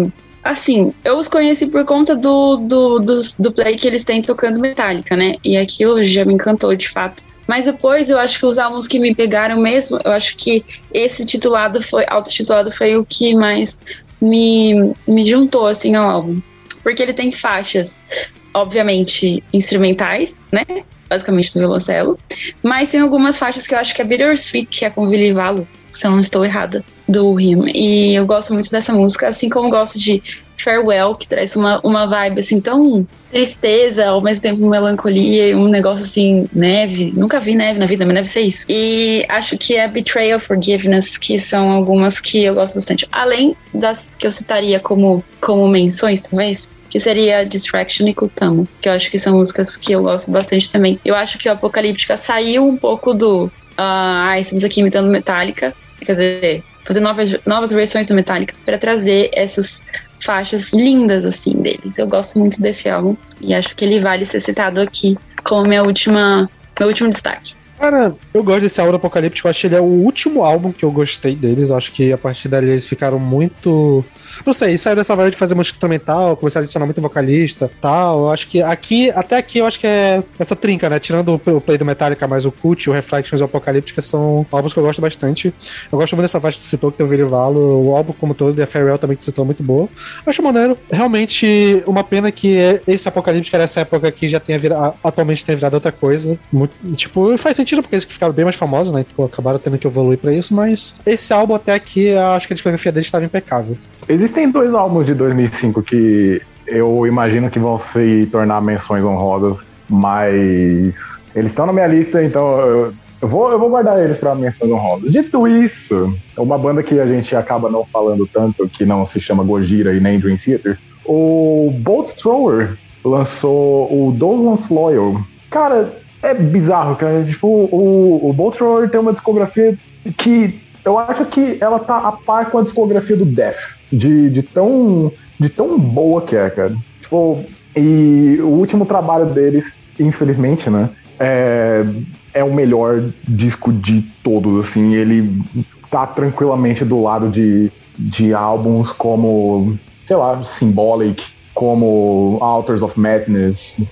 assim, eu os conheci por conta do, do, dos- do play que eles têm tocando Metallica, né? E aquilo já me encantou, de fato. Mas depois eu acho que os álbuns que me pegaram mesmo, eu acho que esse titulado foi, autotitulado foi o que mais me, me juntou, assim, ao álbum. Porque ele tem faixas obviamente, instrumentais, né? Basicamente no violoncelo. Mas tem algumas faixas que eu acho que é Bittersweet, que é com Billy Valo, se eu não estou errada, do Him. E eu gosto muito dessa música, assim como gosto de Farewell, que traz uma, uma vibe assim tão tristeza, ao mesmo tempo melancolia, um negócio assim, neve. Nunca vi neve na vida, mas deve ser isso. E acho que é Betrayal Forgiveness, que são algumas que eu gosto bastante. Além das que eu citaria como, como menções, talvez, que seria Distraction e Kutamo, que eu acho que são músicas que eu gosto bastante também. Eu acho que o Apocalíptica saiu um pouco do. ah, ah, estamos aqui imitando Metallica, quer dizer, fazer novas, novas versões do Metallica para trazer essas faixas lindas assim deles. Eu gosto muito desse álbum e acho que ele vale ser citado aqui como minha última, meu último destaque. Cara, eu gosto desse álbum do Apocalíptico. Eu acho que ele é o último álbum que eu gostei deles. Acho que a partir dali eles ficaram muito. Não sei, saiu dessa vibe de fazer música instrumental, começaram a adicionar muito vocalista tal. Eu acho que aqui, até aqui, eu acho que é essa trinca, né? Tirando o play do Metallica, mais o Cult, o Reflections e o Apocalíptica, são álbuns que eu gosto bastante. Eu gosto muito dessa faixa que tu citou, que tem o Virivalo, o álbum como todo, e a Farewell também que tu citou, muito boa. Eu acho maneiro. Realmente, uma pena que esse Apocalíptica nessa época aqui já tenha virado, atualmente tenha virado outra coisa. Muito, tipo, faz sentido porque eles que ficaram bem mais famosos, né? Tipo, acabaram tendo que evoluir pra isso, mas esse álbum até aqui, acho que a discografia deles estava impecável. Existem dois álbuns de 2005 que eu imagino que vão se tornar menções honrosas, mas eles estão na minha lista, então eu, vou, eu vou guardar eles para menções honrosas. Dito isso, uma banda que a gente acaba não falando tanto, que não se chama Gojira e nem Dream Theater, o Bolt Thrower lançou o Those Once Loyal. Cara, é bizarro, cara. Tipo, o, o Bolt Thrower tem uma discografia que eu acho que ela tá a par com a discografia do Death. De, de, tão, de tão boa que é, cara. Tipo, e o último trabalho deles, infelizmente, né? É, é o melhor disco de todos, assim. Ele tá tranquilamente do lado de, de álbuns como, sei lá, Symbolic, como Altars of Madness,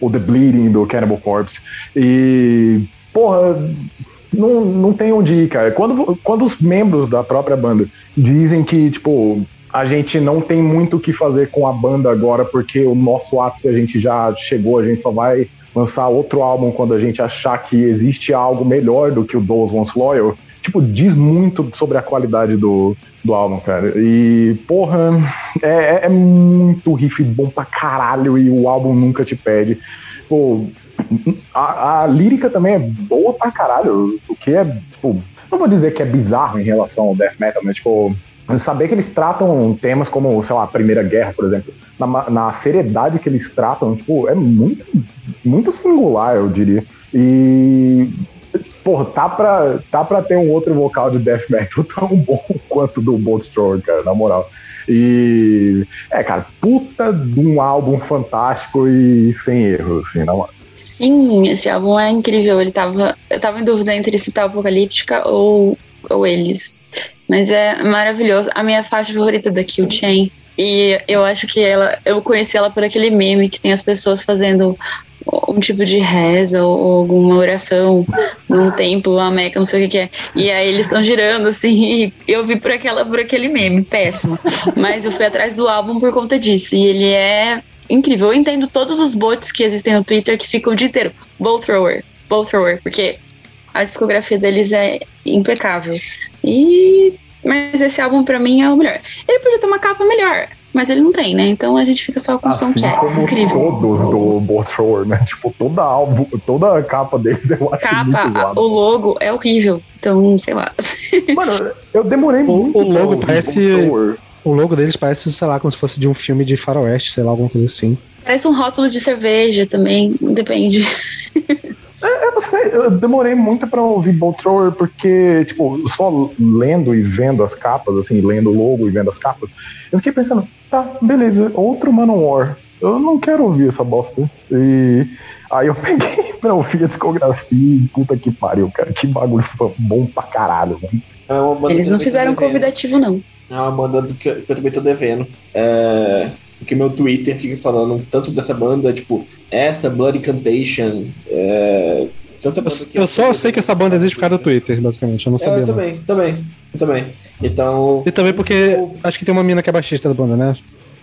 o The Bleeding do Cannibal Corpse. E, porra, não, não tem onde ir, cara. Quando, quando os membros da própria banda dizem que, tipo, a gente não tem muito o que fazer com a banda agora porque o nosso ápice a gente já chegou, a gente só vai lançar outro álbum quando a gente achar que existe algo melhor do que o Those Once Loyal. Tipo, diz muito sobre a qualidade do, do álbum, cara. E, porra, é, é muito riff bom pra caralho e o álbum nunca te pede. Pô, a, a lírica também é boa pra caralho, o que é, tipo, não vou dizer que é bizarro em relação ao death metal, mas, tipo, saber que eles tratam temas como, sei lá, a Primeira Guerra, por exemplo, na, na seriedade que eles tratam, tipo, é muito, muito singular, eu diria. E, porra, tá pra, tá pra ter um outro vocal de death metal tão bom quanto do Bolt Thrower, cara, na moral. E, é, cara, puta de um álbum fantástico e sem erro, assim, na moral. Sim, esse álbum é incrível. Ele tava, eu tava em dúvida entre citar Apocalíptica ou, ou eles. Mas é maravilhoso. A minha faixa favorita da Kill Chain. E eu acho que ela. Eu conheci ela por aquele meme que tem as pessoas fazendo um tipo de reza ou, ou alguma oração num templo, uma meca, não sei o que, que é. E aí eles estão girando, assim, e eu vi por, aquela, por aquele meme, péssimo. Mas eu fui atrás do álbum por conta disso. E ele é incrível. Eu entendo todos os bots que existem no Twitter que ficam o dia inteiro. Bow thrower, bow thrower, porque a discografia deles é impecável. E mas esse álbum pra mim é o melhor. Ele podia ter uma capa melhor, mas ele não tem, né? Então a gente fica só com o som Assim que é como incrível. todos do Bolt Thrower, né? Tipo, toda álbum, toda a capa deles eu acho muito Capa, a- zoada. o logo é horrível. Então, sei lá. Mano, eu demorei muito. o logo parece-. O logo deles parece, sei lá, como se fosse de um filme de faroeste, sei lá, alguma coisa assim. Parece um rótulo de cerveja também, depende. Eu não sei, eu demorei muito pra ouvir Bolt Thrower porque, tipo, só lendo e vendo as capas, assim, lendo o logo e vendo as capas, eu fiquei pensando, tá, beleza, outro Manowar. Eu não quero ouvir essa bosta. E aí eu peguei pra ouvir a discografia e puta que pariu, cara. Que bagulho bom pra caralho, mano. É uma banda Eles não fizeram convidativo, não. É uma banda do que, eu- que eu também tô devendo. É, porque meu Twitter fica falando tanto dessa banda, tipo, essa, Blood Incantation, é, tanta Eu, banda que eu só sei que essa banda existe por causa do Twitter, basicamente. Eu não É, sabia. eu não. também, também, eu também. Então, E também porque acho que tem uma mina que é baixista da banda, né?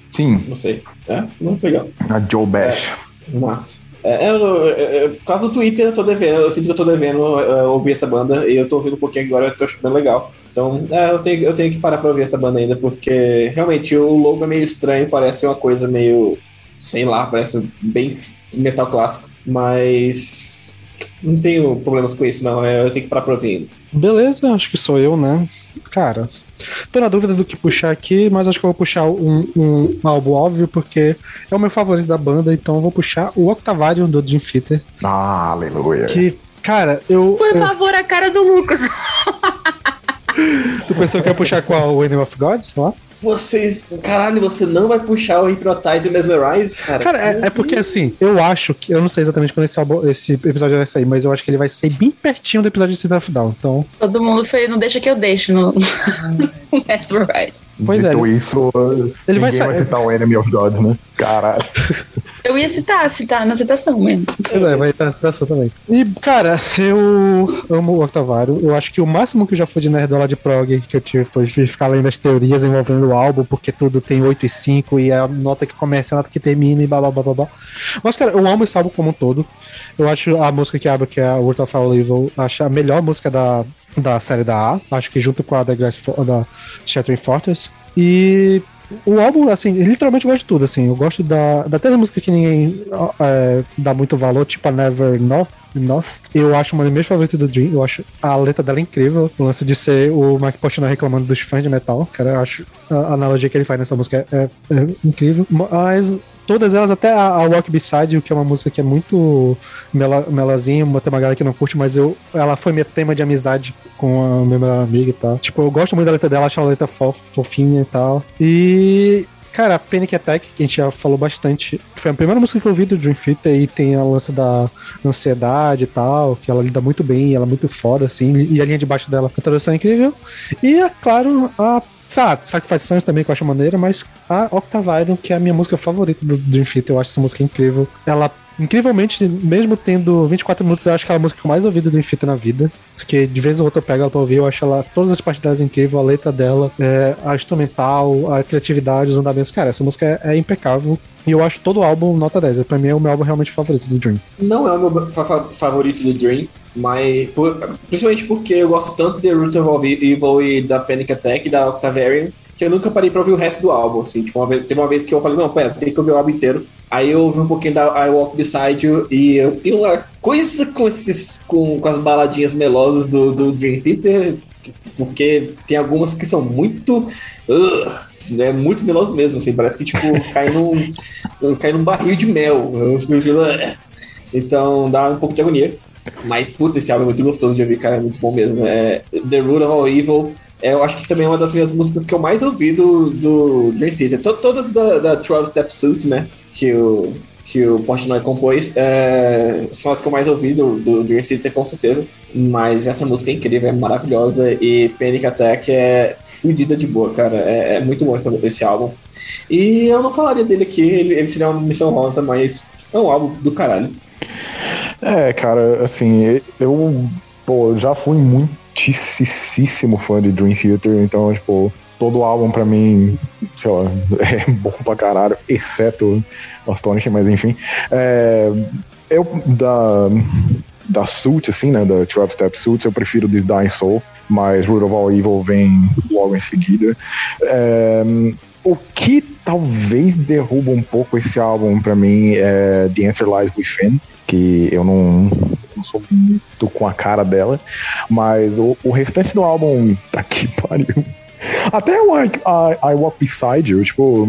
Sim, Não sei. É, muito legal. a Joe Bash. Massa. É, eu, eu- eu- por causa do Twitter, eu tô devendo, eu sinto que eu tô devendo é, ouvir essa banda e eu tô ouvindo um pouquinho agora, eu tô achando bem legal. Então, é, eu, tenho, eu tenho que parar pra ouvir essa banda ainda, porque realmente o logo é meio estranho, parece uma coisa meio. sei lá, parece bem metal clássico, mas. não tenho problemas com isso, não, é, eu tenho que parar pra ouvir ainda. Beleza, acho que sou eu, né? Cara, tô na dúvida do que puxar aqui, mas acho que eu vou puxar um, um álbum óbvio, porque é o meu favorito da banda, então eu vou puxar o Octavarium do Dream Theater, Ah, aleluia. que, cara, eu... Por eu favor, a cara do Lucas. tu pensou que ia puxar qual? O Enemy of God, sei lá? Vocês. Caralho, você não vai puxar o Hypnotize e o Mesmerize, cara? Cara, é, é porque assim, eu acho que. Eu não sei exatamente quando esse, álbum- esse episódio vai sair, mas eu acho que ele vai ser bem pertinho do episódio de System of Down. Então, Todo mundo foi, não deixa que eu deixo no, Mesmerize. Pois é, Dito ele- isso, ele vai ninguém vai sair- citar o Enemy of Gods, né? Caralho. Eu ia citar, citar na citação mesmo. É, vai estar na citação também. E, cara, eu amo o Octavário. Eu acho que o máximo que eu já fui de nerdola de prog que eu tive foi ficar lendo as teorias envolvendo o álbum, porque tudo tem 8 e 5 e a nota que começa, a nota que termina e blá blá blá blá. Mas, cara, eu amo esse álbum como um todo. Eu acho a música que abre, que é a World of Our Evil, acho a melhor música da, da série da A. Acho que junto com a da, da Shattering Fortress. E o álbum, assim, eu literalmente gosto de tudo, assim. Eu gosto da, da até da música que ninguém é, dá muito valor, tipo a Never North. North. Eu acho uma das minhas favoritas do Dream. Eu acho a letra dela incrível. O lance de ser o Mike Portnoy reclamando dos fãs de metal. Cara, eu acho a analogia que ele faz nessa música é, é incrível. Mas todas elas, até a, a Walk Beside que é uma música que é muito mela, melazinha, tem uma galera que não curte, mas eu, ela foi meu tema de amizade com a minha amiga e tal. Tipo, eu gosto muito da letra dela, acho a letra fo- fofinha e tal. E. Cara, a Panic Attack, que a gente já falou bastante, foi a primeira música que eu ouvi do Dream Theater e tem a lance da ansiedade e tal, que ela lida muito bem, ela é muito foda, assim, e a linha de baixo dela, a tradução é incrível. E, é claro, a Sabe, Sacrifice também que eu acho maneira, mas a Octavarium, que é a minha música favorita do Dream Theater, eu acho essa música incrível. Ela, incrivelmente, mesmo tendo 24 minutos, eu acho que é a música que mais ouvi do Theater na vida. Porque de vez em outra eu pego ela pra ouvir, eu acho ela, todas as partes delas incríveis, a letra dela, é, a instrumental, a criatividade, os andamentos. Cara, essa música é, é impecável. E eu acho todo o álbum nota 10. Pra mim é o meu álbum realmente favorito do Dream. Não é o meu fa- favorito do Dream, mas por- principalmente porque eu gosto tanto de Root of Evil e da Panic Attack e da Octavarium que eu nunca parei pra ouvir o resto do álbum, assim. Tipo, uma vez, teve uma vez que eu falei, não, pera, tem que ouvir o álbum inteiro. Aí eu ouvi um pouquinho da I Walk Beside You e eu tenho uma coisa com, esses, com, com as baladinhas melosas do, do Dream Theater, porque tem algumas que são muito... ugh, é muito meloso mesmo, assim, parece que, tipo, cai num, cai num barril de mel. Então dá um pouco de agonia. Mas, puta, esse álbum é muito gostoso de ouvir, cara, é muito bom mesmo. É, The All Evil, é, eu acho que também é uma das minhas músicas que eu mais ouvi do, do Dream Theater. To- Todas da, da 12 Step Suit, né, que o, que o Portnoy compôs, é, são as que eu mais ouvi do, do Dream Theater, com certeza. Mas essa música é incrível, é maravilhosa, e Panic Attack é fudida de boa, cara. É, é muito bom esse, esse álbum. E eu não falaria dele aqui, ele, ele seria uma missão rosa, mas é um álbum do caralho. É, cara, assim, eu pô, já fui muitíssimo fã de Dream Theater, então, tipo, todo álbum pra mim, sei lá, é bom pra caralho, exceto Astonishing, mas enfim. É, eu, da, da Suit, assim, né, da 12 Step Suits, eu prefiro This Dying Soul, mas Root of All Evil vem logo em seguida. É, o que talvez derruba um pouco esse álbum pra mim é The Answer Lies Within, que eu não, não sou muito com a cara dela, mas o, o restante do álbum, tá que pariu. Até o I, I, I Walk Beside You, tipo,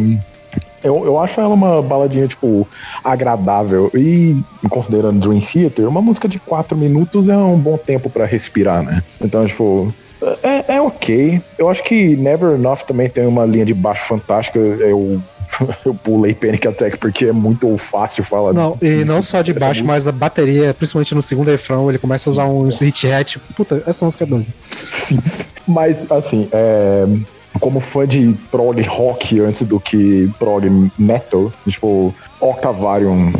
eu, eu acho ela uma baladinha, tipo, agradável. E, considerando Dream Theater, uma música de quatro minutos é um bom tempo pra respirar, né? Então, tipo, é, é ok. Eu acho que Never Enough também tem uma linha de baixo fantástica. Eu, eu pulei Panic Attack porque é muito fácil falar Não, e disso, não só de baixo, música. mas a bateria, principalmente no segundo refrão, ele começa a usar uns hit hat. Puta, essa música é doida. Sim, sim. Mas, assim, é, como fã de prog rock antes do que prog metal, tipo, Octavarium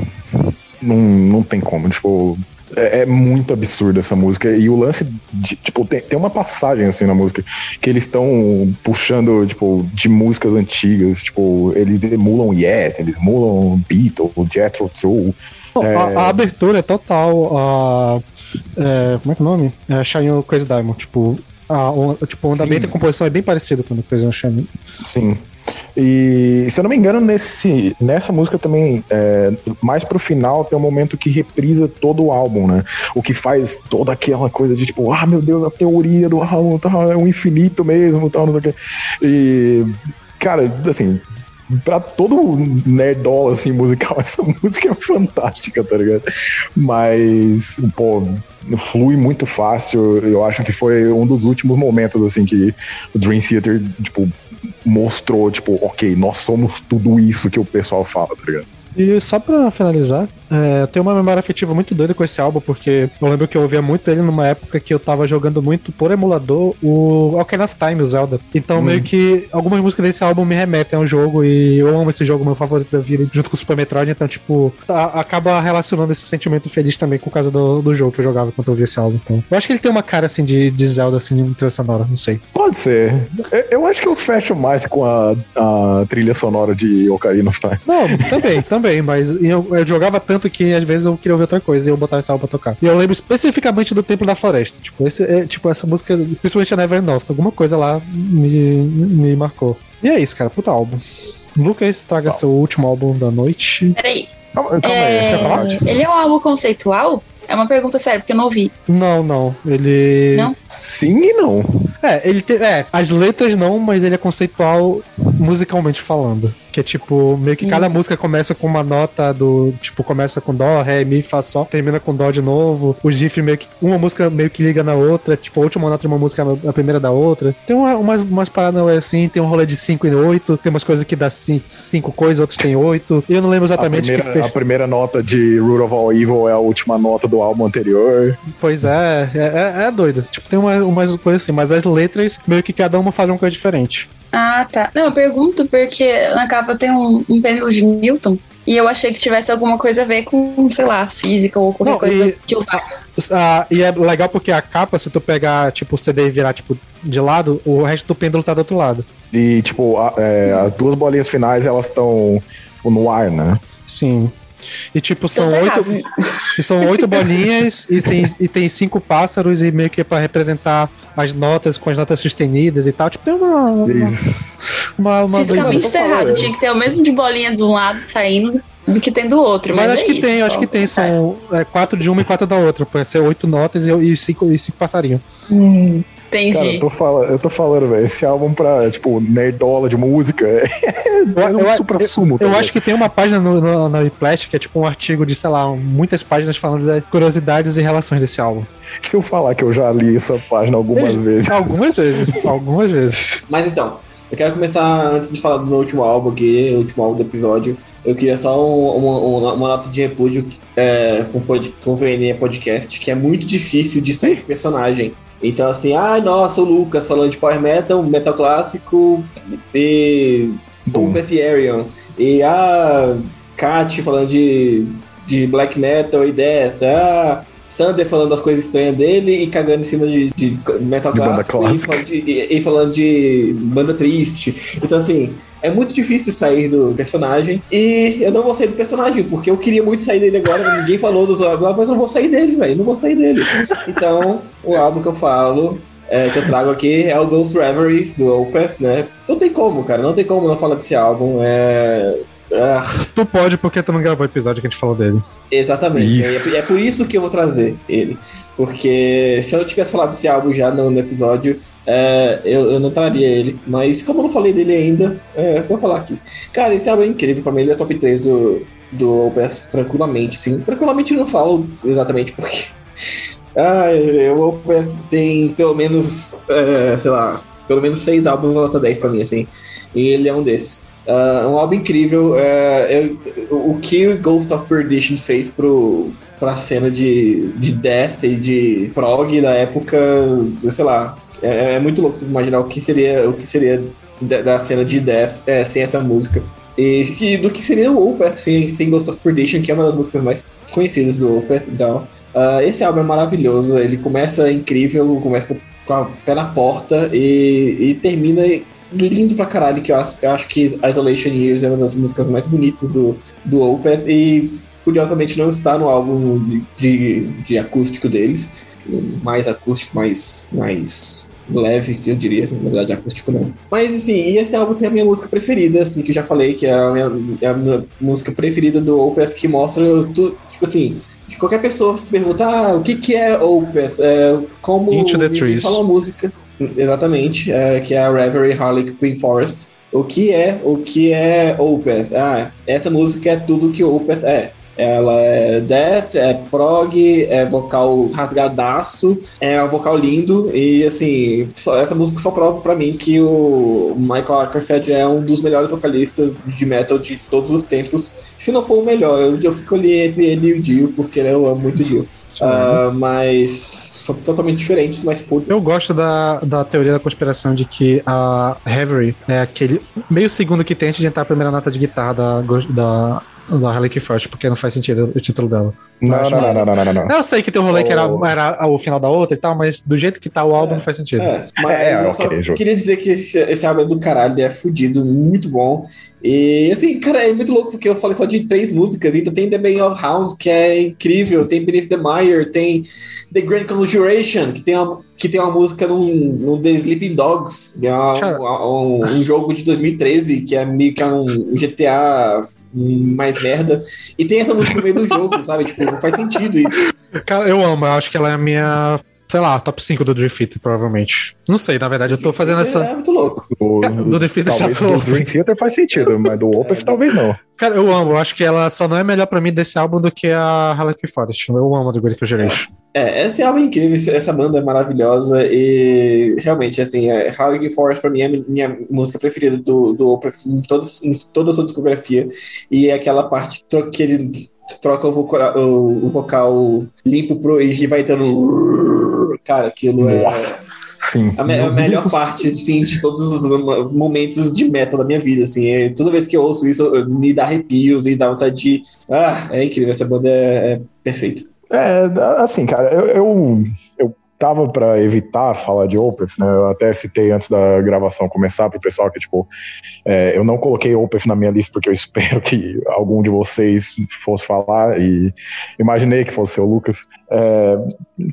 não, não tem como. Tipo, É, é muito absurdo essa música. E o lance, de, tipo, tem, tem uma passagem assim na música que eles estão puxando, tipo, de músicas antigas. Tipo, eles emulam Yes, eles emulam Beatles, Jethro Tull. É. a, a abertura é total. A, é, como é que é o nome? É Shine Your Crazy Diamond. Tipo, a, o, tipo, o andamento Sim. e a composição é bem parecido com o Crazy Shine. Sim. E se eu não me engano, nesse, nessa música também, é, mais pro final, tem um momento que reprisa todo o álbum, né? O que faz toda aquela coisa de tipo, ah, meu Deus, a teoria do álbum tal, é um infinito mesmo, tal, não sei o quê. E, cara, assim, pra todo nerdola, assim, musical, essa música é fantástica, tá ligado? Mas, pô, flui muito fácil. Eu acho que foi um dos últimos momentos, assim, que o Dream Theater, tipo, mostrou, tipo, ok, nós somos tudo isso que o pessoal fala, tá ligado? E só pra finalizar, é, eu tenho uma memória afetiva muito doida com esse álbum, porque eu lembro que eu ouvia muito ele numa época que eu tava jogando muito por emulador o Ocarina of Time, o Zelda. Então meio que algumas músicas desse álbum me remetem ao jogo e eu amo esse jogo, meu favorito da vida, junto com o Super Metroid, então tipo, a- acaba relacionando esse sentimento feliz também com causa do, do jogo que eu jogava quando eu ouvia esse álbum. Então, eu acho que ele tem uma cara assim de, de Zelda, assim, de trilha sonora, não sei. Pode ser. Eu, eu acho que eu fecho mais com a, a trilha sonora de Ocarina of Time. Não, também, também, mas eu, eu jogava tanto que às vezes eu queria ouvir outra coisa e eu botava esse álbum pra tocar. E eu lembro especificamente do Templo da Floresta. Tipo, esse, é, tipo essa música, principalmente a Never Enough, alguma coisa lá me, me marcou. E é isso, cara, puta álbum. Lucas, traga seu último álbum da noite. Peraí. Calma, calma É, aí, quer falar? ele é um álbum conceitual? É uma pergunta séria, porque eu não ouvi. Não, não. Ele. Não? Sim e não. É, ele tem. É, as letras não, mas ele é conceitual musicalmente falando. Que é tipo, meio que cada música começa com uma nota do. Tipo, começa com Dó, Ré, Mi, Fá, Sol, termina com Dó de novo. O GIF meio que. Uma música meio que liga na outra. Tipo, a última nota de uma música é a primeira da outra. Tem uma, umas, umas paradas assim, tem um rolê de 5 e 8. Tem umas coisas que dá 5 coisas, outras tem 8. Eu não lembro exatamente o que fez. a primeira nota de Root of All Evil é a última nota do álbum anterior. Pois é, é, é, é doido. Tipo, tem uma- umas coisas assim, mas as letras, meio que cada uma faz uma coisa diferente. Ah, tá. Não, eu pergunto porque na capa tem um, um pêndulo de Newton e eu achei que tivesse alguma coisa a ver com, sei lá, física ou qualquer Não, coisa e- que eu Ah, e é legal porque a capa, se tu pegar tipo, o CD e virar tipo, de lado, o resto do pêndulo tá do outro lado. E, tipo, a- é, as duas bolinhas finais, elas estão no ar, né? Sim. E tipo, são Então tá oito. errado. E são oito bolinhas e, sem- e tem cinco pássaros e meio que é pra representar as notas com as notas sustenidas e tal. Tipo, tem uma. Uma, Isso. uma, uma Fisicamente tá errado. Tinha que ter o mesmo de bolinha de um lado saindo do que tem do outro. Mas Mas, acho é que isso, tem, só acho que tem. São é, quatro de uma e quatro da outra. Pode ser oito notas e, e cinco, e cinco passarinhos. Detalhe. Cara, Entendi. eu tô, fala, eu tô falando, velho, esse álbum pra, tipo, nerdola de música é, é um eu- supra-sumo. tá Eu acho que tem uma página no, no, na Whiplash que é tipo um artigo de, sei lá, muitas páginas falando das curiosidades e relações desse álbum. Se eu falar que eu já li essa página algumas vezes. Algumas vezes. algumas vezes. Mas então, eu quero começar, antes de falar do meu último álbum aqui, o último álbum do episódio, eu queria só um- uma, uma- uma nota de repúdio é, com, pod, com o VNE Podcast, que é muito difícil de sair de personagem. Então, assim, ai, nossa, o Lucas falando de Power Metal, Metal Clássico e. Doom Arion. E a Kat falando de, de Black Metal e Death. A Sander falando das coisas estranhas dele e cagando em cima de, de Metal De Clássico. E falando de, e, e falando de banda triste. Então, assim, é muito difícil sair do personagem. E eu não vou sair do personagem, porque eu queria muito sair dele agora. mas Ninguém falou dos álbuns, mas eu não vou sair dele, velho. Não vou sair dele. Então, o álbum que eu falo. é, que eu trago aqui é o Ghost Reveries do Opeth, né? Não tem como, cara, não tem como não falar desse álbum. É. ah, Tu pode porque tu não gravou o episódio que a gente falou dele. exatamente. É, é por isso que eu vou trazer ele. Porque se eu não tivesse falado desse álbum já no, no episódio, é, eu, eu não traria ele. Mas como eu não falei dele ainda, é, eu vou falar aqui. Cara, esse álbum é incrível. Pra mim, ele é top 3 do, do OPS tranquilamente, sim. Tranquilamente eu não falo exatamente porque. Ah, o OPS tem pelo menos, é, sei lá, pelo menos 6 álbuns nota 10 pra mim, assim. E ele é um desses. Ah, um álbum incrível. é, eu- o que o Ghost of Perdition fez pro, pra cena de, de death e de prog da época, sei lá. É, é muito louco você imaginar o que seria, o que seria da, cena de death é, sem essa música. E, e do que seria o Opeth sem, sem Ghost of Perdition, que é uma das músicas mais conhecidas do Opeth e tal. Ah, esse álbum é maravilhoso, ele começa incrível, começa com a pé na porta e, e termina lindo pra caralho, que eu acho, eu acho que Isolation Years é uma das músicas mais bonitas do, do Opeth e curiosamente não está no álbum de, de, de acústico deles, mais acústico, mais, mais leve, que eu diria, na verdade acústico não. Mas assim, e esse álbum tem a minha música preferida, assim, que eu já falei, que é a minha, é a minha música preferida do Opeth, que mostra tudo, tipo assim, se qualquer pessoa perguntar ah, o que, que é Opeth, é, como Into the Trees. fala uma música, exatamente, é, que é a Reverie Harley Quinn Forest. O que é, o que é Opeth? Ah, essa música é tudo que Opeth é. Ela é death, é prog, é vocal rasgadaço, é um vocal lindo e assim, só- essa música só prova pra mim que o Michael Ackerfeld é um dos melhores vocalistas de metal de todos os tempos. Se não for o melhor, eu, eu fico ali entre ele e o Dio, porque eu amo muito o Dio. Ah, mas são totalmente diferentes, mas foda Eu gosto da, da teoria da conspiração de que a Reverie é aquele meio segundo que tem antes de entrar a primeira nota de guitarra da, da, da Harley Quinn Forte, porque não faz sentido o título dela. Não, não, não, não, não, não, não. Eu sei que tem um rolê que era, era o final da outra e tal, mas do jeito que tá o álbum não faz sentido. É, mas É, eu só ok, justo. queria dizer que esse, esse álbum é do caralho, é fudido, muito bom. E assim, cara, é muito louco porque eu falei só de três músicas, ainda tem The Bane of House, que é incrível, tem Beneath the Mire, tem The Grand Conjuration, que tem uma, que tem uma música no, no The Sleeping Dogs, que é uma- Cara. um, um jogo de 2013, que é meio que um GTA mais merda. E tem essa música no meio do jogo, sabe? Tipo, não faz sentido isso. Cara, eu amo, eu acho que ela é a minha, sei lá, top 5 do Dream Theater, provavelmente. Não sei, na verdade, eu tô fazendo essa. É muito louco. Do, Do The Feeder talvez já tô- do Dream Theater faz sentido, mas do Opeth talvez não. Cara, eu amo, eu acho que ela só não é melhor pra mim desse álbum do que a Harley Quinn Forest. Eu amo a do Great Conjuration. É, esse álbum é incrível, essa banda é maravilhosa e realmente, assim, é, Harley Quinn Forest pra mim é minha música preferida do, do Opeth em, todos, em toda a sua discografia e é aquela parte que ele troca o vocal, o, o vocal limpo pro e vai dando cara, aquilo é Nossa. Sim. a, me- a melhor parte, assim, de todos os momentos de metal da minha vida, assim, é, toda vez que eu ouço isso, eu- me dá arrepios e dá vontade de, ah, é incrível, essa banda é, é perfeita. É, assim, cara, eu, eu tava pra evitar falar de Opeth, né? Eu até citei antes da gravação começar pro pessoal que, tipo, é, eu não coloquei Opeth na minha lista porque eu espero que algum de vocês fosse falar e imaginei que fosse o Lucas. É,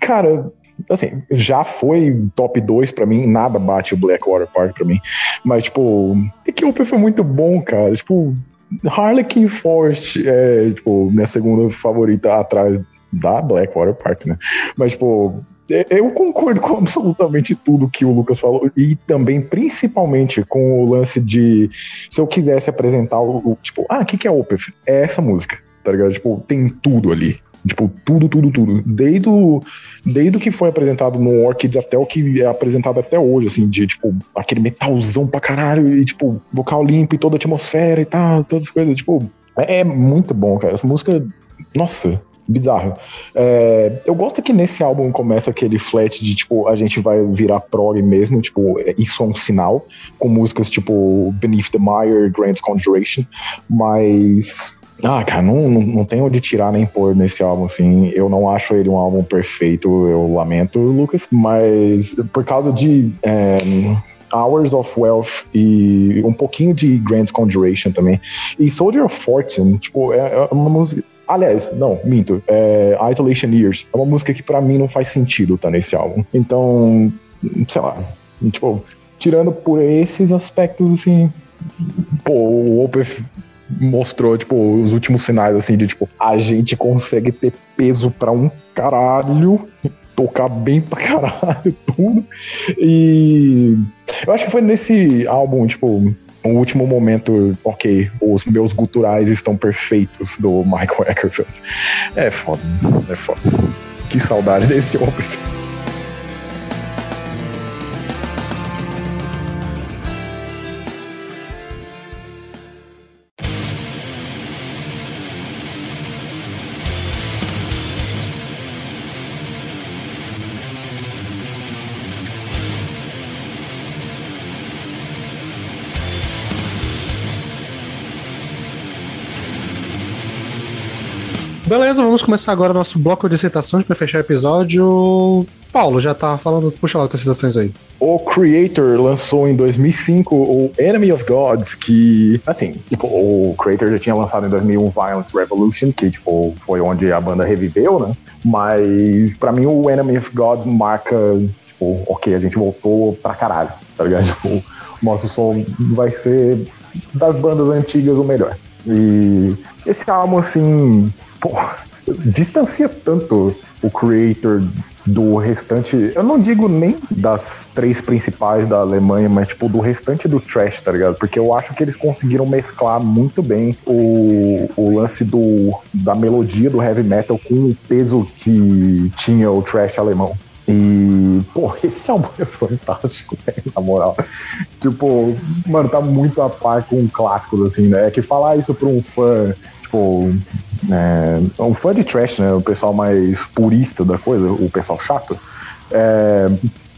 cara, assim, já foi top 2 pra mim, nada bate o Blackwater Park pra mim, mas, tipo, é que Opeth foi muito bom, cara, tipo, Harlequin Forest é, tipo, minha segunda favorita atrás da Blackwater Park, né? Mas, tipo, é- eu concordo com absolutamente tudo que o Lucas falou e também, principalmente, com o lance de se eu quisesse apresentar o, o, tipo, ah, o que, que é Opeth? É essa música, tá ligado? Tipo, tem tudo ali. Tipo, tudo, tudo, tudo. Desde o, desde o que foi apresentado no Orchids até o que é apresentado até hoje, assim, de, tipo, aquele metalzão pra caralho e, tipo, vocal limpo e toda a atmosfera e tal, todas as coisas, tipo, é, é muito bom, cara. Essa música, nossa, bizarro. É, eu gosto que nesse álbum começa aquele flat de, tipo, a gente vai virar prog mesmo, tipo, é- isso é um sinal, com músicas tipo Beneath the Mire, Grand Conjuration, mas... Ah, cara, não, não, não tem onde tirar nem pôr nesse álbum, assim. Eu não acho ele um álbum perfeito, eu lamento, Lucas. Mas por causa de é, Hours of Wealth e um pouquinho de Grand Conjuration também. E Soldier of Fortune, tipo, é, é uma música. Aliás, não, minto. É Isolation Years. É uma música que pra mim não faz sentido tá nesse álbum. Então, sei lá. Tipo, tirando por esses aspectos, assim. Pô, o Opeth mostrou, tipo, os últimos sinais, assim, de, tipo, a gente consegue ter peso pra um caralho, tocar bem pra caralho, tudo. E eu acho que foi nesse álbum, tipo, o último momento, ok, os meus guturais estão perfeitos do Michael Eckerfield. É foda, é foda. Que saudade desse homem. Beleza, vamos começar agora nosso bloco de citações pra fechar o episódio. Paulo, já tá falando, puxa lá as citações aí. O Creator lançou em 2005 o Enemy of Gods, que, assim, tipo, o Creator já tinha lançado em 2001 Violence Revolution, que, tipo, foi onde a banda reviveu, né? Mas, pra mim, o Enemy of Gods marca, tipo, ok, a gente voltou pra caralho, tá ligado? Tipo, nosso som vai ser das bandas antigas o melhor. E esse álbum, assim, pô, distancia tanto o Creator do restante, eu não digo nem das três principais da Alemanha, mas tipo do restante do trash, tá ligado? Porque eu acho que eles conseguiram mesclar muito bem o, o lance do, da melodia do heavy metal com o peso que tinha o trash alemão. E, pô, esse álbum é fantástico, velho, na moral. Tipo, mano, tá muito a par com clássicos, assim, né? É que falar isso pra um fã, tipo, é, um fã de trash, né? O pessoal mais purista da coisa, o pessoal chato, é,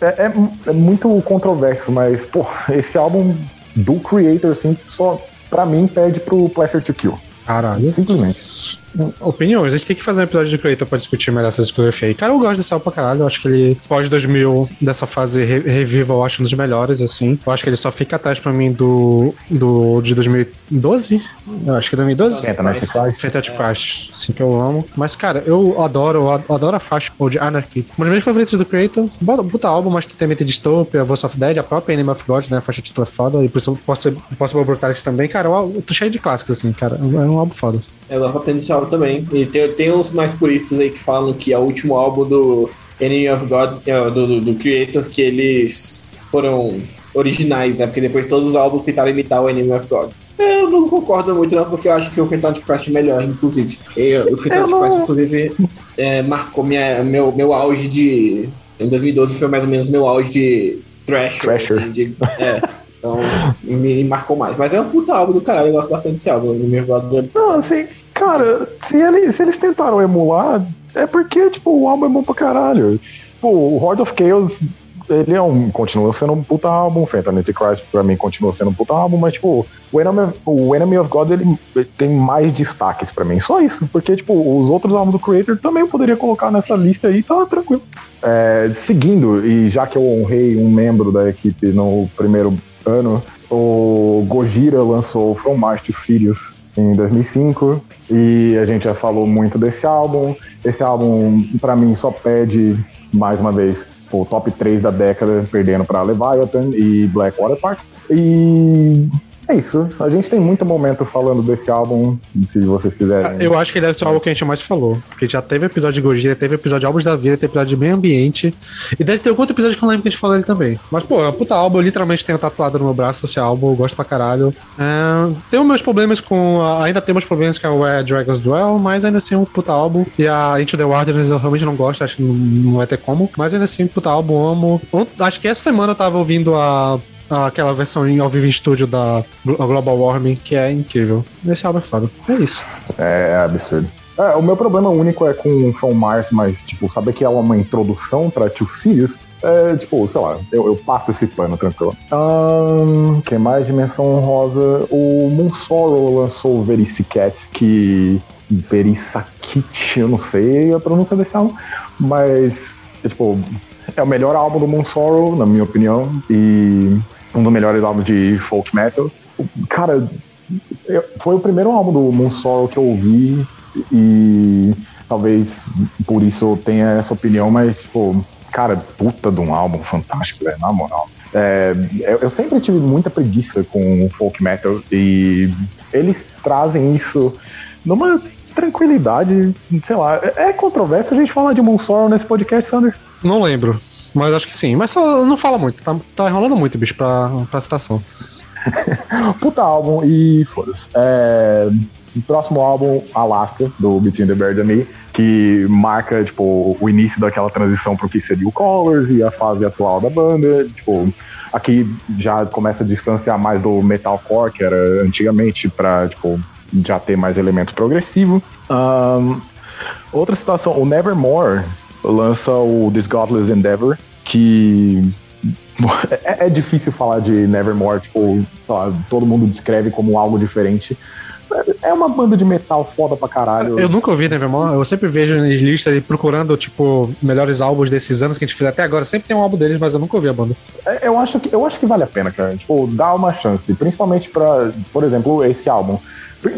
é, é- é muito controverso, mas, pô, esse álbum do Creator, assim, só, pra mim, perde pro Pleasure to Kill. Caralho. Simplesmente. Opiniões, a gente tem que fazer um episódio de Creator pra discutir melhor essa discografia aí. Cara, eu gosto desse álbum pra caralho. Eu acho que ele, pós 2000, dessa fase re reviva, eu acho um dos melhores, assim. Eu acho que ele só fica atrás pra mim do, do de 2012. Eu acho que é 2012. Senta na sequência. Fantastic Crash, assim que eu amo. Mas, cara, eu adoro, eu adoro a faixa de Anarchy. Um dos meus favoritos do Creator. Bota, puta álbum, mas tem também tem Dystopia, Voice of Dead, a própria Enemy of God, né? A faixa título é foda. E por isso posso Possible Brutality também. Cara, eu, eu tô cheio de clássicos, assim, cara. É um álbum foda. Eu gosto bastante desse álbum também. E tem, tem uns mais puristas aí que falam que é o último álbum do Enemy of God, é, do, do, do Creator, que eles foram originais, né? Porque depois todos os álbuns tentaram imitar o Enemy of God. Eu não concordo muito, não, porque eu acho que o Phantom Crash é melhor, inclusive. E, o Phantom Crash, inclusive, é, marcou minha, meu, meu auge de. Em 2012 foi mais ou menos meu auge de Thrasher. Thrasher. Assim, de, é, então me, me marcou mais. Mas é um puta álbum do caralho, eu gosto bastante desse álbum. É Não, assim, cara, se, ele- se eles tentaram emular, é porque, tipo, o álbum é bom pra caralho. Tipo, o Horde of Chaos, ele é um. continua sendo um puta álbum. Phantom Antichrist, pra mim, continua sendo um puta álbum, mas, tipo, o Enemy, o Enemy of God, ele, ele tem mais destaques pra mim. Só isso. Porque, tipo, os outros álbuns do Creator também eu poderia colocar nessa lista aí, tá tranquilo. É, seguindo, e já que eu honrei um membro da equipe no primeiro ano, o Gojira lançou From Mars to Sirius em 2005 e a gente já falou muito desse álbum. Esse álbum, pra mim, só pede, mais uma vez, o top 3 da década, perdendo pra Leviathan e Blackwater Park. E é isso. A gente tem muito momento falando desse álbum, se vocês quiserem. Eu acho que deve ser o álbum que a gente mais falou. Porque já teve episódio de Gojira, teve episódio de Álbuns da Vida, teve episódio de Meio Ambiente. E deve ter algum outro episódio que eu lembro que a gente falou dele também. Mas, pô, é um puta álbum. Eu literalmente tenho tatuado no meu braço esse álbum. Eu gosto pra caralho. É, tenho meus problemas com. a- Ainda tem meus problemas com a Where Dragons Dwell, mas ainda assim é um puta álbum. E a Into the Wilderness eu realmente não gosto, acho que não, não vai ter como. Mas ainda assim, puta álbum, amo. Acho que essa semana eu tava ouvindo a. Aquela versão em- ao vivo em estúdio da Glo- Global Warming, que é incrível. Esse álbum é foda. É isso. É, é absurdo. É, o meu problema único é com From Mars, mas, tipo, saber que é uma introdução pra Two Sirius, é, tipo, sei lá, eu, eu passo esse pano tranquilo. Ahn, que mais? Dimensão honrosa. O Moonsorrow lançou o Vericicat, que. Verissakit, eu não sei a pronúncia desse álbum, mas, é, tipo, é o melhor álbum do Moonsorrow, na minha opinião, e um dos melhores álbuns de folk metal. Cara, eu- foi o primeiro álbum do Moonsorrow que eu ouvi e talvez por isso eu tenha essa opinião, mas, tipo, cara, puta de um álbum fantástico, velho, na moral. É, eu, eu sempre tive muita preguiça com o folk metal e eles trazem isso numa tranquilidade, sei lá. É é controverso a gente falar de Moonsorrow nesse podcast, Sander. Não lembro. Mas acho que sim. Mas só não fala muito. Tá, tá enrolando muito, bicho, pra, pra citação. Puta álbum e foda-se. É, próximo álbum, Alaska, do Between the Bird and Me, que marca, tipo, o início daquela transição pro que seria o Colors e a fase atual da banda. Tipo, aqui já começa a distanciar mais do metalcore, que era antigamente, pra, tipo, já ter mais elemento progressivo. Ahn, outra citação, o Nevermore lança o This Godless Endeavor, que é, é difícil falar de Nevermore, tipo, lá, todo mundo descreve como algo diferente. é uma banda de metal foda pra caralho. Eu nunca ouvi Nevermore, eu sempre vejo nas listas e procurando, tipo, melhores álbuns desses anos que a gente fez até agora. Sempre tem um álbum deles, mas eu nunca ouvi a banda. É, Eu acho, que, eu acho que vale a pena, cara. Tipo, dá uma chance. Principalmente pra, por exemplo, esse álbum.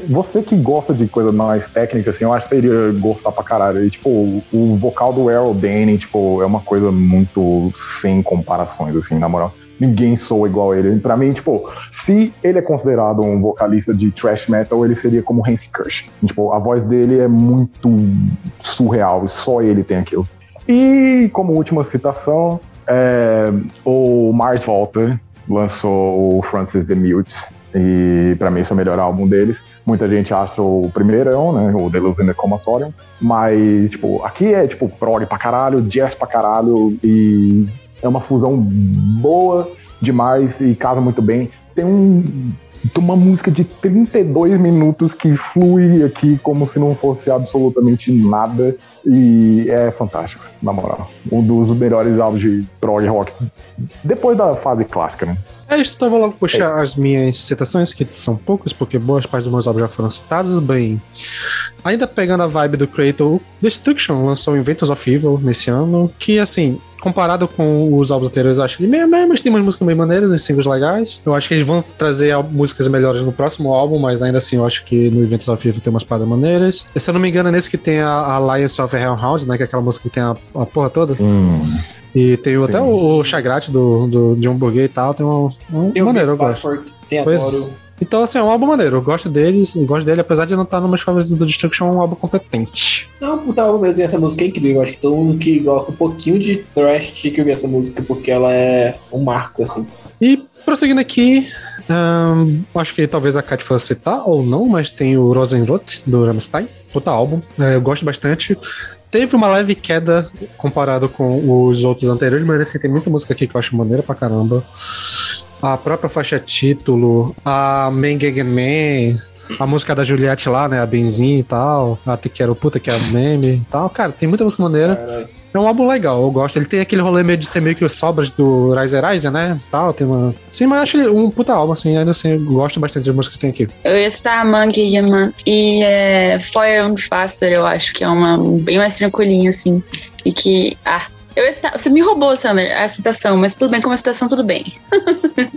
Você que gosta de coisa mais técnica, assim, eu acho que iria gostar pra caralho. E, tipo, o, vocal do Errol Danny, tipo, é uma coisa muito sem comparações, assim, na moral. Ninguém soa igual a ele. Pra mim, tipo, se ele é considerado um vocalista de thrash metal, ele seria como Hansi Kirsch. Tipo, a voz dele é muito surreal, só ele tem aquilo. E como última citação, é, o Mars Volta lançou o Francis the Mutes. E pra mim esse é o melhor álbum deles. Muita gente acha o primeiro, né? O Delusion in the Comatorium. Mas, tipo, aqui é tipo prog pra caralho, jazz pra caralho. E é uma fusão boa demais e casa muito bem. Tem um tem uma música de 32 minutos que flui aqui como se não fosse absolutamente nada e é fantástico, na moral. Um dos melhores álbuns de prog rock depois da fase clássica, né? É isso, então vou logo puxar as minhas citações, que são poucas, porque boas partes dos meus álbuns já foram citados. Bem, ainda pegando a vibe do Creator, Destruction lançou Inventors of Evil nesse ano, que assim, comparado com os álbuns anteriores, eu acho que meio mesmo, mas tem umas músicas bem maneiras, uns singles legais. Eu acho que eles vão trazer músicas melhores no próximo álbum, mas ainda assim eu acho que no Inventors of Evil tem umas paradas maneiras. Se eu não me engano, é nesse que tem a Alliance of Hellhounds, né, que é aquela música que tem a, a porra toda. E tem o- até Sim. o, o Chagrate do, do John Burger e tal, tem um, um Tem o maneiro, eu gosto. Tem a Pois- Toro. Então, assim, é um álbum maneiro. Eu gosto deles, eu gosto dele, apesar de não estar numas favoritas do Destruction, é um álbum competente. Não, puta álbum mesmo, e essa música é incrível. Acho que todo mundo que gosta um pouquinho de thrash tinha que ouvir essa música, porque ela é um marco, assim. E prosseguindo aqui, ahn, acho que talvez a Kat fosse citar ou não, mas tem o Rosenrot do Rammstein, puta álbum, é, eu gosto bastante. Teve uma leve queda comparado com os outros anteriores, mas assim, tem muita música aqui que eu acho maneira pra caramba. A própria faixa título, a Man Gegen Man, a música da Juliette lá, né? A Benzin e tal, a Te Quero Puta, que é a meme e tal. Cara, tem muita música maneira. Caralho. É um álbum legal, eu gosto. Ele tem aquele rolê meio de ser meio que os sobras do Rise Rise, né? Tal, tem uma. Sim, mas eu acho ele um puta álbum, assim, ainda assim, eu gosto bastante das músicas que tem aqui. Eu ia citar Monkey Man e é, Fire and Faster, eu acho que é uma bem mais tranquilinha, assim. E que. Ah, eu você me roubou, Summer, a citação, mas tudo bem, como a citação, tudo bem.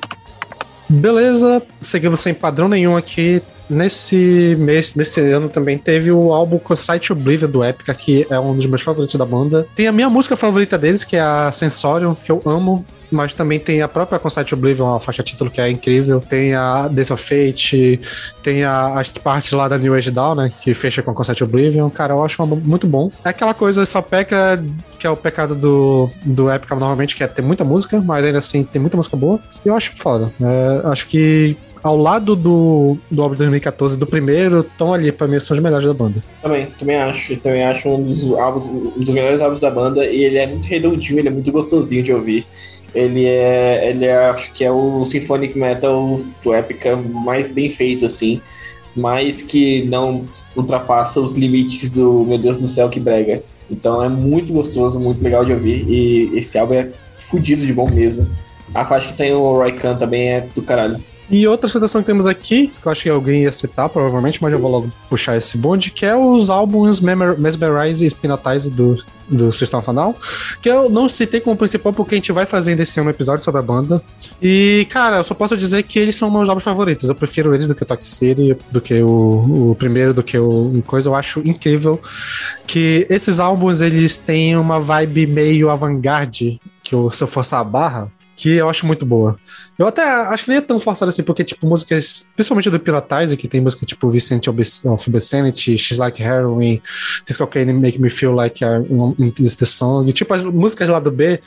Beleza, seguindo sem padrão nenhum aqui. Nesse mês, nesse ano também teve o álbum Consight Oblivion do Epica, que é um dos meus favoritos da banda. Tem a minha música favorita deles, que é a Sensorium, que eu amo. Mas também tem a própria Consight Oblivion, a faixa título, que é incrível. Tem a Days of Fate, tem a, as partes lá da New Age Down, né? Que fecha com Consight Oblivion. Cara, eu acho um álbum muito bom. É aquela coisa, só peca, que é o pecado do, do Epica normalmente, que é ter muita música, mas ainda assim tem muita música boa. Eu acho foda. É, acho que ao lado do, do álbum de 2014 do primeiro, estão ali, pra mim, são os melhores da banda. Também, também acho. Também acho um dos álbuns, um dos melhores álbuns da banda. E ele é muito redondinho, ele é muito gostosinho de ouvir. Ele é, ele é, acho que é o symphonic metal do Epica mais bem feito, assim. Mas que não ultrapassa os limites do meu Deus do céu que brega. Então é muito gostoso, muito legal de ouvir. E esse álbum é fudido de bom mesmo. A faixa que tem o Roy Khan também é do caralho. E outra citação que temos aqui, que eu acho que alguém ia citar, provavelmente, mas eu vou logo puxar esse bonde, que é os álbuns Mesmerize e Spinotize do, do System Down, que eu não citei como principal porque a gente vai fazer desse ano um episódio sobre a banda. E, cara, eu só posso dizer que eles são meus álbuns favoritos. Eu prefiro eles do que o Toxic City, do que o, o primeiro, do que o coisa. Eu acho incrível que esses álbuns, eles têm uma vibe meio avant-garde, que eu, se eu forçar a barra, que eu acho muito boa. Eu até acho que nem é tão forçado assim, porque, tipo, músicas, principalmente do Pilotize, que tem música tipo Vicente Obes- of Obscenity, She's Like Heroin, This Cocaine Make Me Feel Like I'm in the Song. Tipo, as músicas lá do B,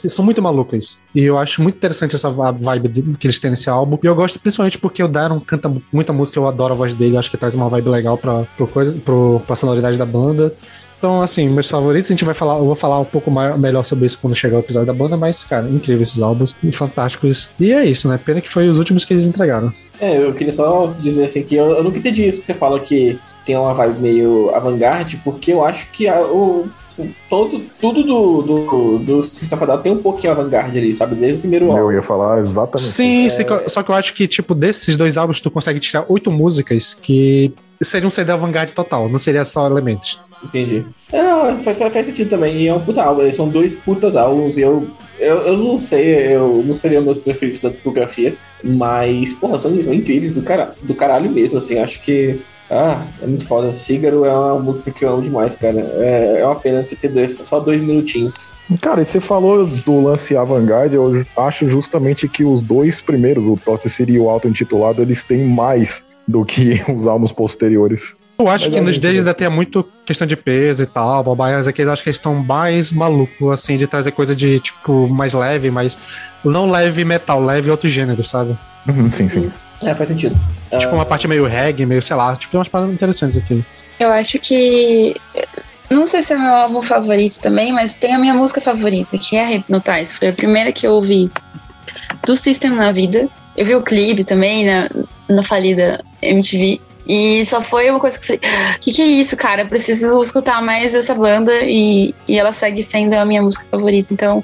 que são muito malucas. E eu acho muito interessante essa vibe que eles têm nesse álbum. E eu gosto principalmente porque o Daron canta muita música, eu adoro a voz dele, acho que traz uma vibe legal pra, pro coisa, pro, pra sonoridade da banda. Então, assim, meus favoritos, a gente vai falar, eu vou falar um pouco mais, melhor sobre isso quando chegar o episódio da banda, mas, cara, incrível esses álbuns, fantásticos. E é isso, né? Pena que foi os últimos que eles entregaram. É, eu queria só dizer assim que eu, eu nunca entendi isso que você fala que tem uma vibe meio avant-garde, porque eu acho que a- o, todo, tudo do, do, do System of tem um pouquinho avant-garde ali, sabe? Desde o primeiro álbum. Eu ia falar exatamente. Sim, sim, só que eu acho que, tipo, desses dois álbuns, tu consegue tirar oito músicas que seriam um CD avant-garde total, não seria só elementos. Entendi. É, não, faz, faz sentido também. E é um puta álbum. Eles são dois putas álbuns. E eu, eu, eu não sei, eu não seria o meu preferido da discografia. Mas, porra, são, são incríveis do, cara, do caralho mesmo, assim. Acho que. Ah, é muito foda. Cígaro é uma música que eu amo demais, cara. É, é uma pena você ter dois, só dois minutinhos. Cara, e você falou do lance avant-garde, eu acho justamente que os dois primeiros, o Tosse City e o auto-intitulado, eles têm mais do que os álbuns posteriores. Eu acho Mas que é nos deles bom. ainda tem muito questão de peso e tal, babaias aqui, eu acho que eles estão mais malucos, assim, de trazer coisa de, tipo, mais leve, mas não leve metal, leve outro gênero, sabe? Uhum, sim, sim. É, faz sentido. Tipo, uma parte meio reggae, meio, sei lá, tipo, tem umas paradas interessantes aqui. Eu acho que. Não sei se é meu álbum favorito também, mas tem a minha música favorita, que é a Hypnotize. Foi a primeira que eu ouvi do System na vida. Eu vi o clipe também na, na falida MTV. E só foi uma coisa que eu falei: o que, que é isso, cara? Eu preciso escutar mais essa banda. E, e ela segue sendo a minha música favorita. Então,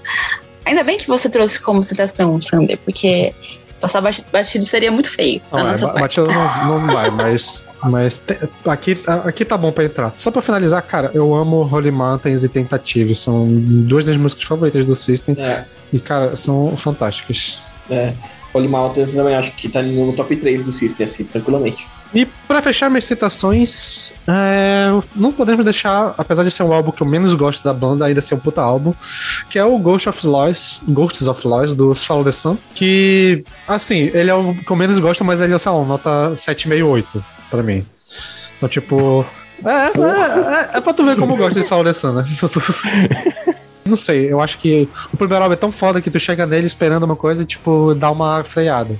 ainda bem que você trouxe como citação, Sander, porque passar bati- batido seria muito feio. Não, é, nossa ba- parte. batida não, não vai, mas, mas te- aqui, aqui tá bom pra entrar. Só pra finalizar, cara, eu amo Holy Mountains e Tentative, são duas das músicas favoritas do System, É, e, cara, são fantásticas. é. Holy Mountains também acho que tá ali no top 3 do System, assim, tranquilamente. E pra fechar minhas citações, é, não podemos deixar, apesar de ser um álbum que eu menos gosto da banda, ainda ser um puta álbum, que é o Ghost of Lois, Ghosts of Lois, do Follow the Sun, que, assim, ele é o que eu menos gosto, mas ele é, sei lá, nota 7,68 pra mim. Então, tipo... É, é, é, é pra tu ver como eu gosto de Sun, né? Não sei, eu acho que o primeiro álbum é tão foda que tu chega nele esperando uma coisa e, tipo, dá uma freada.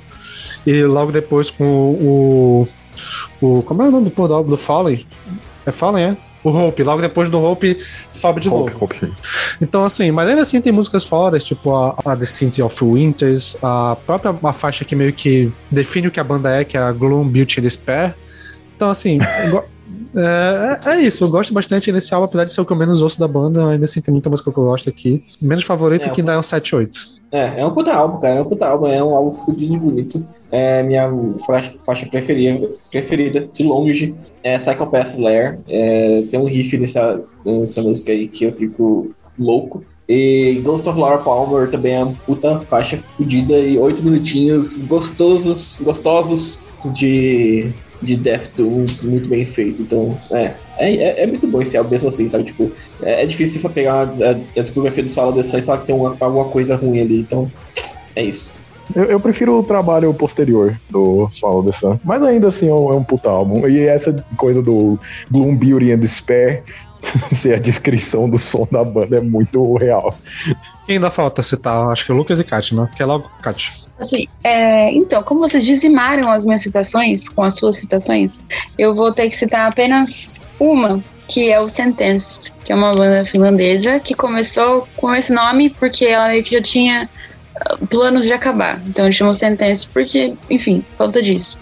E logo depois com o. o, como é o nome do, pô, do álbum do Fallen? É Fallen, é? O Hope. Logo depois do Hope sobe de Hope, novo. Hope. Então, assim, mas ainda assim tem músicas fodas, tipo a, a The City of Winters, a própria uma faixa que meio que define o que a banda é, que é a Gloom, Beauty and Despair. Então, assim, é, é- é isso, eu gosto bastante desse álbum, apesar de ser o que eu menos ouço da banda, ainda assim tem muita música que eu gosto aqui. Menos favorito É, que ainda é o 7-8. É, é um puta álbum, cara. É um puta álbum, é um álbum fudido de bonito. É minha faixa, faixa preferida, preferida, de longe, é Psychopath Slayer. É, tem um riff nessa, nessa música aí que eu fico louco. E Ghost of Laura Palmer também é uma puta faixa fudida e oito minutinhos gostosos, gostosos de, de Death Doom, muito bem feito. Então, é, é, é, é muito bom esse álbum mesmo assim, sabe? Tipo, é, é difícil você pegar a, a discografia do the Sun e falar que tem uma, alguma coisa ruim ali. Então, é isso. Eu, eu prefiro o trabalho posterior do Swallow the Sun. Mas ainda assim é um, é um puta álbum. E essa coisa do Gloom, Beauty and Despair ser a descrição do som da banda é muito real. Quem ainda falta citar? Acho que é o Lucas e Kat, né? Que é logo Kat. Assim, é, então, como vocês dizimaram as minhas citações com as suas citações, eu vou ter que citar apenas uma, que é o Sentenced, que é uma banda finlandesa que começou com esse nome porque ela meio que já tinha ah, planos de acabar. Então ele chamou Sentenced porque, enfim, conta disso.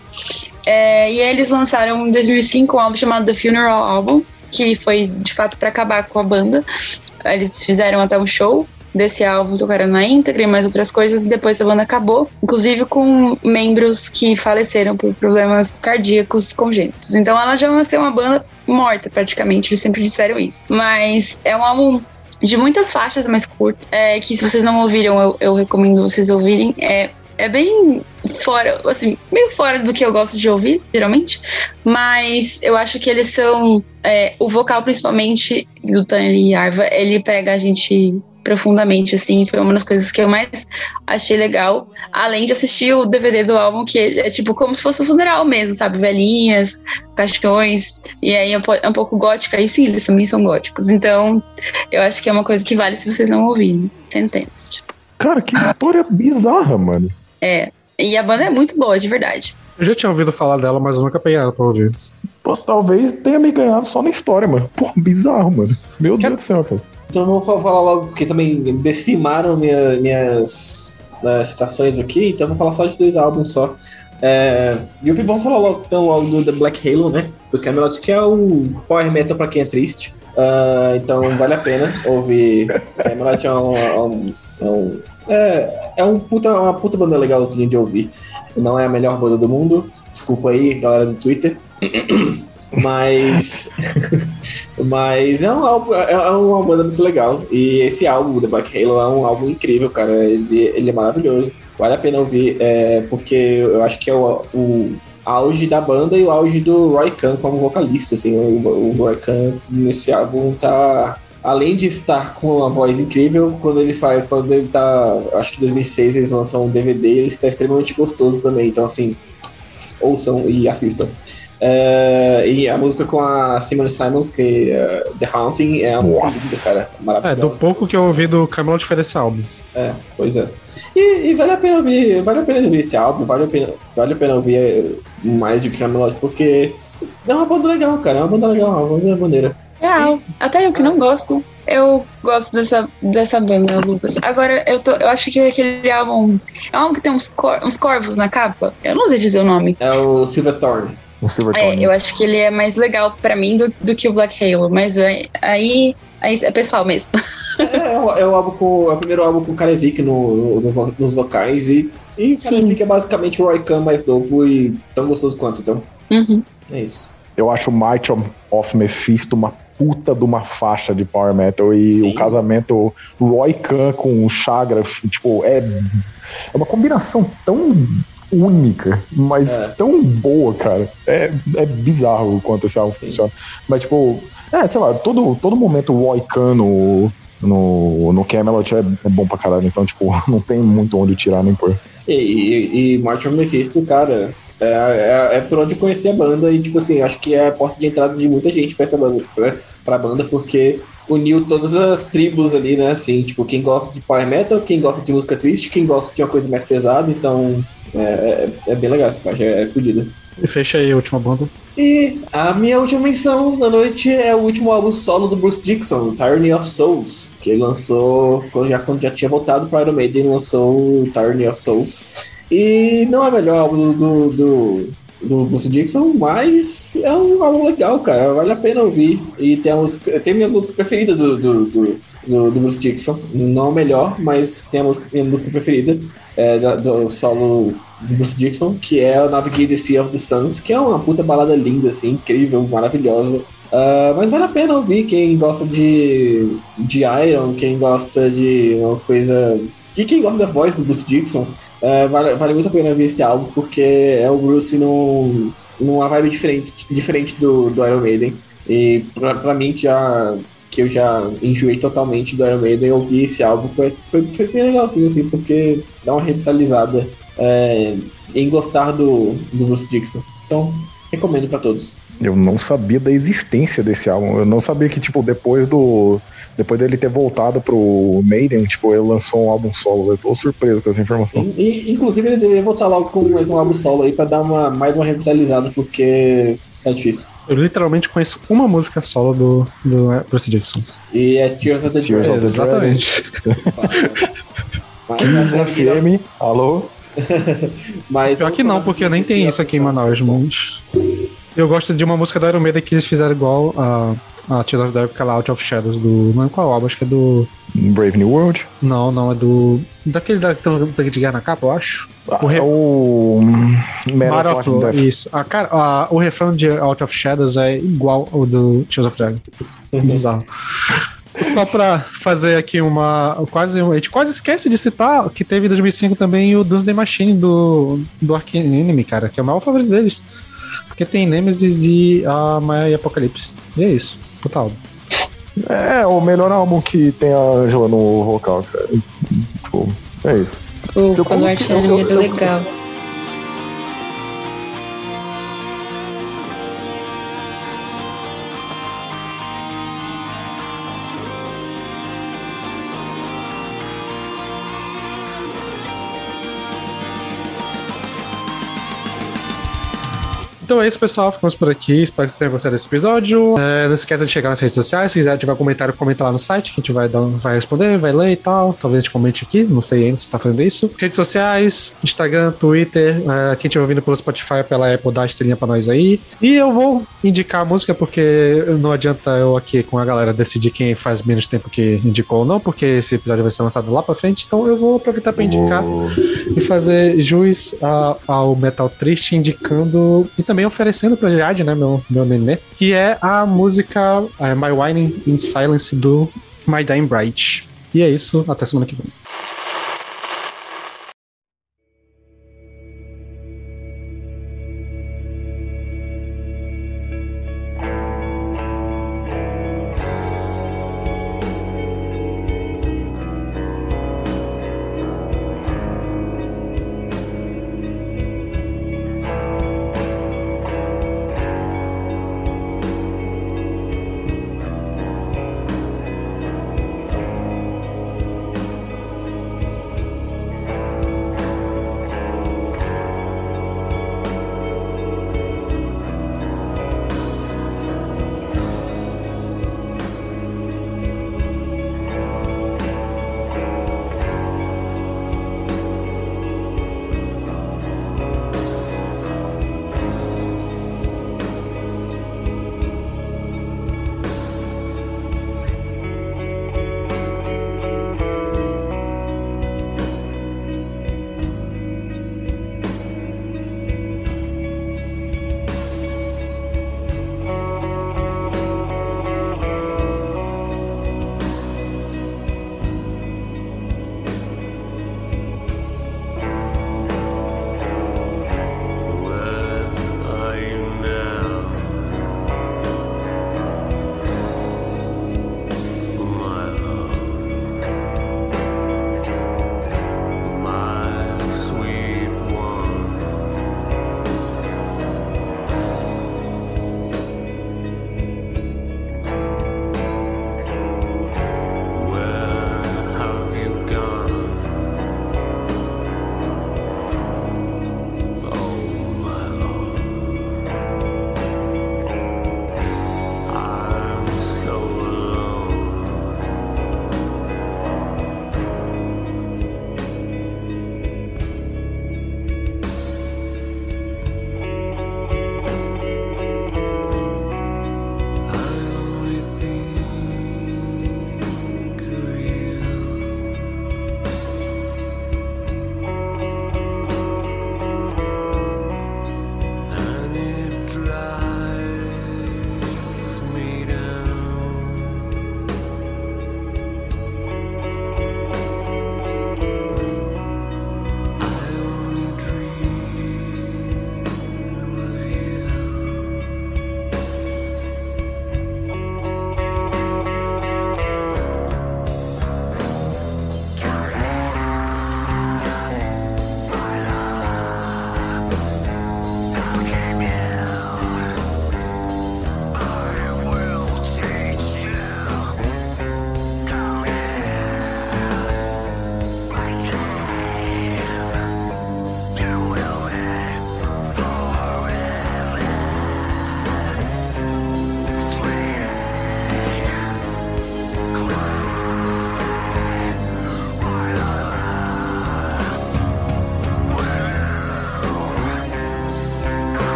É, e aí eles lançaram em 2005 um álbum chamado The Funeral Album, que foi de fato para acabar com a banda. Eles fizeram até um show desse álbum, tocaram na íntegra e mais outras coisas, e depois a banda acabou, inclusive com membros que faleceram por problemas cardíacos congênitos. Então ela já nasceu uma banda morta, praticamente, eles sempre disseram isso. Mas é um álbum de muitas faixas mais curto, é, que se vocês não ouviram, eu, eu recomendo vocês ouvirem. É, é bem fora, assim, meio fora do que eu gosto de ouvir, geralmente, mas eu acho que eles são. é, o vocal, principalmente, do Tani Arva, ele pega a gente profundamente, assim, foi uma das coisas que eu mais achei legal, além de assistir o DVD do álbum, que é tipo como se fosse um funeral mesmo, sabe? Velhinhas, caixões, e aí é um é um pouco gótica, e sim, eles também são góticos, então eu acho que é uma coisa que vale se vocês não ouvirem. Sentença, tipo. Cara, que história bizarra, mano. É. E a banda é muito boa, de verdade. Eu já tinha ouvido falar dela, mas eu nunca peguei ela pra ouvir. Pô, talvez tenha me ganhado só na história, mano. Pô, bizarro, mano. Meu Deus do céu, cara. Então eu vou fa- falar logo, porque também decimaram minha- minhas né, citações aqui, então eu vou falar só de dois álbuns só. É, e o vamos falar logo, então, logo do The Black Halo, né? Do Camelot, que é o power metal pra quem é triste. Ah, então vale a pena ouvir. Camelot é um. é um- é um- é, é um puta, uma puta banda legalzinha de ouvir. Não é a melhor banda do mundo. Desculpa aí, galera do Twitter. Mas. mas é um álbum, é é uma banda muito legal. E esse álbum, The Black Halo, é um álbum incrível, cara. Ele, ele é maravilhoso. Vale a pena ouvir, é, porque eu acho que é o, o auge da banda e o auge do Roy Khan como vocalista. Assim, o, o Roy Khan nesse álbum tá. Além de estar com uma voz incrível, quando ele faz, quando ele tá, acho que em 2006 eles lançam um DVD, ele está extremamente gostoso também. Então, assim, ouçam e assistam. É, e a música com a Simon Simons, que é The Haunting, é uma Nossa. linda, cara. É, Maravilhosa. do pouco que eu ouvi do Camelot foi desse álbum. É, pois é. E, e vale a pena ouvir, vale a pena ouvir esse álbum, vale a pena, vale a pena ouvir eh, mais do que Camelot, porque é uma banda legal, cara, é uma banda legal, uma banda maneira. Real. Até eu que não gosto, eu gosto dessa, dessa banda, Lucas. Agora, eu, tô, eu acho que aquele álbum. É um álbum que tem uns, cor- uns corvos na capa. Eu não sei dizer o nome. É o Silverthorn. Um Silver É, eu acho que ele é mais legal pra mim do, do que o Black Halo, mas é- aí, aí é pessoal mesmo. É, é, o, é o álbum com, é o primeiro álbum com o Karevik no, no- no- nos vocais e, e o. Karevik é basicamente o Roy Khan mais novo e tão gostoso quanto, então Uhum. é isso. Eu acho Might of Mephisto uma puta de uma faixa de power metal e Sim. o casamento Roy Khan com o Chagra, tipo, é, é uma combinação tão única, mas É. tão boa, cara. É, é bizarro o quanto esse álbum Sim. funciona. Mas, tipo, é, sei lá, todo, todo momento o Roy Khan no, no, no Camelot é, é bom pra caralho, então, tipo, não tem muito onde tirar nem pôr. E, e, e Martin Mephisto, cara, é, é, é por onde eu conheci a banda e, tipo assim, acho que é a porta de entrada de muita gente pra essa banda, pra, pra banda, porque uniu todas as tribos ali, né, assim, tipo, quem gosta de power metal, quem gosta de música triste, quem gosta de uma coisa mais pesada, então é, é, é bem legal essa faixa, é, é fodida. E fecha aí a última banda. E a minha última menção da noite é o último álbum solo do Bruce Dixon, Tyranny of Souls, que ele lançou quando já, quando já tinha voltado para Iron Maiden, lançou o Tyranny of Souls. E não é o melhor álbum do, do, do Bruce Dixon, mas é um álbum legal, cara, vale a pena ouvir. E tem a música, tem a minha música preferida do, do, do, do, do Bruce Dixon, não a melhor, mas tem a música, minha música preferida é, da- do solo do Bruce Dixon, que é o Navigate the Sea of the Suns, que é uma puta balada linda, assim, incrível, maravilhosa. Ah, mas vale a pena ouvir quem gosta de, de Iron, quem gosta de uma coisa. E quem gosta da voz do Bruce Dixon, ah, vale, vale muito a pena ouvir esse álbum, porque é o Bruce num, numa vibe diferente, diferente do, do Iron Maiden. E pra, pra mim, que já que eu já enjoei totalmente do Iron Maiden, ouvir esse álbum foi, foi, foi bem legalzinho, assim, porque dá uma revitalizada é, em gostar do, do Bruce Dixon. Então, recomendo pra todos. Eu não sabia da existência desse álbum. Eu não sabia que, tipo, depois do. Depois dele ter voltado pro Maiden, tipo, ele lançou um álbum solo. Eu tô surpreso com essa informação. E, inclusive, ele deveria voltar logo com mais um álbum solo aí pra dar uma, mais uma revitalizada, porque tá difícil. Eu literalmente conheço uma música solo do, do Bruce Dixon. E é Tears of the Tears of the Exatamente. Mas, mas, é FM, alô? mas Pior que não, porque nem tem isso aqui em Manaus, mas. Eu gosto de uma música do Iron Maiden que eles fizeram igual a, a Tears of the Dark, aquela Out of Shadows do. Não é qual álbum, acho que é do. Brave New World. Não, não, é do. Daquele da que tem um tanque de guerra na capa, eu acho. O re- É o. Matter of Law, isso. A, cara, a- o refrão de Out of Shadows é igual ao do Tears of Dragon. Bizarro. Só pra fazer aqui uma. Quase, a gente quase esquece de citar que teve em 2005 também o Doomsday Machine do, do Arch Enemy, cara, que é o maior favorito deles. Porque tem Nemesis e a Maia e Apocalipse. E é isso. Puta álbum. É, o melhor álbum que tem a Angela no vocal, cara. Tipo, é isso. O Eu Color coloquei- eu- Enemy é eu- Então é isso, pessoal. Ficamos por aqui. Espero que vocês tenham gostado desse episódio. É, não esqueça de chegar nas redes sociais. Se quiser tiver comentário, comenta lá no site que a gente vai, dar, vai responder, vai ler e tal. Talvez a gente comente aqui. Não sei ainda se tá fazendo isso. Redes sociais, Instagram, Twitter. É, quem estiver ouvindo pelo Spotify, pela Apple, dá a estrelinha pra nós aí. E eu vou indicar a música porque não adianta eu aqui com a galera decidir quem faz menos tempo que indicou ou não, porque esse episódio vai ser lançado lá pra frente. Então eu vou aproveitar pra indicar e fazer jus a- ao Metal Triste, indicando e também oferecendo pra Jade, né, meu, meu nenê, que é a música é, My Wine in Silence do My Dying Bright. E é isso, até semana que vem.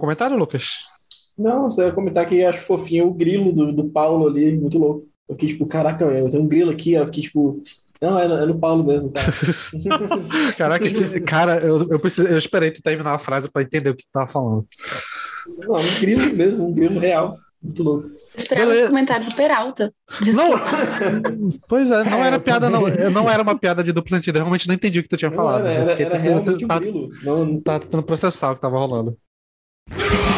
Algum comentário, Lucas? Não, você vai comentar que acho fofinho o grilo do, do Paulo ali, muito louco. Eu fiquei tipo, caraca, eu tenho um grilo aqui, eu fiquei tipo. Não, é, no- é no Paulo mesmo, cara. Caraca, que- cara, eu, eu, preciso, eu esperei tu terminar a frase pra entender o que tu tava falando. Não, um grilo mesmo, um grilo real. Muito louco. Esperava Beleza. esse comentário do Peralta. Não, pois é, não É, era piada, não. Não era uma piada de duplo sentido. Eu realmente não entendi o que tu tinha Não, falado. era, Eu era, era tentando- realmente um tá- grilo. Não, não Tá tentando processar o que tava rolando. Yeah!